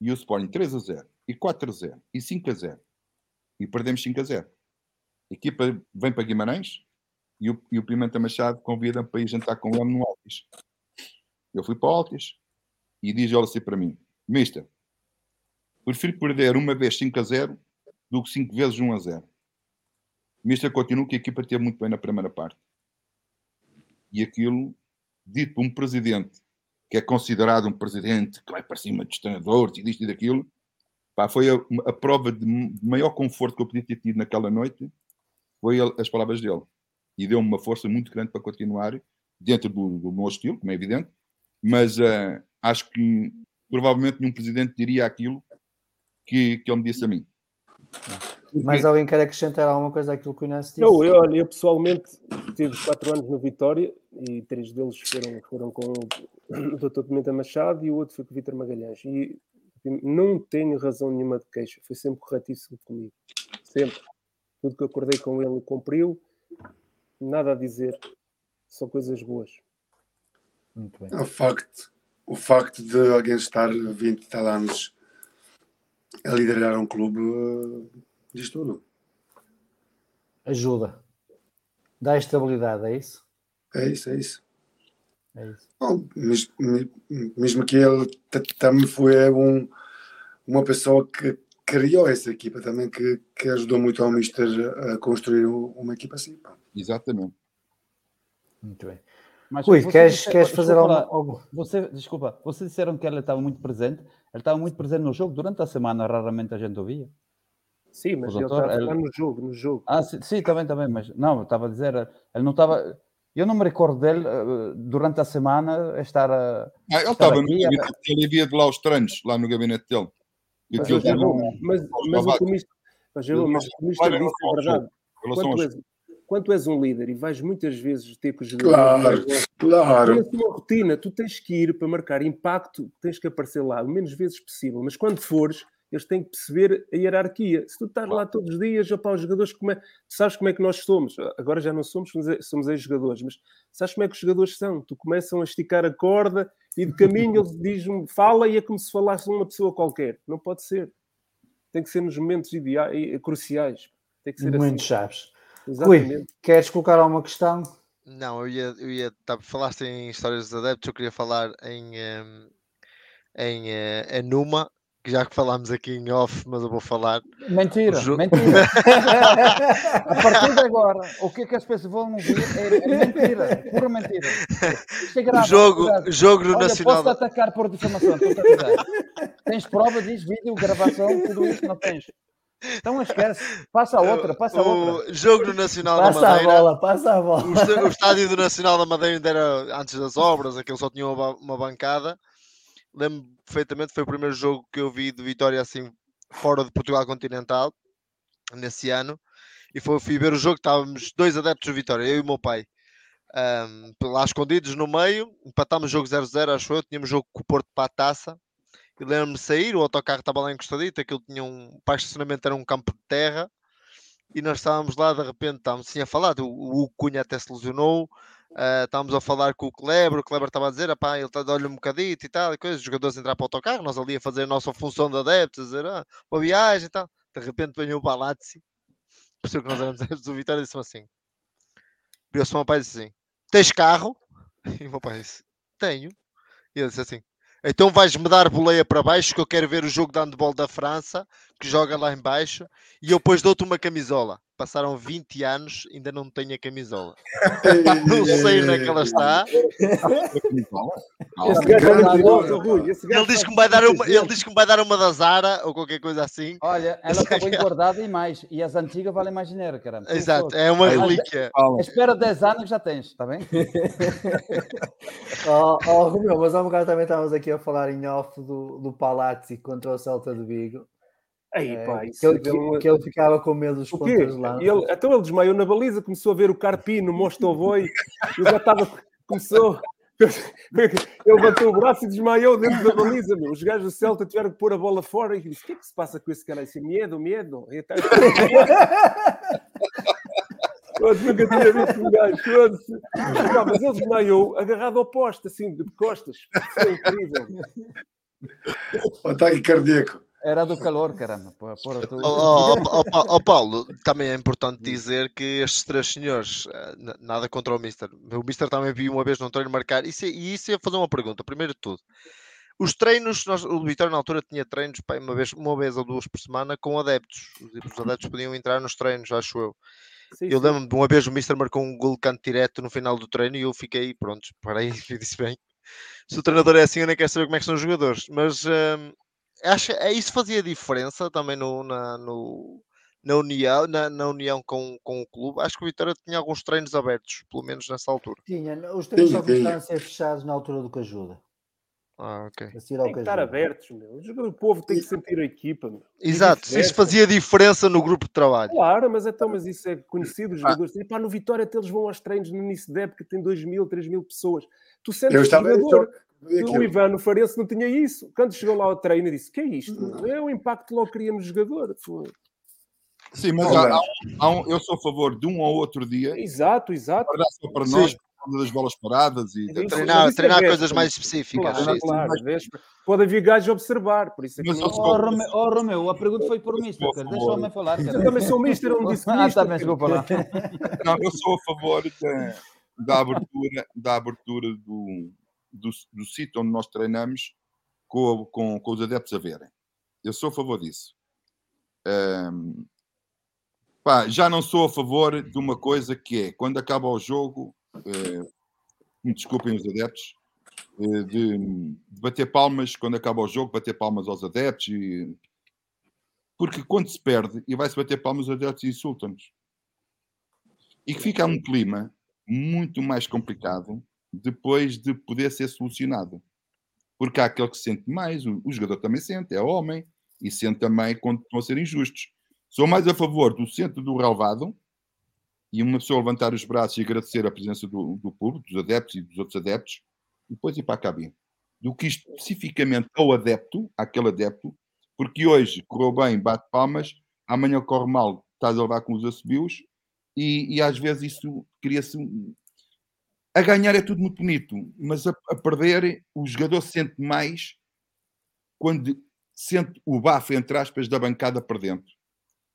e o Sporting 3 a 0, e 4 a 0, e 5 a 0. E perdemos 5 a 0. A equipa vem para Guimarães e o, e o Pimenta Machado convida-me para ir jantar com ele no Altis. Eu fui para o Altis e diz ele assim para mim: Mister, prefiro perder uma vez 5 a 0 do que 5 vezes 1 a 0. Mister continua que a equipa teve muito bem na primeira parte. E aquilo, dito por um presidente que é considerado um presidente que vai para cima dos treinadores e disto e daquilo, pá, foi a, a, prova de maior conforto que eu podia ter tido naquela noite, foi as palavras dele. E deu-me uma força muito grande para continuar dentro do, do meu estilo, como é evidente, mas uh, acho que provavelmente nenhum presidente diria aquilo que, que ele me disse a mim. Mais alguém quer acrescentar alguma coisa àquilo que o Inácio disse? Não, eu, olha, eu pessoalmente tive quatro anos no Vitória e três deles foram, foram com o Dr. Pimenta Machado e o outro foi com o Vitor Magalhães. E não tenho razão nenhuma de queixa, foi sempre corretíssimo comigo. Sempre. Tudo que acordei com ele cumpriu, nada a dizer, só coisas boas. Muito bem. O facto, o facto de alguém estar 20 e tal anos a liderar um clube eh, diz tudo. Ajuda. Dá estabilidade, é isso? É isso, é isso. É isso. Bom, mesmo, mesmo que ele também foi um, uma pessoa que criou essa equipa também, que, que ajudou muito ao Mister a construir uma equipa assim. Exatamente. Muito bem. Mas Rui, queres, disse, queres fazer algo? Você, desculpa, vocês disseram que ele estava muito presente. Ele estava muito presente no jogo durante a semana, raramente a gente ouvia. Sim, mas ele estava ele... no jogo, no jogo. Ah, sim, sim, também, também, mas não, estava a dizer, ele não estava. Eu não me recordo dele uh, durante a semana estar a. Ah, ele estava no gabinete a... ele via de lá os treinos, lá no gabinete dele. E mas, mas, mas, mas, mas, eu, mas o comista disse a verdade. Quanto és, quando és um líder e vais muitas vezes ter que jogar. Claro, claro. Tens uma rotina, tu tens que ir para marcar impacto, tens que aparecer lá o menos vezes possível. Mas quando fores, eles têm que perceber a hierarquia. Se tu estás lá todos os dias, já para os jogadores, como é, sabes como é que nós somos? Agora já não somos, somos ex-jogadores, mas sabes como é que os jogadores são? Tu começam a esticar a corda e de caminho eles dizem fala e é como se falasse uma pessoa qualquer. Não pode ser. Tem que ser nos momentos ideais, cruciais. Tem que ser Momentos assim. chaves. Exatamente. Rui, queres colocar alguma questão? Não, eu ia, eu ia tá, falaste em histórias dos adeptos, eu queria falar em, em, em Numa, que já que falámos aqui em off, mas eu vou falar. Mentira, jo... mentira. a partir de agora, o que é que as pessoas vão ouvir é, é mentira, pura mentira. É grave, jogo, é jogo Olha, Nacional. Posso atacar por difamação, tens prova disso, vídeo, gravação, tudo isso, não tens. Então esquece. Passa a outra, passa a outra. O jogo no Nacional da Passa a Madeira. bola, passa a bola. O, o estádio do Nacional da Madeira ainda era antes das obras, aquele só tinha uma, ba- uma bancada. Lembro perfeitamente, foi o primeiro jogo que eu vi de Vitória assim fora de Portugal continental nesse ano. E foi, fui ver o jogo, estávamos dois adeptos do Vitória, eu e o meu pai. ahm, lá escondidos no meio, empatámos o jogo 0-0, acho eu, tínhamos jogo com o Porto para a taça. Lembro-me de sair, o autocarro estava lá encostadito, aquilo tinha um. Para estacionamento era um campo de terra e nós estávamos lá, de repente, estávamos assim a falar, o, o Cunha até se lesionou, ah, estávamos a falar com o Kleber, o Kleber estava a dizer, pá, ele está de olho um bocadito e tal, e coisas, os jogadores entrar para o autocarro, nós ali a fazer a nossa função de adeptos, a dizer, ah, viagem e tal. De repente veio o Balazzi, percebeu que nós éramos adeptos do Vitória e disse-me assim, virou-se o meu pai e disse assim, tens carro? E o meu pai disse, tenho. E ele disse assim, então vais-me dar boleia para baixo que eu quero ver o jogo de handball da França, que joga lá em baixo, e eu depois dou-te uma camisola. Passaram 20 anos, ainda não tenho a camisola. Não sei onde é que ela está. Ele diz que me vai dar uma, ele diz que me vai dar uma da Zara ou qualquer coisa assim. Olha, ela estava engordada e mais. E as antigas valem mais dinheiro, caramba. Exato, é uma Mas- relíquia. Espera 10 anos que já tens, está bem? Ó oh, Romeu, mas há um bocado também estávamos aqui a falar em off do, do Palazzi contra o Celta de Vigo. Aí, Eh, pá, que, ele, deu uma- que ele ficava com medo dos O de lança. Ele, então ele desmaiou na baliza, começou a ver o Carpino, o Mostovoi, ele já estava, começou, ele bateu o braço e desmaiou dentro da baliza, meu. Os gajos do Celta tiveram que pôr a bola fora e disse, o que é que se passa com esse cara? Esse medo, medo. E tá- Eu nunca tinha visto um gajo. Não, mas ele desmaiou agarrado ao poste, assim, de costas. Foi incrível. Ataque cardíaco. Era do calor, caramba. Pô, porra, tu- Ó ó, ó, ó, ó, Paulo, também é importante dizer que estes três senhores, eh, nada contra o Mister. O Mister também viu uma vez num treino marcar. Isso, é- e isso ia fazer uma pergunta. Primeiro de tudo, os treinos, nós, o Vitória na altura tinha treinos pá, uma, vez, uma vez ou duas por semana com adeptos. Os os adeptos podiam entrar nos treinos, acho eu. Sim, Eu lembro-me de uma vez o Mister marcou um gol canto direto no final do treino e eu fiquei, pronto, parei e disse bem. Se o treinador é assim, eu nem quero saber como é que são os jogadores. Mas hum, acho é isso fazia diferença também no, na, no, na união, na, na união com, com o clube. Acho que o Vitória tinha alguns treinos abertos, pelo menos nessa altura. Tinha, os treinos Tinha, só tinha. a ser fechados na altura do que ajuda. Ah, ok. Tem que estar abertos, meu. O povo tem que sentir a equipa, meu. E Exato, isso fazia diferença no grupo de trabalho. Claro, mas então, mas isso é conhecido, os jogadores. dizem, Pá, no Vitória até eles vão aos treinos no início da época, tem 2 mil, 3 mil pessoas. Tu sentes Eu o estava. jogador. O aquilo. Ivan no Farense não tinha isso. Quando chegou lá ao treino, disse: Que é isto? meu? É o impacto que logo cria no jogador. Foi. Sim, mas há, há um- há um- eu sou a favor de um ou outro dia Exato, exato. guardar só para Sim. nós, causa das bolas paradas e Mas isso- Treinar, mas isso é treinar véspera. coisas mais específicas. Claro, sim, sim. claro, véspera. Pode haver gajos a observar, por isso é que Mas não- Oh, Romeu, oh, Romeu, a pergunta foi por Mister, cara. Deixa o homem falar, cara. Eu também sou mister, eu não disse Ah, mister. também desculpa lá. Não, eu sou a favor da, da abertura, da abertura do, do, do sítio onde nós treinamos com, com, com os adeptos a verem. Eu sou a favor disso. Ahm, pá, já não sou a favor de uma coisa que é quando acaba o jogo, eh, me desculpem os adeptos, eh, de, de bater palmas quando acaba o jogo, bater palmas aos adeptos e- porque quando se perde e vai-se bater palmas, os adeptos insultam-nos e que fica um clima muito mais complicado depois de poder ser solucionado. Porque há aquele que sente mais, o, o jogador também sente, é homem, e sente também quando estão a ser injustos. Sou mais a favor do centro do relvado e uma pessoa levantar os braços e agradecer a presença do, do público, dos adeptos e dos outros adeptos, e depois ir para a cabine. Do que especificamente ao adepto, àquele adepto, porque hoje correu bem, bate palmas, amanhã corre mal, estás a levar com os assobios, e, e às vezes isso cria-se. A ganhar é tudo muito bonito, mas a, a perder o jogador sente mais quando sente o bafo, entre aspas, da bancada por dentro.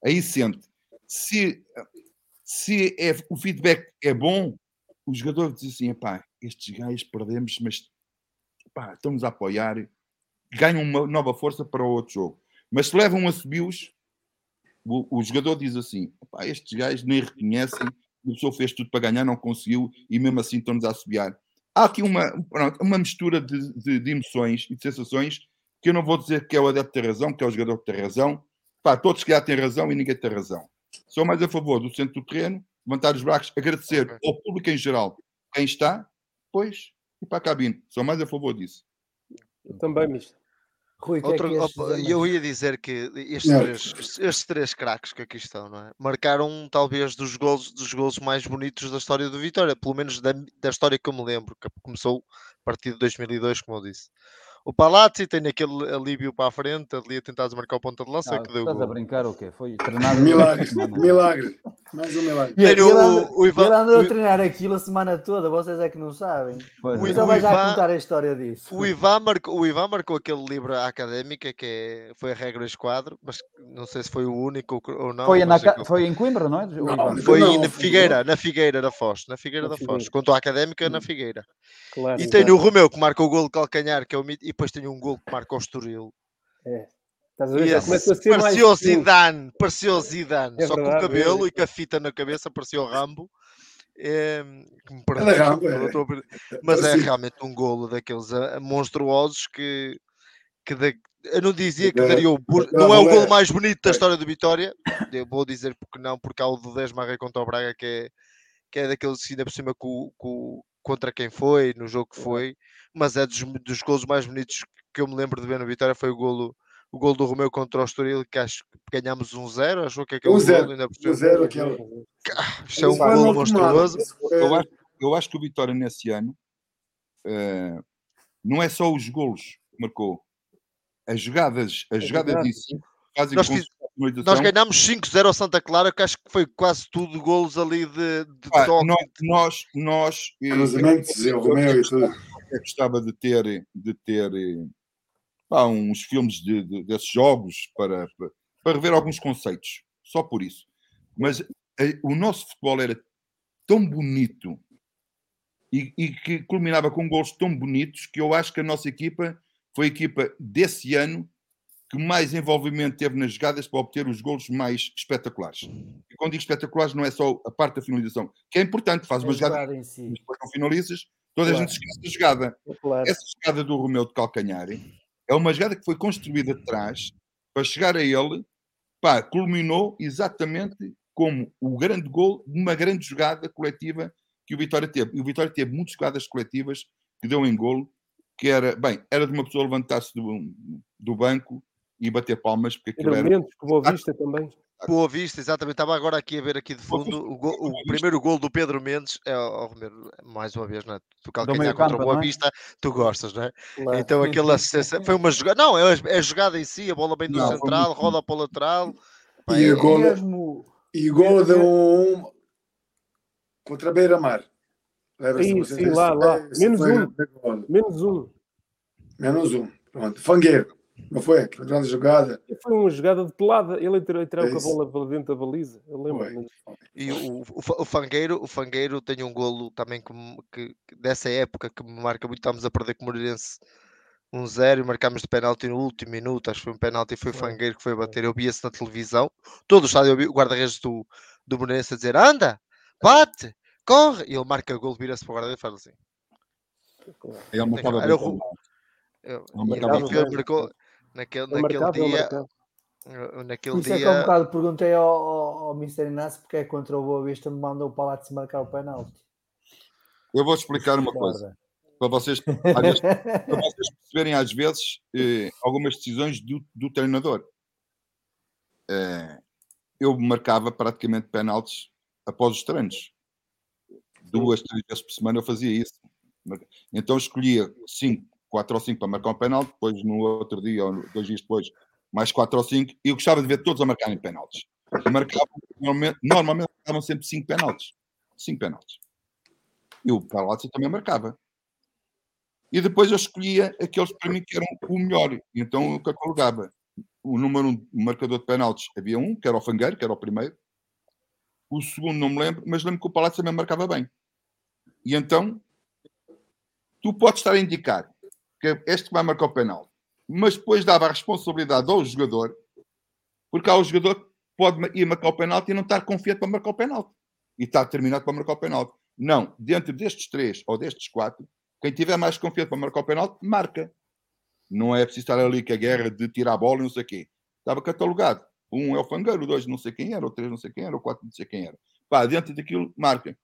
Aí sente. Se, se é, o feedback é bom, o jogador diz assim: pá, estes gajos perdemos, mas pá, estamos a apoiar, ganham uma nova força para o outro jogo. Mas se levam a subios, o, o jogador diz assim: "Epá, estes gajos nem reconhecem, a pessoa fez tudo para ganhar, não conseguiu, e mesmo assim estão-nos a assobiar. Há aqui uma, pronto, uma mistura de, de- de emoções e de sensações que eu não vou dizer que é o adepto ter razão, que é o jogador que tem razão. pá, todos que já têm razão e ninguém tem razão. Sou mais a favor do centro do terreno, levantar os braços, agradecer ao público em geral quem está, pois, e para a cabine. Sou mais a favor disso. Eu também, mister. Rui, é Outro, que ias opa, dizer eu ia dizer que estes Não. três, estes- três craques que aqui estão, não é? Marcaram talvez dos golos, dos golos mais bonitos da história do Vitória, pelo menos da, da história que eu me lembro, que começou a partir de 2002, como eu disse. O Palazzi tem aquele alívio para a frente, ali a tentar desmarcar o ponta de lança, Ah, que deu estás a gol. brincar o quê? Foi treinado Milagre, a milagre. Mais um milagre. E ele, o- o Ivan- ele andou o a treinar aquilo a semana toda, vocês é que não sabem. Pois O é. Então vai já Ivan- contar a história disso. O Ivan, marcou, o Ivan marcou aquele livro à académica que é, foi a regra esquadro, mas não sei se foi o único ou- ou não. Foi, na, foi em Coimbra, não é? Não? Foi Não, na Figueira, na Figueira da Foz, na Figueira Na da Foz. Quanto à Académica, na Figueira. Claro. E tenho o Romeu que marca o gol de calcanhar, que é o mito, depois tenho um gol que marca o Estoril. Estás a ver? E esse começa a ser mais. parecia o cool. Zidane, parecia o Zidane, É só com o verdade, cabelo é. e com a fita na cabeça, parecia o Rambo. É, É perdeu, Rambo, é. a per- mas é Sim. realmente um golo daqueles ah, monstruosos que, que da- eu não dizia que Da- daria o não é o gol boleia. mais bonito da É. história do Vitória. Eu vou dizer porque não, porque há o do 10 Marrei contra o Braga que é, que é daqueles que ainda por cima com, com- contra quem foi, no jogo que foi, mas é dos, dos golos mais bonitos que eu me lembro de ver no Vitória foi o golo, o golo do Romeu contra o Estoril, que acho que ganhámos 1-0, achou que aquele Um golo zero, ainda por um zero aquele. Isto é um último ano, monstruoso. Eu acho, eu acho que o Vitória nesse ano eh, não é só os golos que marcou, as jogadas, as É jogadas em verdade, si fazem Nós com Nós ganhámos 5-0 ao Santa Clara, que acho que foi quase tudo golos ali de, de Pá, toque. nós, nós, nós Cruzamentos, eu- o Romeu e eu gostava de ter, de ter pá, uns filmes de, de- desses jogos para, para, para rever alguns conceitos, só por isso. Mas eh, o nosso futebol era tão bonito e, e que culminava com gols tão bonitos que eu acho que a nossa equipa foi a equipa desse ano que mais envolvimento teve nas jogadas para obter os gols mais espetaculares. E quando digo espetaculares, não é só a parte da finalização, que é importante, faz A uma jogada, si. mas depois não finalizas, toda a Claro. gente se esquece da jogada. Claro. Essa jogada do Romeu de Calcanhar é uma jogada que foi construída de trás para chegar a ele, pá, culminou exatamente como o grande gol de uma grande jogada coletiva que o Vitória teve. E o Vitória teve muitas jogadas coletivas que deu em golo, que era, bem, era de uma pessoa levantar-se do, do banco e bater palmas, porque aquilo era. Que Boa Vista também. Boa Vista, exatamente. Estava agora aqui a ver aqui de fundo o, gol- o primeiro gol do Pedro Mendes. É, Romero, mais uma vez, não é? Tu calcanhar contra campo, o Boa é? Vista, tu gostas, não é? Claro. Então aquela assistência foi uma jogada. Não, é a, é a jogada em si, a bola bem do Não, central, muito roda para o lateral. E é- o gol- Mesmo, E gol de um contra a Beira-Mar. Sim, sim, lá, lá. Menos um. Menos um. Menos um. Pronto. Fangueiro. Não foi? Aquela grande jogada. E Foi uma jogada de pelada. Ele entrou, entrou É com a isso. bola para dentro da baliza. Eu lembro. E o, o, Fa- o Fangueiro, o Fangueiro tem um golo também que, que- dessa época que me marca muito. Estávamos a perder com o Moreirense 1-0 e marcámos de penalti no último minuto. Acho que foi um penalti e foi o Fangueiro que foi bater. Eu vi-se na televisão. Todo o estádio, eu vi o guarda-redes do, do Moreirense a dizer: anda, bate, corre. E ele marca golo, vira-se para o guarda-redes e faz assim. Ele marcava Era o-. Eu, Ele e bem. marcou naquele, Ele naquele marcava, ele dia. marcava. uh, por Naquele isso é que há um dia. bocado perguntei ao, ao, ao Mr. Inácio porque é contra o Boa Vista me mandou o Palácio marcar o penalti. Eu vou explicar uma coisa. Para vocês, vezes, para vocês perceberem às vezes eh, algumas decisões do, do treinador. Eh, eu marcava praticamente penaltis após os treinos. Duas, três vezes por semana eu fazia isso. Então escolhia cinco, quatro ou cinco para marcar um penalti, depois no outro dia ou dois dias depois mais quatro ou cinco, e eu gostava de ver todos a marcarem penaltis. Marcavam, normalmente, normalmente marcavam sempre cinco penaltis. Cinco penaltis. E o Palazzo também marcava. E depois eu escolhia aqueles para mim que eram o melhor. Então que eu colocava? O número um o marcador de penaltis havia um, que era o Fangueiro, que era o primeiro. O segundo não me lembro, mas lembro que o Palazzo também marcava bem. E então tu podes estar a indicar que este que vai marcar o penal, mas depois dava a responsabilidade ao jogador, porque há o jogador que pode ir marcar o penalti e não estar confiante para marcar o penalti. E está determinado para marcar o penalti. Não, dentro destes três ou destes quatro, quem tiver mais confiante para marcar o penalti, marca. Não é preciso estar ali com a guerra de tirar a bola e não sei o quê. Estava catalogado. Um é o Fangueiro, o dois não sei quem era, o três não sei quem era, o quatro não sei quem era. Pá, dentro daquilo, marca.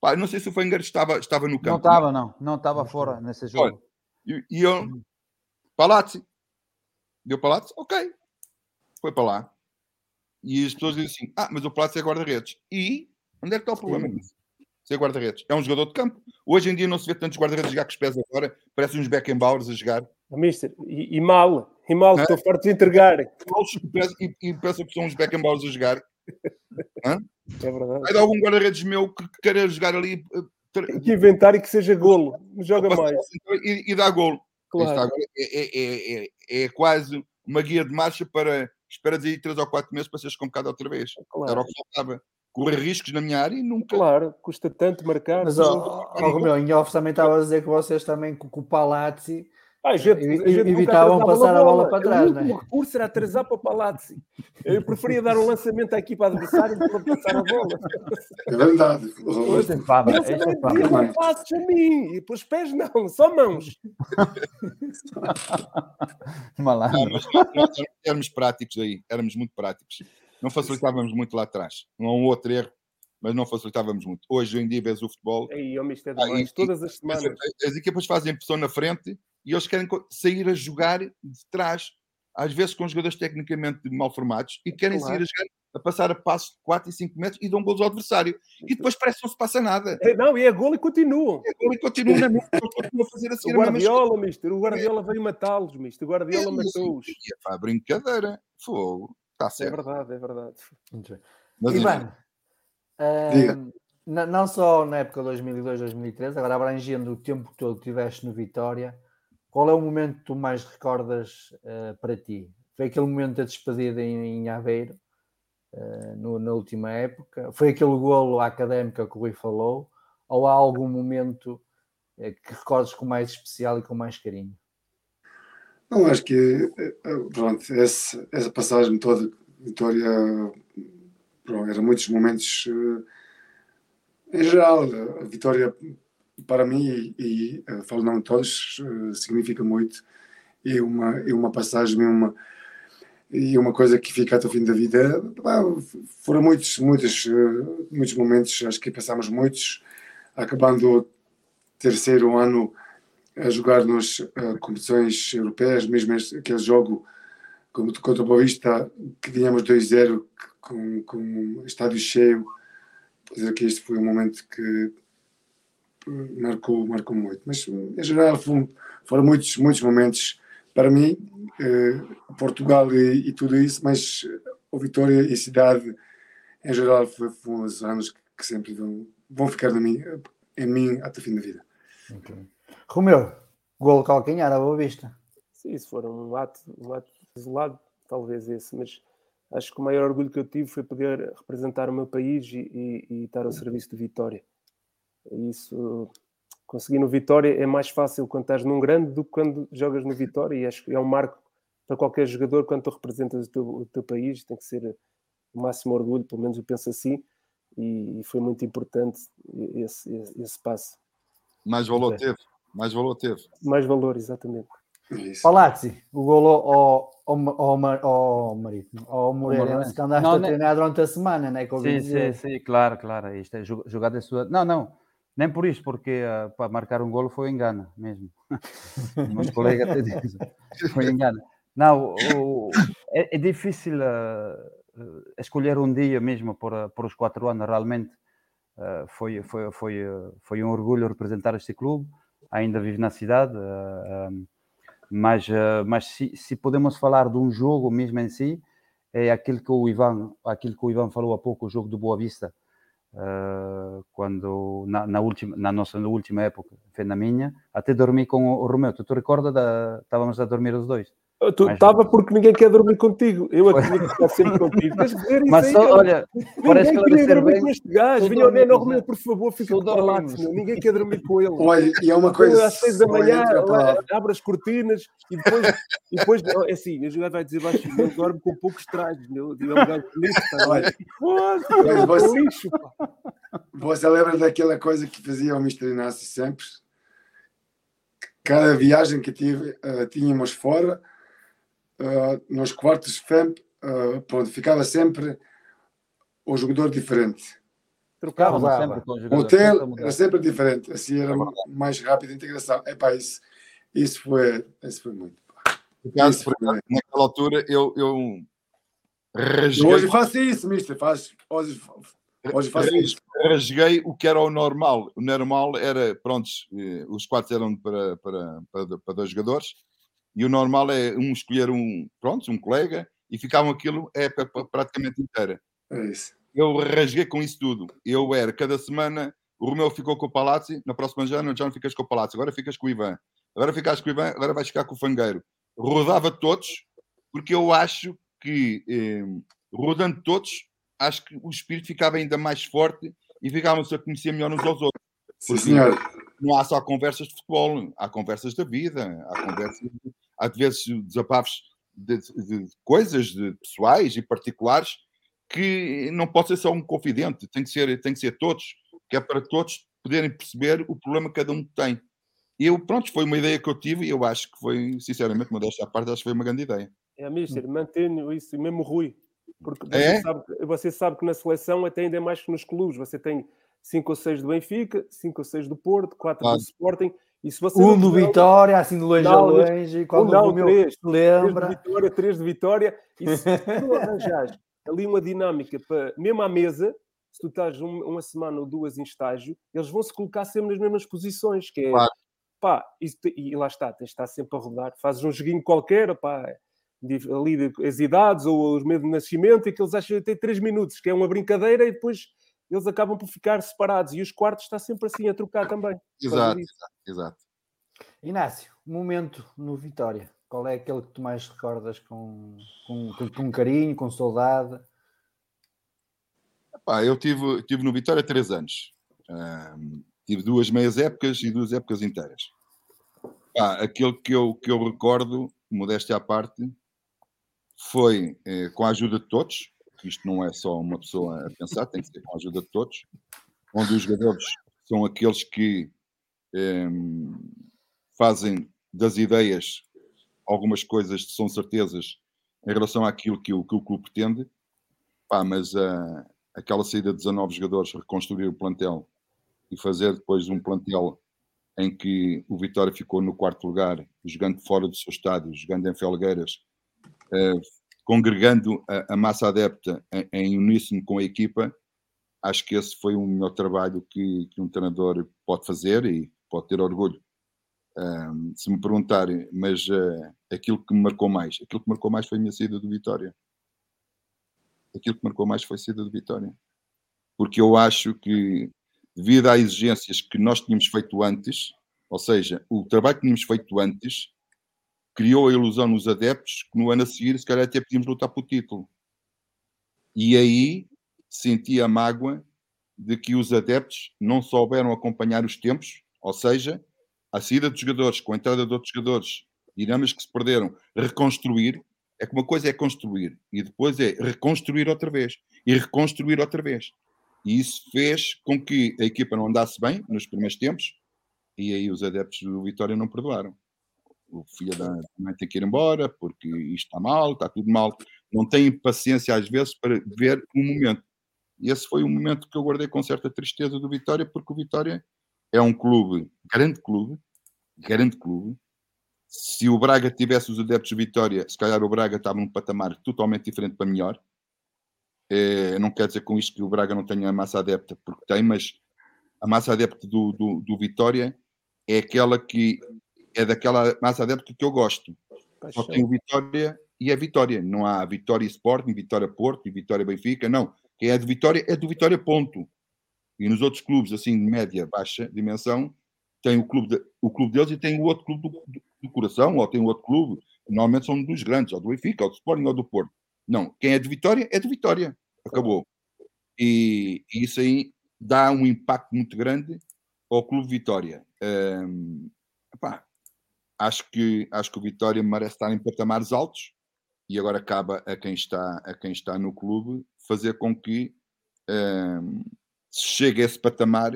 Pá, não sei se o Fangueiro estava, estava no campo. Não estava, não. Não estava fora nesse jogo. Olha, e, e eu, Palazzi, deu Palazzi, ok, foi para lá. E as pessoas dizem assim: ah, mas o Palazzi é guarda-redes. E onde é que está o problema disso? Ser guarda-redes. É um jogador de campo. Hoje em dia não se vê tantos guarda-redes jogar com os pés agora, parecem uns Beckenbauers a jogar. Mister, e, e mal, e mal, estou farto de entregar. É E, e pensam que são uns Beckenbauers a jogar. Hã? É verdade. Dar algum guarda-redes meu que que queira jogar ali eh, Tem que inventar e que seja golo. Joga mais. assim e, e dá golo. Claro. É, é- é- é- é quase uma guia de marcha para esperas aí 3 ou 4 meses para seres convocado outra vez. Claro. Era o que faltava. Correr riscos na minha área e nunca. Claro, custa tanto marcar. Mas, ó, ó, Romeu, em off também estava a dizer que vocês também, com com o Palazzi, Ah, a gente, E- a gente evitavam passar a bola para trás, O né? último recurso era atrasar para o Palazzi. Eu preferia dar um lançamento à equipa adversária do que passar a bola. É verdade. Isto é fama, é não passes a mim. E pelos pés não, só mãos. Malandro. Não, mas nós, éramos práticos aí, éramos muito práticos. Não facilitávamos muito lá atrás. Não há um outro erro, mas não facilitávamos muito. Hoje em dia vês o futebol. Aí, homem, isto é Ah, demais. e- Todas as As, semanas. as equipas fazem pressão na frente e eles querem sair a jogar de trás, às vezes com jogadores tecnicamente mal formados, e querem Claro. sair a jogar a passar a passos de 4 e 5 metros e dão gols ao adversário. E depois parece que não se passa nada. É, Não, e é golo e continuam. É gol e continuam na mesma, continuam a fazer assim O a mesma Guardiola, mister. O Guardiola veio matá-los, mister. O Guardiola coisa. matou-os. E é pá, brincadeira. Fogo. Está É certo. verdade, é verdade. Muito bem. Mas, Ivan, na- não só na época 2002, 2003, agora abrangendo o tempo todo que tiveste no Vitória, qual é o momento que tu mais recordas eh, para ti? Foi aquele momento da despedida em, em Aveiro, eh, no- na última época? Foi aquele golo académico que o Rui falou? Ou há algum momento eh, que recordes com mais especial e com mais carinho? Não, acho que pronto, esse- essa passagem toda, Vitória, pronto, eram muitos momentos em geral. A Vitória, para mim, e, e eh, falo não todos, eh, significa muito. E uma, e uma passagem, uma, e uma coisa que fica até o fim da vida. Foram muitos, muitos, eh, muitos momentos, acho que passámos muitos, acabando o terceiro ano a jogar nas competições europeias, mesmo aquele jogo como contra o que ganhamos 2-0 com, com estádio cheio. Dizer que este foi um momento que marcou, marcou muito. Mas, em geral, foram, foram muitos, muitos momentos para mim, eh, Portugal e, e tudo isso, mas o Vitória e a cidade, em geral, foi, foram os anos que, que sempre vão, vão ficar na mim, em mim até o fim da vida. Romeu, golo calcanhar à Boa Vista. Sim, isso for um ato, um ato isolado, talvez esse, mas acho que o maior orgulho que eu tive foi poder representar o meu país e, e- e estar ao serviço de Vitória. Isso, conseguir no Vitória é mais fácil quando estás num grande do que quando jogas no Vitória, e acho que é um marco para qualquer jogador quando tu representas o teu, o teu país, tem que ser o máximo orgulho, pelo menos eu penso assim, e, e foi muito importante esse, esse, esse passo. mais valor Ok. teve. Mais valor teve. Mais valor, exatamente. É. Palazzi, o golo ao, ao, ao, ao Marítimo, ao Moreirense, Moreirense. que andaste Não, a né? treinar durante a semana, né? Que eu ouvi Sim, sim, sim, claro, claro. Isto é jo- jogada sua. Não, não, nem por isso, porque ah, para marcar um golo foi engano mesmo. Meus colegas até dizem, foi engano. Não, o- é, é difícil ah, escolher um dia mesmo por, por os quatro anos, realmente. ah, foi, foi, foi, foi um orgulho representar este clube, ainda vivo na cidade, ah, mas, mas se, se podemos falar de um jogo mesmo em si, é aquilo que o Ivan, aquilo que o Ivan falou há pouco, o jogo do Boa Vista, eh, quando na, na última, na nossa última época, foi na minha, até dormi com o, o Romeu. Tu te recordas da estávamos a dormir os dois? Tu Mas- estava porque ninguém quer dormir contigo. Eu aqui tinha que estar sempre contigo. Mas aí, só, cara. olha, parece Ninguém que queria dormir bem. com este gajo. Vinha o Neno Romeu, por favor, fica o dormimos. meu. Ninguém quer dormir com ele. Olha, e é uma Coisa coisa. às seis da manhã, lá, abre as cortinas e depois, e depois é assim, o jogador vai dizer baixo, ele dorme com poucos trajes, meu. É um gajo lixo, tá a ver? Foda-se, Mas você- lixo, pá. Você lembra daquela coisa que fazia o Mr. Inácio sempre? Cada viagem que tive, eh, tínhamos fora, eh, nos quartos FEMP, uh, pronto, ficava sempre o jogador diferente. Trocavam Mudava. sempre com O jogadores. hotel sempre mudava. era sempre diferente, assim era mais rápido a integração. Epá, isso, isso, foi, isso foi muito. Isso foi acaso, naquela altura eu, eu rasguei, hoje faço isso, mister. Faz, hoje, hoje faço isso. rasguei o que era o normal. O normal era, prontos, eh, os quatro eram para, para, para, para dois jogadores, e o normal é um escolher um, pronto, um colega, e ficavam aquilo é pa- praticamente inteira. É isso. Eu rasguei com isso tudo. Eu era, cada semana, o Romeu ficou com o Palazzi, na próxima já não, já não ficas com o Palazzi, agora ficas com o Ivan. Agora ficas com o Ivan, agora vais ficar com o Fangueiro. Rodava todos, porque eu acho que, eh, rodando todos, acho que o espírito ficava ainda mais forte e ficávamos a conhecer melhor uns aos outros. Sim, senhor. Não há só conversas de futebol, há conversas da vida, há conversas, de- há de vezes desabafos de, de- de coisas de pessoais e particulares que não pode ser só um confidente, tem que ser, tem que ser todos, que é para todos poderem perceber o problema que cada um tem. E eu, pronto, foi uma ideia que eu tive e eu acho que foi, sinceramente, uma desta parte, acho que foi uma grande ideia. É, mister, mantenho isso, e mesmo Rui. Porque você, É? sabe, você sabe que na seleção até ainda é mais que nos clubes. Você tem 5 ou 6 do Benfica, 5 ou 6 do Porto, 4 Claro. do Sporting. E se você Um do Vitória, assim de longe a Não, longe, quando não, o meu três. se 3 de lembra. Vitória, 3 de Vitória. E se tu arranjares ali uma dinâmica, para, mesmo à mesa, se tu estás um- uma semana ou duas em estágio, eles vão se colocar sempre nas mesmas posições, que é Claro. pá, te- e lá está, tens de estar sempre a rodar. Fazes um joguinho qualquer, pá, ali as idades ou os meses de nascimento, e que eles acham que tem 3 minutos, que é uma brincadeira, e depois eles acabam por ficar separados. E os quartos está sempre assim a trocar também. Exato, disso. exato. Inácio, momento no Vitória. Qual é aquele que tu mais recordas com, com, com, com carinho, com saudade? Pá, eu tive, tive no Vitória três anos. Ahm, tive duas meias épocas e duas épocas inteiras. Pá, aquele que eu, que eu recordo, modéstia à parte, foi eh, com a ajuda de todos, que isto não é só uma pessoa a pensar, tem que ser com a ajuda de todos, onde os jogadores são aqueles que em, fazem das ideias algumas coisas que são certezas em relação àquilo que o, que o clube pretende, Pá, mas ah, aquela saída de 19 jogadores, reconstruir o plantel e fazer depois um plantel em que o Vitória ficou no quarto lugar, jogando fora do seu estádio, jogando em Felgueiras, eh, congregando a, a massa adepta em, em uníssono com a equipa, acho que esse foi o melhor trabalho que, que um treinador pode fazer e pode ter orgulho. Ahm, se me perguntarem, mas eh, aquilo que me marcou mais, aquilo que marcou mais foi a minha saída do Vitória. Aquilo que marcou mais foi a saída do Vitória. Porque eu acho que, devido às exigências que nós tínhamos feito antes, ou seja, o trabalho que tínhamos feito antes, criou a ilusão nos adeptos que no ano a seguir, se calhar, até podíamos lutar pelo título. E aí senti a mágoa de que os adeptos não souberam acompanhar os tempos, ou seja, a saída dos jogadores, com a entrada de outros jogadores, dinâmicas que se perderam, reconstruir, é que uma coisa é construir e depois é reconstruir outra vez e reconstruir outra vez. E isso fez com que a equipa não andasse bem nos primeiros tempos e aí os adeptos do Vitória não perdoaram. O filho da mãe tem que ir embora porque isto está mal, está tudo mal. Não têm paciência às vezes para ver um momento. E esse foi um momento que eu guardei com certa tristeza do Vitória, porque o Vitória é um clube, grande clube, grande clube. Se o Braga tivesse os adeptos de Vitória, se calhar o Braga estava num patamar totalmente diferente para melhor. Eh, não quer dizer com isto que o Braga não tenha a massa adepta, porque tem, mas a massa adepta do, do, do Vitória é aquela que é daquela massa adepta que eu gosto. Só tem o Vitória e é Vitória. Não há Vitória Sporting, Vitória Porto e Vitória Benfica, não. Quem é de Vitória é do Vitória, ponto. E nos outros clubes, assim, de média, baixa dimensão, tem o clube, de- o clube deles e tem o outro clube do, do- do coração, ou tem o outro clube. Normalmente são dos grandes, ou do Benfica, ou do Sporting, ou do Porto. Não, quem é de Vitória é de Vitória. Acabou. E, e isso aí dá um impacto muito grande ao Clube Vitória. Hum, epá, acho, que, acho que o Vitória merece estar em patamares altos e agora acaba a quem está, a quem está no clube fazer com que hum, se chegue a esse patamar,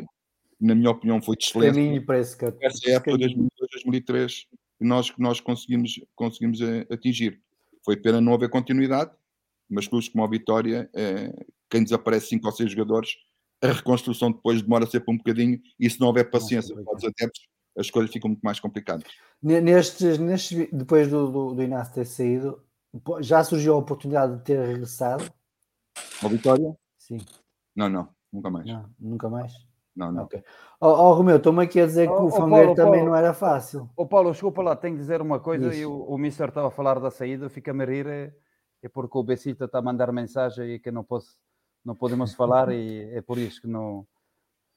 na minha opinião foi de excelência. Caminho para esse ca- Essa é época. 2002, 2003 que nós, que nós conseguimos, conseguimos eh, atingir. Foi pena não haver continuidade, mas clubes como a Vitória, eh, quem desaparece 5 ou 6 jogadores, a reconstrução depois demora sempre um bocadinho e se não houver paciência para os adeptos, as coisas ficam muito mais complicadas. Nestes, nestes, depois do, do, do Inácio ter saído, já surgiu a oportunidade de ter regressado? A Vitória? Sim. Não, não, nunca mais. Não, nunca mais? Não, não. Ok. Ó oh, Romeu, estou-me aqui a dizer que Oh, o oh, Fangueiro também Paulo. não era fácil. Ô Paulo, desculpa lá, tenho que dizer uma coisa e o, o Mister estava a falar da saída, fica-me a rir, é, é porque o Becita está a mandar mensagem e que não, posso, não podemos falar e é por isso que não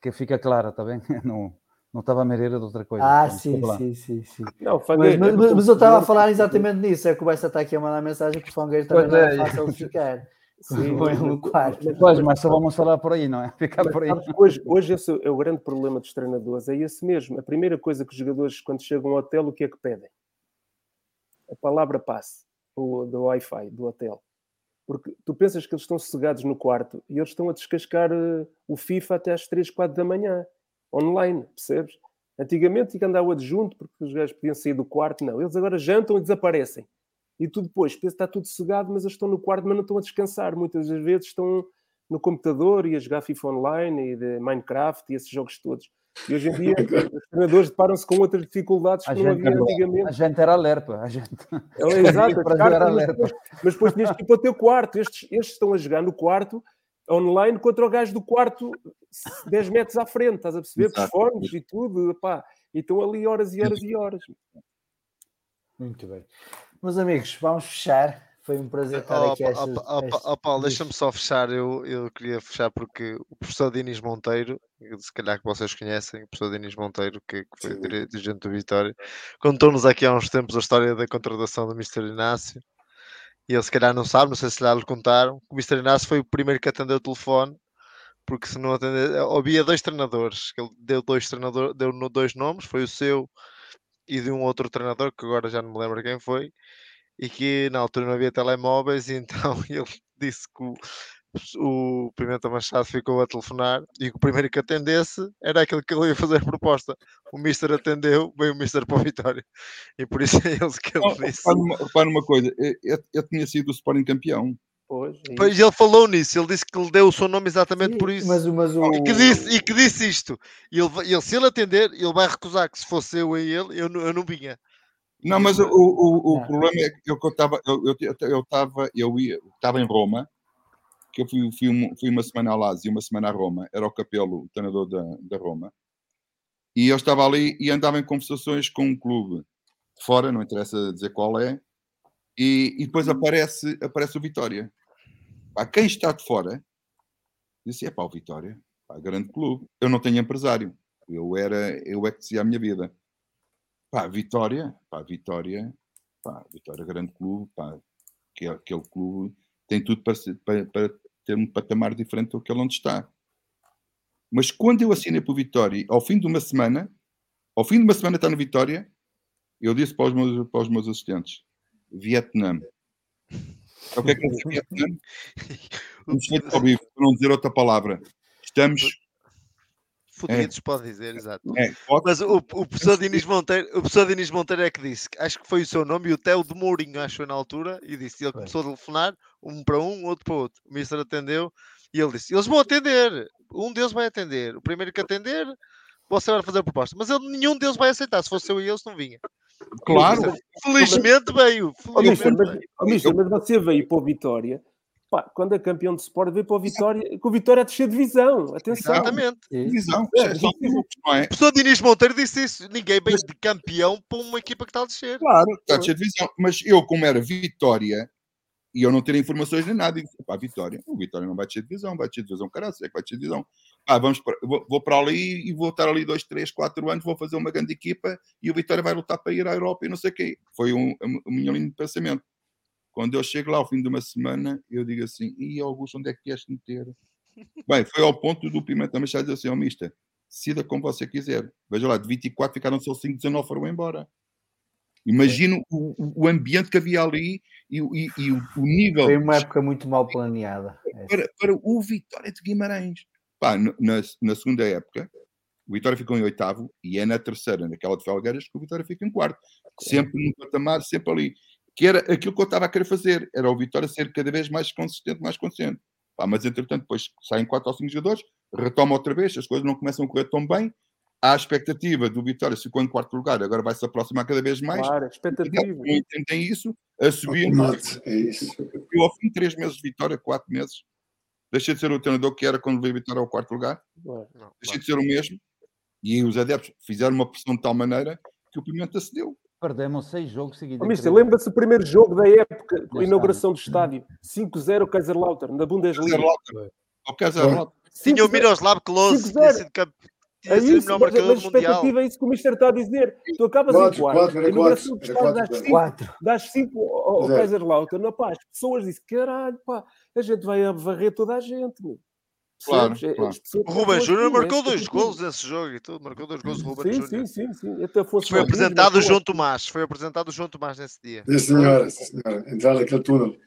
que fica clara, está bem? Não, não estava a me rir de outra coisa. Ah, então, sim, sim, sim, sim. Não, Mas, mas- mas- do mas eu estava a falar exatamente nisso. É que o Bessa está aqui a mandar mensagem que o Fangueiro também Pois não é é. fácil de ficar. Sim, ele no quarto. Pois, mas só vamos falar por aí, não é? Ficar Mas por aí. hoje, hoje esse é o grande problema dos treinadores, é esse mesmo. A primeira coisa que os jogadores, quando chegam ao hotel, o que é que pedem? A palavra passe, o, do Wi-Fi, do hotel. Porque tu pensas que eles estão sossegados no quarto e eles estão a descascar eh, o FIFA até às 3, 4 da manhã, online, percebes? Antigamente tinha que andar o adjunto porque os gajos podiam sair do quarto, não. Eles agora jantam e desaparecem. E tu depois, pensa que está tudo sossegado, mas eles estão no quarto, mas não estão a descansar. Muitas das vezes estão no computador e a jogar FIFA Online e de Minecraft e esses jogos todos. E hoje em dia os treinadores deparam-se com outras dificuldades que A não gente, havia antigamente. a gente era lerpa, a gente. É, exato, para as jogar cartas, a mas, depois, mas depois tinhas que ir para o teu quarto. Estes, estes estão a jogar no quarto online contra o gajo do quarto 10 metros à frente, estás a perceber? Com os fones e tudo, pá. E estão ali horas e horas e horas. Muito bem. Meus amigos, vamos fechar. Foi um prazer estar Ó, aqui ó, estas, estas- ó, Paulo, deixa-me só fechar. Eu, eu queria fechar porque o professor Dinis Monteiro, se calhar que vocês conhecem, o professor Dinis Monteiro, que, que foi dirigente do Vitória, contou-nos aqui há uns tempos a história da contratação do Mr. Inácio. E ele se calhar não sabe, não sei se já lhe contaram, que o Mr. Inácio foi o primeiro que atendeu o telefone, porque se não atender, havia dois treinadores, ele deu dois treinadores, deu dois nomes, foi o seu e de um outro treinador, que agora já não me lembro quem foi, e que na altura não havia telemóveis, e então ele disse que o, Pimenta Machado ficou a telefonar e que o primeiro que atendesse era aquele que ele ia fazer a proposta. O Mister atendeu, veio o Mister para a vitória, e por isso é ele que Oh, ele disse. Repara numa, repara numa coisa, eu, eu- eu tinha sido o Sporting campeão. Pois, é Pois ele falou nisso, ele disse que lhe deu o seu nome exatamente Sim, por isso. Mas, mas o. E que disse, e que disse isto. E ele, ele, se ele atender, ele vai recusar que se fosse eu a ele, eu, não- eu não vinha. E Não, mas o, o, o Não. problema é que eu estava eu, eu, eu, eu estava eu ia estava em Roma, que eu fui, fui, fui uma semana a Lazio uma semana a Roma, era o Capelo, o treinador da, da Roma, e eu estava ali e andava em conversações com um clube fora, não interessa dizer qual é, e, e depois aparece, aparece o Vitória. Pá, quem está de fora disse: é pá, o Vitória, pá, grande clube. Eu não tenho empresário, eu era eu é que dizia a minha vida. Pá, Vitória, pá, Vitória, pá, Vitória, grande clube, pá, que é aquele clube tem tudo para, para, para ter um patamar diferente do que ele onde está. Mas quando eu assinei para o Vitória, ao fim de uma semana, ao fim de uma semana está no Vitória, eu disse para os meus, para os meus assistentes: Vietnã. Sabe O que é que eu disse Vietnã? Feitos ao vivo, para não dizer outra palavra. Estamos. Fudidos, pode dizer, exato. É, Mas o, o professor Dinis Monteiro, o professor Dinis Monteiro é que disse, acho que foi o seu nome, e o Theo de Mourinho, acho que foi na altura, e disse, ele começou a telefonar, um para um, outro para outro. O ministro atendeu, e ele disse, eles vão atender, um deles vai atender, o primeiro que atender, você vai fazer a proposta. Mas ele, nenhum deles vai aceitar, se fosse eu e eles não vinha. claro, Felizmente veio, Mister, felizmente mas, veio. ó, Mister, mas você veio para o Vitória, pá, quando é campeão de Sport, veio para o Vitória, com o Vitória a descer divisão. Atenção. Exatamente. Sim. divisão, grupos, não é? O professor Dinis Monteiro disse isso, ninguém vem de campeão para uma equipa que está a descer. Claro, está a descer divisão. Mas eu, como era Vitória, e eu não ter informações nem nada, digo, pá, Vitória, o Vitória não vai descer divisão, vai descer divisão, caralho, é que vai descer divisão. Ah, vamos para, vou, vou para ali e vou estar ali dois, três, quatro anos, vou fazer uma grande equipa e o Vitória vai lutar para ir à Europa e não sei o quê. Foi um, um, um minha linha de pensamento. Quando eu chego lá ao fim de uma semana, eu digo assim, e Augusto, onde é que queres meter? Bem, foi ao ponto do Pimenta Machado dizer assim, ó mista, decida como você quiser. Veja lá, de 24 ficaram só 5, 19 foram embora. Imagino o, o- o ambiente que havia ali e, o- e- e o, o nível Foi uma época muito mal planeada. essa. para, para o Vitória de Guimarães. Pá, na, na segunda época, o Vitória ficou em oitavo e é na terceira, naquela de Felgueiras, que o Vitória fica em quarto. Sempre no patamar, sempre ali. Que era aquilo que eu estava a querer fazer, era o Vitória ser cada vez mais consistente, mais consistente. Pá, mas entretanto, depois saem quatro ou cinco jogadores, retoma outra vez, as coisas não começam a correr tão bem. Há a expectativa do Vitória, ficou em quarto lugar, agora vai se aproximar cada vez mais. Claro, expectativa. Não entendem isso, a subir. É isso. Eu, ao fim de três meses de Vitória, quatro meses, deixei de ser o treinador que era quando veio Vitória ao quarto lugar, Claro. deixei de ser o mesmo, e os adeptos fizeram uma pressão de tal maneira que o Pimenta cedeu. Perdemos seis jogos seguidos. Oh, em mister, lembra-se do primeiro jogo da época, com a Da inauguração do estádio? 5-0 Kaiserslautern, na Bundesliga. Ao Kaiserslautern. Tinha o 5-0. Miroslav Klose, tinha 5-0. sido campe- É o isso, melhor mas, marcador mas a mundial. expectativa é isso que o Mister está a dizer. Tu acabas em Quatro, quarto, quatro, a inauguração do estádio das era 5 Quatro. das 5 ao, ao pá, as pessoas dizem, caralho, pá, a gente vai varrer toda a gente, meu. Claro, Percebes? claro. O pensam Júnior é marcou dois gols nesse jogo e tudo, marcou dois gols o Rubem Sim, Júnior. sim, sim, sim. Até Afonso Foi apresentado o. João Tomás, foi apresentado o João Tomás nesse dia. Sim, senhora, sim, senhora. Entrar naquele túnel.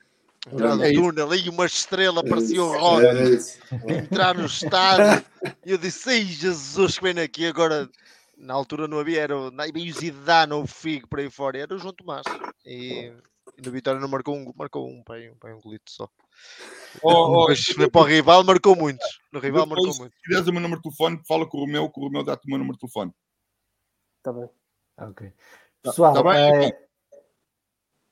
Entrar no É túnel ali, uma estrela, É parecia o Rock. é entrar no estádio. E eu disse, ei Jesus, que vem aqui agora. Na altura não havia, era o bem o Zidane ou o Figo por aí fora, era o João Tomás. E, e no Vitória não marcou um, marcou um, pai, um, pai, um golito só. Oh, oh, foi para o rival, marcou muitos. No rival marcou Depois, muitos. se quiseres o meu número de telefone, fala com o Romeu, que o Romeu dá-te o meu número de telefone. Tá bem. Ok. Pessoal, tá bem, eh, Ivan?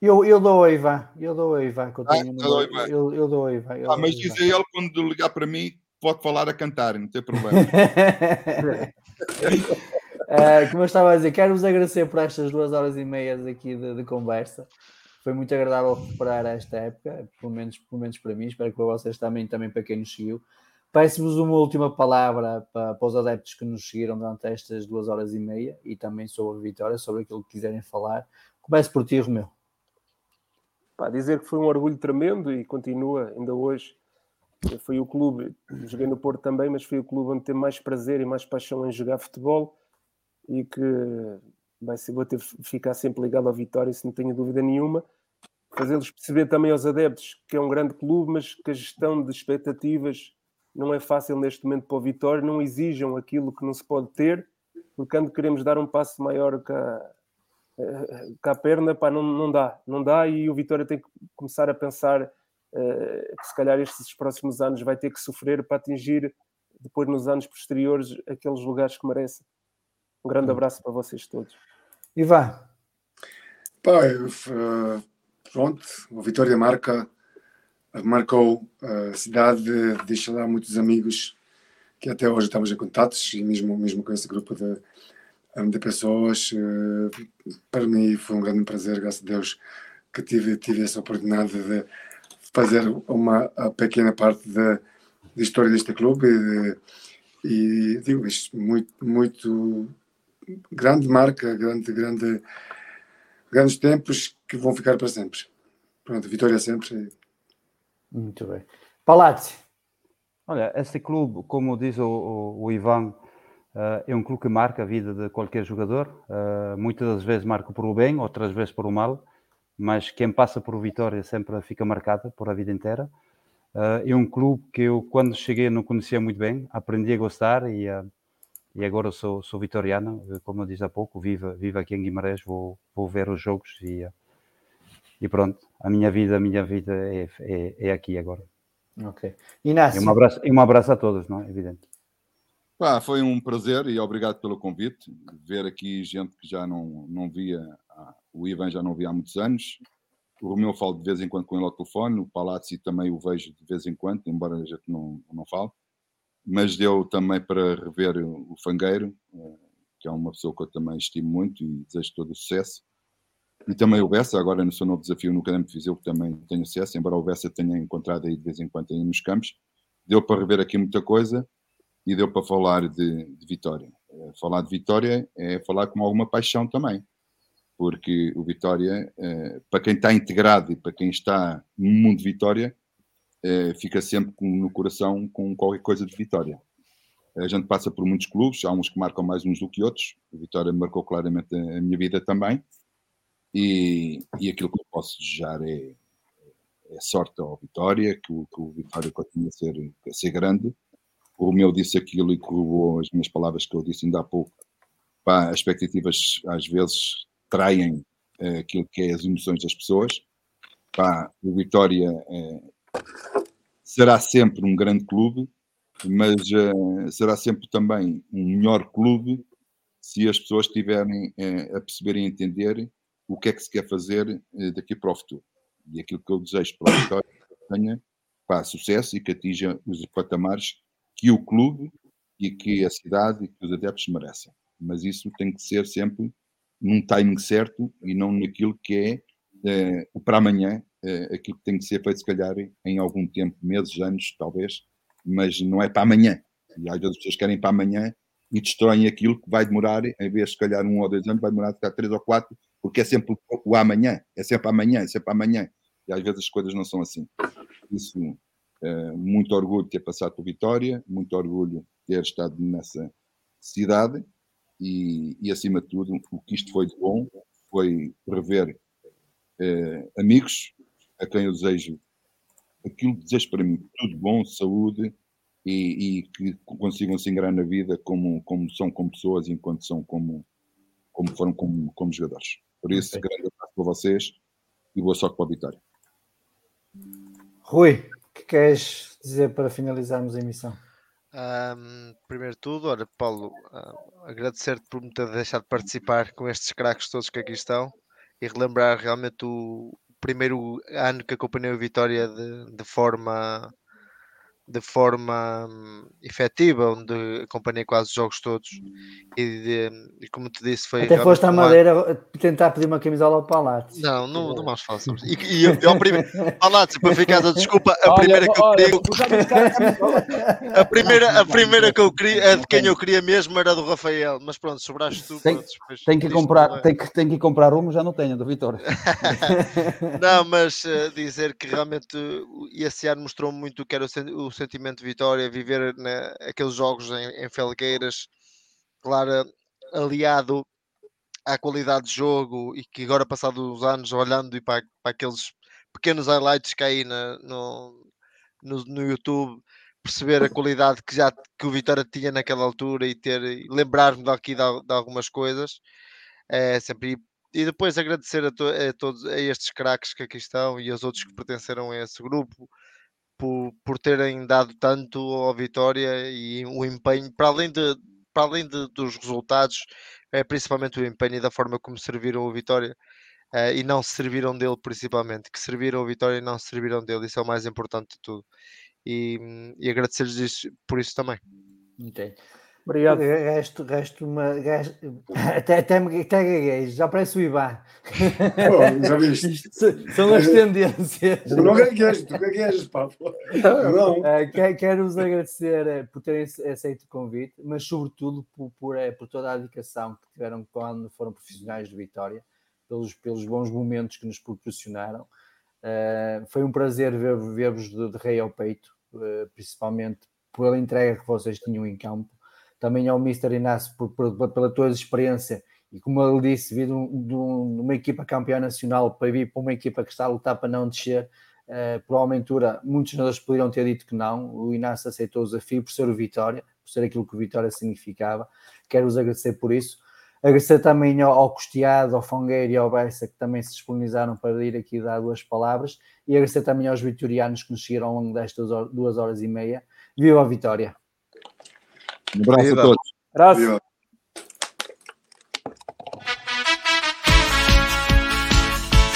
eu, eu dou ao Ivan. Eu dou ao Ivan. Que eu, Ah, tenho no ao meu- Ivan. eu, eu dou ao Ivan. eu Ah, dou mas diz a ele, quando ligar para mim, pode falar a cantar, não tem problema. Eh, como eu estava a dizer, quero-vos agradecer por estas duas horas e meias aqui de, de conversa. Foi muito agradável recuperar esta época, pelo menos, pelo menos para mim, espero que para vocês também, também para quem nos seguiu. Peço-vos uma última palavra para, para os adeptos que nos seguiram durante estas duas horas e meia e também sobre a vitória, sobre aquilo que quiserem falar. Começo por ti, Romeu. Pá, dizer que foi um orgulho tremendo e continua ainda hoje. Foi o clube, joguei no Porto também, mas foi o clube onde tenho mais prazer e mais paixão em jogar futebol e que vai ser, vou ter ficar sempre ligado à vitória, isso não tenho dúvida nenhuma. Fazê-los perceber também aos adeptos que é um grande clube, mas que a gestão de expectativas não é fácil neste momento para o Vitória, não exijam aquilo que não se pode ter, porque quando queremos dar um passo maior que a, eh, que a perna, pá, não, não dá, não dá e o Vitória tem que começar a pensar eh, que se calhar estes próximos anos vai ter que sofrer para atingir depois nos anos posteriores aqueles lugares que merece. Um grande abraço para vocês todos. Ivan. Pá, eu, eh, pronto, o Vitória marca, marcou a cidade, deixa lá muitos amigos que até hoje estamos em contatos e mesmo, mesmo com esse grupo de, de pessoas. eh, Para mim foi um grande prazer, graças a Deus, que tive, tive essa oportunidade de fazer uma pequena parte da, da história deste clube e, e digo isto, muito, muito grande marca, grande, grande, grandes tempos que vão ficar para sempre. Pronto, vitória sempre. Muito bem. Palazzi. Olha, esse clube, como diz o, o, o Ivan, eh, é um clube que marca a vida de qualquer jogador. Eh, muitas das vezes marca por o bem, outras vezes por o mal, mas quem passa por o Vitória sempre fica marcada por a vida inteira. Eh, é um clube que eu, quando cheguei, não conhecia muito bem, aprendi a gostar e, e agora sou, sou vitoriano, como eu disse há pouco, vivo, vivo aqui em Guimarães, vou, vou ver os jogos e, e pronto, a minha vida, a minha vida é, é, é aqui agora. Ok. E Inácio. um abraço, e um abraço a todos, não é? Evidente. Pá, foi um prazer e obrigado pelo convite. Ver aqui gente que já não, não via, ah, o Ivan já não via há muitos anos. O Romeu falo de vez em quando com ele ao telefone, o Palazzi também o vejo de vez em quando, embora a gente não, não fale. Mas deu também para rever o Fangueiro, eh, que é uma pessoa que eu também estimo muito e desejo todo o sucesso. E também o Bessa, agora no seu novo desafio no Académico de Viseu, que também tenho acesso, embora o Bessa tenha encontrado aí de vez em quando aí nos campos. Deu para rever aqui muita coisa e deu para falar de, de Vitória. Eh, Falar de Vitória é falar com alguma paixão também, porque o Vitória, eh, para quem está integrado e para quem está no mundo de Vitória, eh, fica sempre no coração com qualquer coisa de Vitória. A gente passa por muitos clubes, há uns que marcam mais uns do que outros. O Vitória marcou claramente a minha vida também. E, e aquilo que eu posso desejar é, é sorte ao Vitória, que o, que o Vitória continue a ser, a ser grande. O meu disse aquilo e corroborou as minhas palavras que eu disse ainda há pouco. Pá, as expectativas às vezes traem eh, aquilo que é as emoções das pessoas. Pá, o Vitória eh, será sempre um grande clube, mas eh, será sempre também um melhor clube se as pessoas estiverem eh, a perceber e entender o que é que se quer fazer eh, daqui para o futuro. E aquilo que eu desejo para a Vitória é que tenha pá, sucesso e que atinja os patamares que o clube e que a cidade e que os adeptos merecem. Mas isso tem que ser sempre num timing certo e não naquilo que é o para amanhã, eh, aquilo que tem que ser feito, se calhar, em algum tempo, meses, anos, talvez, mas não é para amanhã. E às vezes as pessoas querem para amanhã e destroem aquilo que vai demorar, em vez de se calhar um ou dois anos, vai demorar ficar três ou quatro, porque é sempre o, amanhã, é sempre amanhã, é sempre amanhã. E às vezes as coisas não são assim. Isso, eh, muito orgulho de ter passado por Vitória, muito orgulho de ter estado nessa cidade e, e, acima de tudo, o que isto foi de bom foi rever eh, amigos a quem eu desejo aquilo que desejo para mim, tudo bom, saúde e, e, que consigam se ingrar na vida como, como são como pessoas enquanto são como, como foram como, como jogadores. Por isso, okay. grande abraço para vocês e boa sorte para a vitória. Rui, o que queres dizer para finalizarmos a emissão? Um, primeiro de tudo, olha, Paulo, uh, agradecer-te por me ter deixado participar com estes craques todos que aqui estão e relembrar realmente o primeiro ano que acompanhei a Vitória de, de forma de forma hum, efetiva, onde acompanhei quase os jogos todos e, de, e como te disse foi até foste à Madeira tentar pedir uma camisola ao Palates não, não, não sobre isso e, e eu, eu primeiro, Palates, para ficar a desculpa a primeira que eu queria a primeira, a primeira que eu queria a de quem eu queria mesmo era do Rafael mas pronto, sobraste tu tem, depois, tem que comprar tem que, tem que comprar uma, já não tenho, do Vitória não, mas uh, dizer que realmente uh, esse ano mostrou muito o que era o, o sentimento de vitória, viver né, aqueles jogos em, em Felgueiras, claro, aliado à qualidade de jogo e que agora, passados os anos, olhando para, para aqueles pequenos highlights que aí na, no, no, no, YouTube, perceber a qualidade que já que o Vitória tinha naquela altura e ter lembrar-me daqui de, de, algumas coisas é sempre e depois agradecer a, to, a todos a estes craques que aqui estão e aos outros que pertenceram a esse grupo por, por terem dado tanto ao Vitória e o empenho, para além, de, para além de, dos resultados, é principalmente o empenho e da forma como serviram o Vitória uh, e não se serviram dele, principalmente, que serviram o Vitória e não se serviram dele, isso é o mais importante de tudo. E, e agradecer-lhes por isso também. Entendi. Obrigado. Resto, resto uma. Resto, até, até, até gaguejo, já parece o. Oh, já viste? São as tendências. Eu não gaguejo, tu gaguejas, pá. Não. Uh, Quero-vos agradecer eh, por terem aceito o convite, mas sobretudo por, por, eh, por, toda a dedicação que tiveram quando foram profissionais de Vitória, pelos, pelos bons momentos que nos proporcionaram. Uh, foi um prazer ver-vos ver de, de rei ao peito, uh, principalmente pela entrega que vocês tinham em campo também ao Mr. Inácio por, por, pela tua experiência. E como ele disse, vir de, um, uma equipa campeã nacional para vir para uma equipa que está a lutar para não descer, uh, provavelmente muitos nós poderiam ter dito que não, o Inácio aceitou o desafio por ser o Vitória, por ser aquilo que o Vitória significava, quero-vos agradecer por isso, agradecer também ao, ao Costeado, ao Fongueiro e ao Bessa que também se disponibilizaram para ir aqui dar duas palavras. E agradecer também aos vitorianos que nos seguiram ao longo destas duas horas e meia, viva a Vitória! Um abraço a todos. Abraço.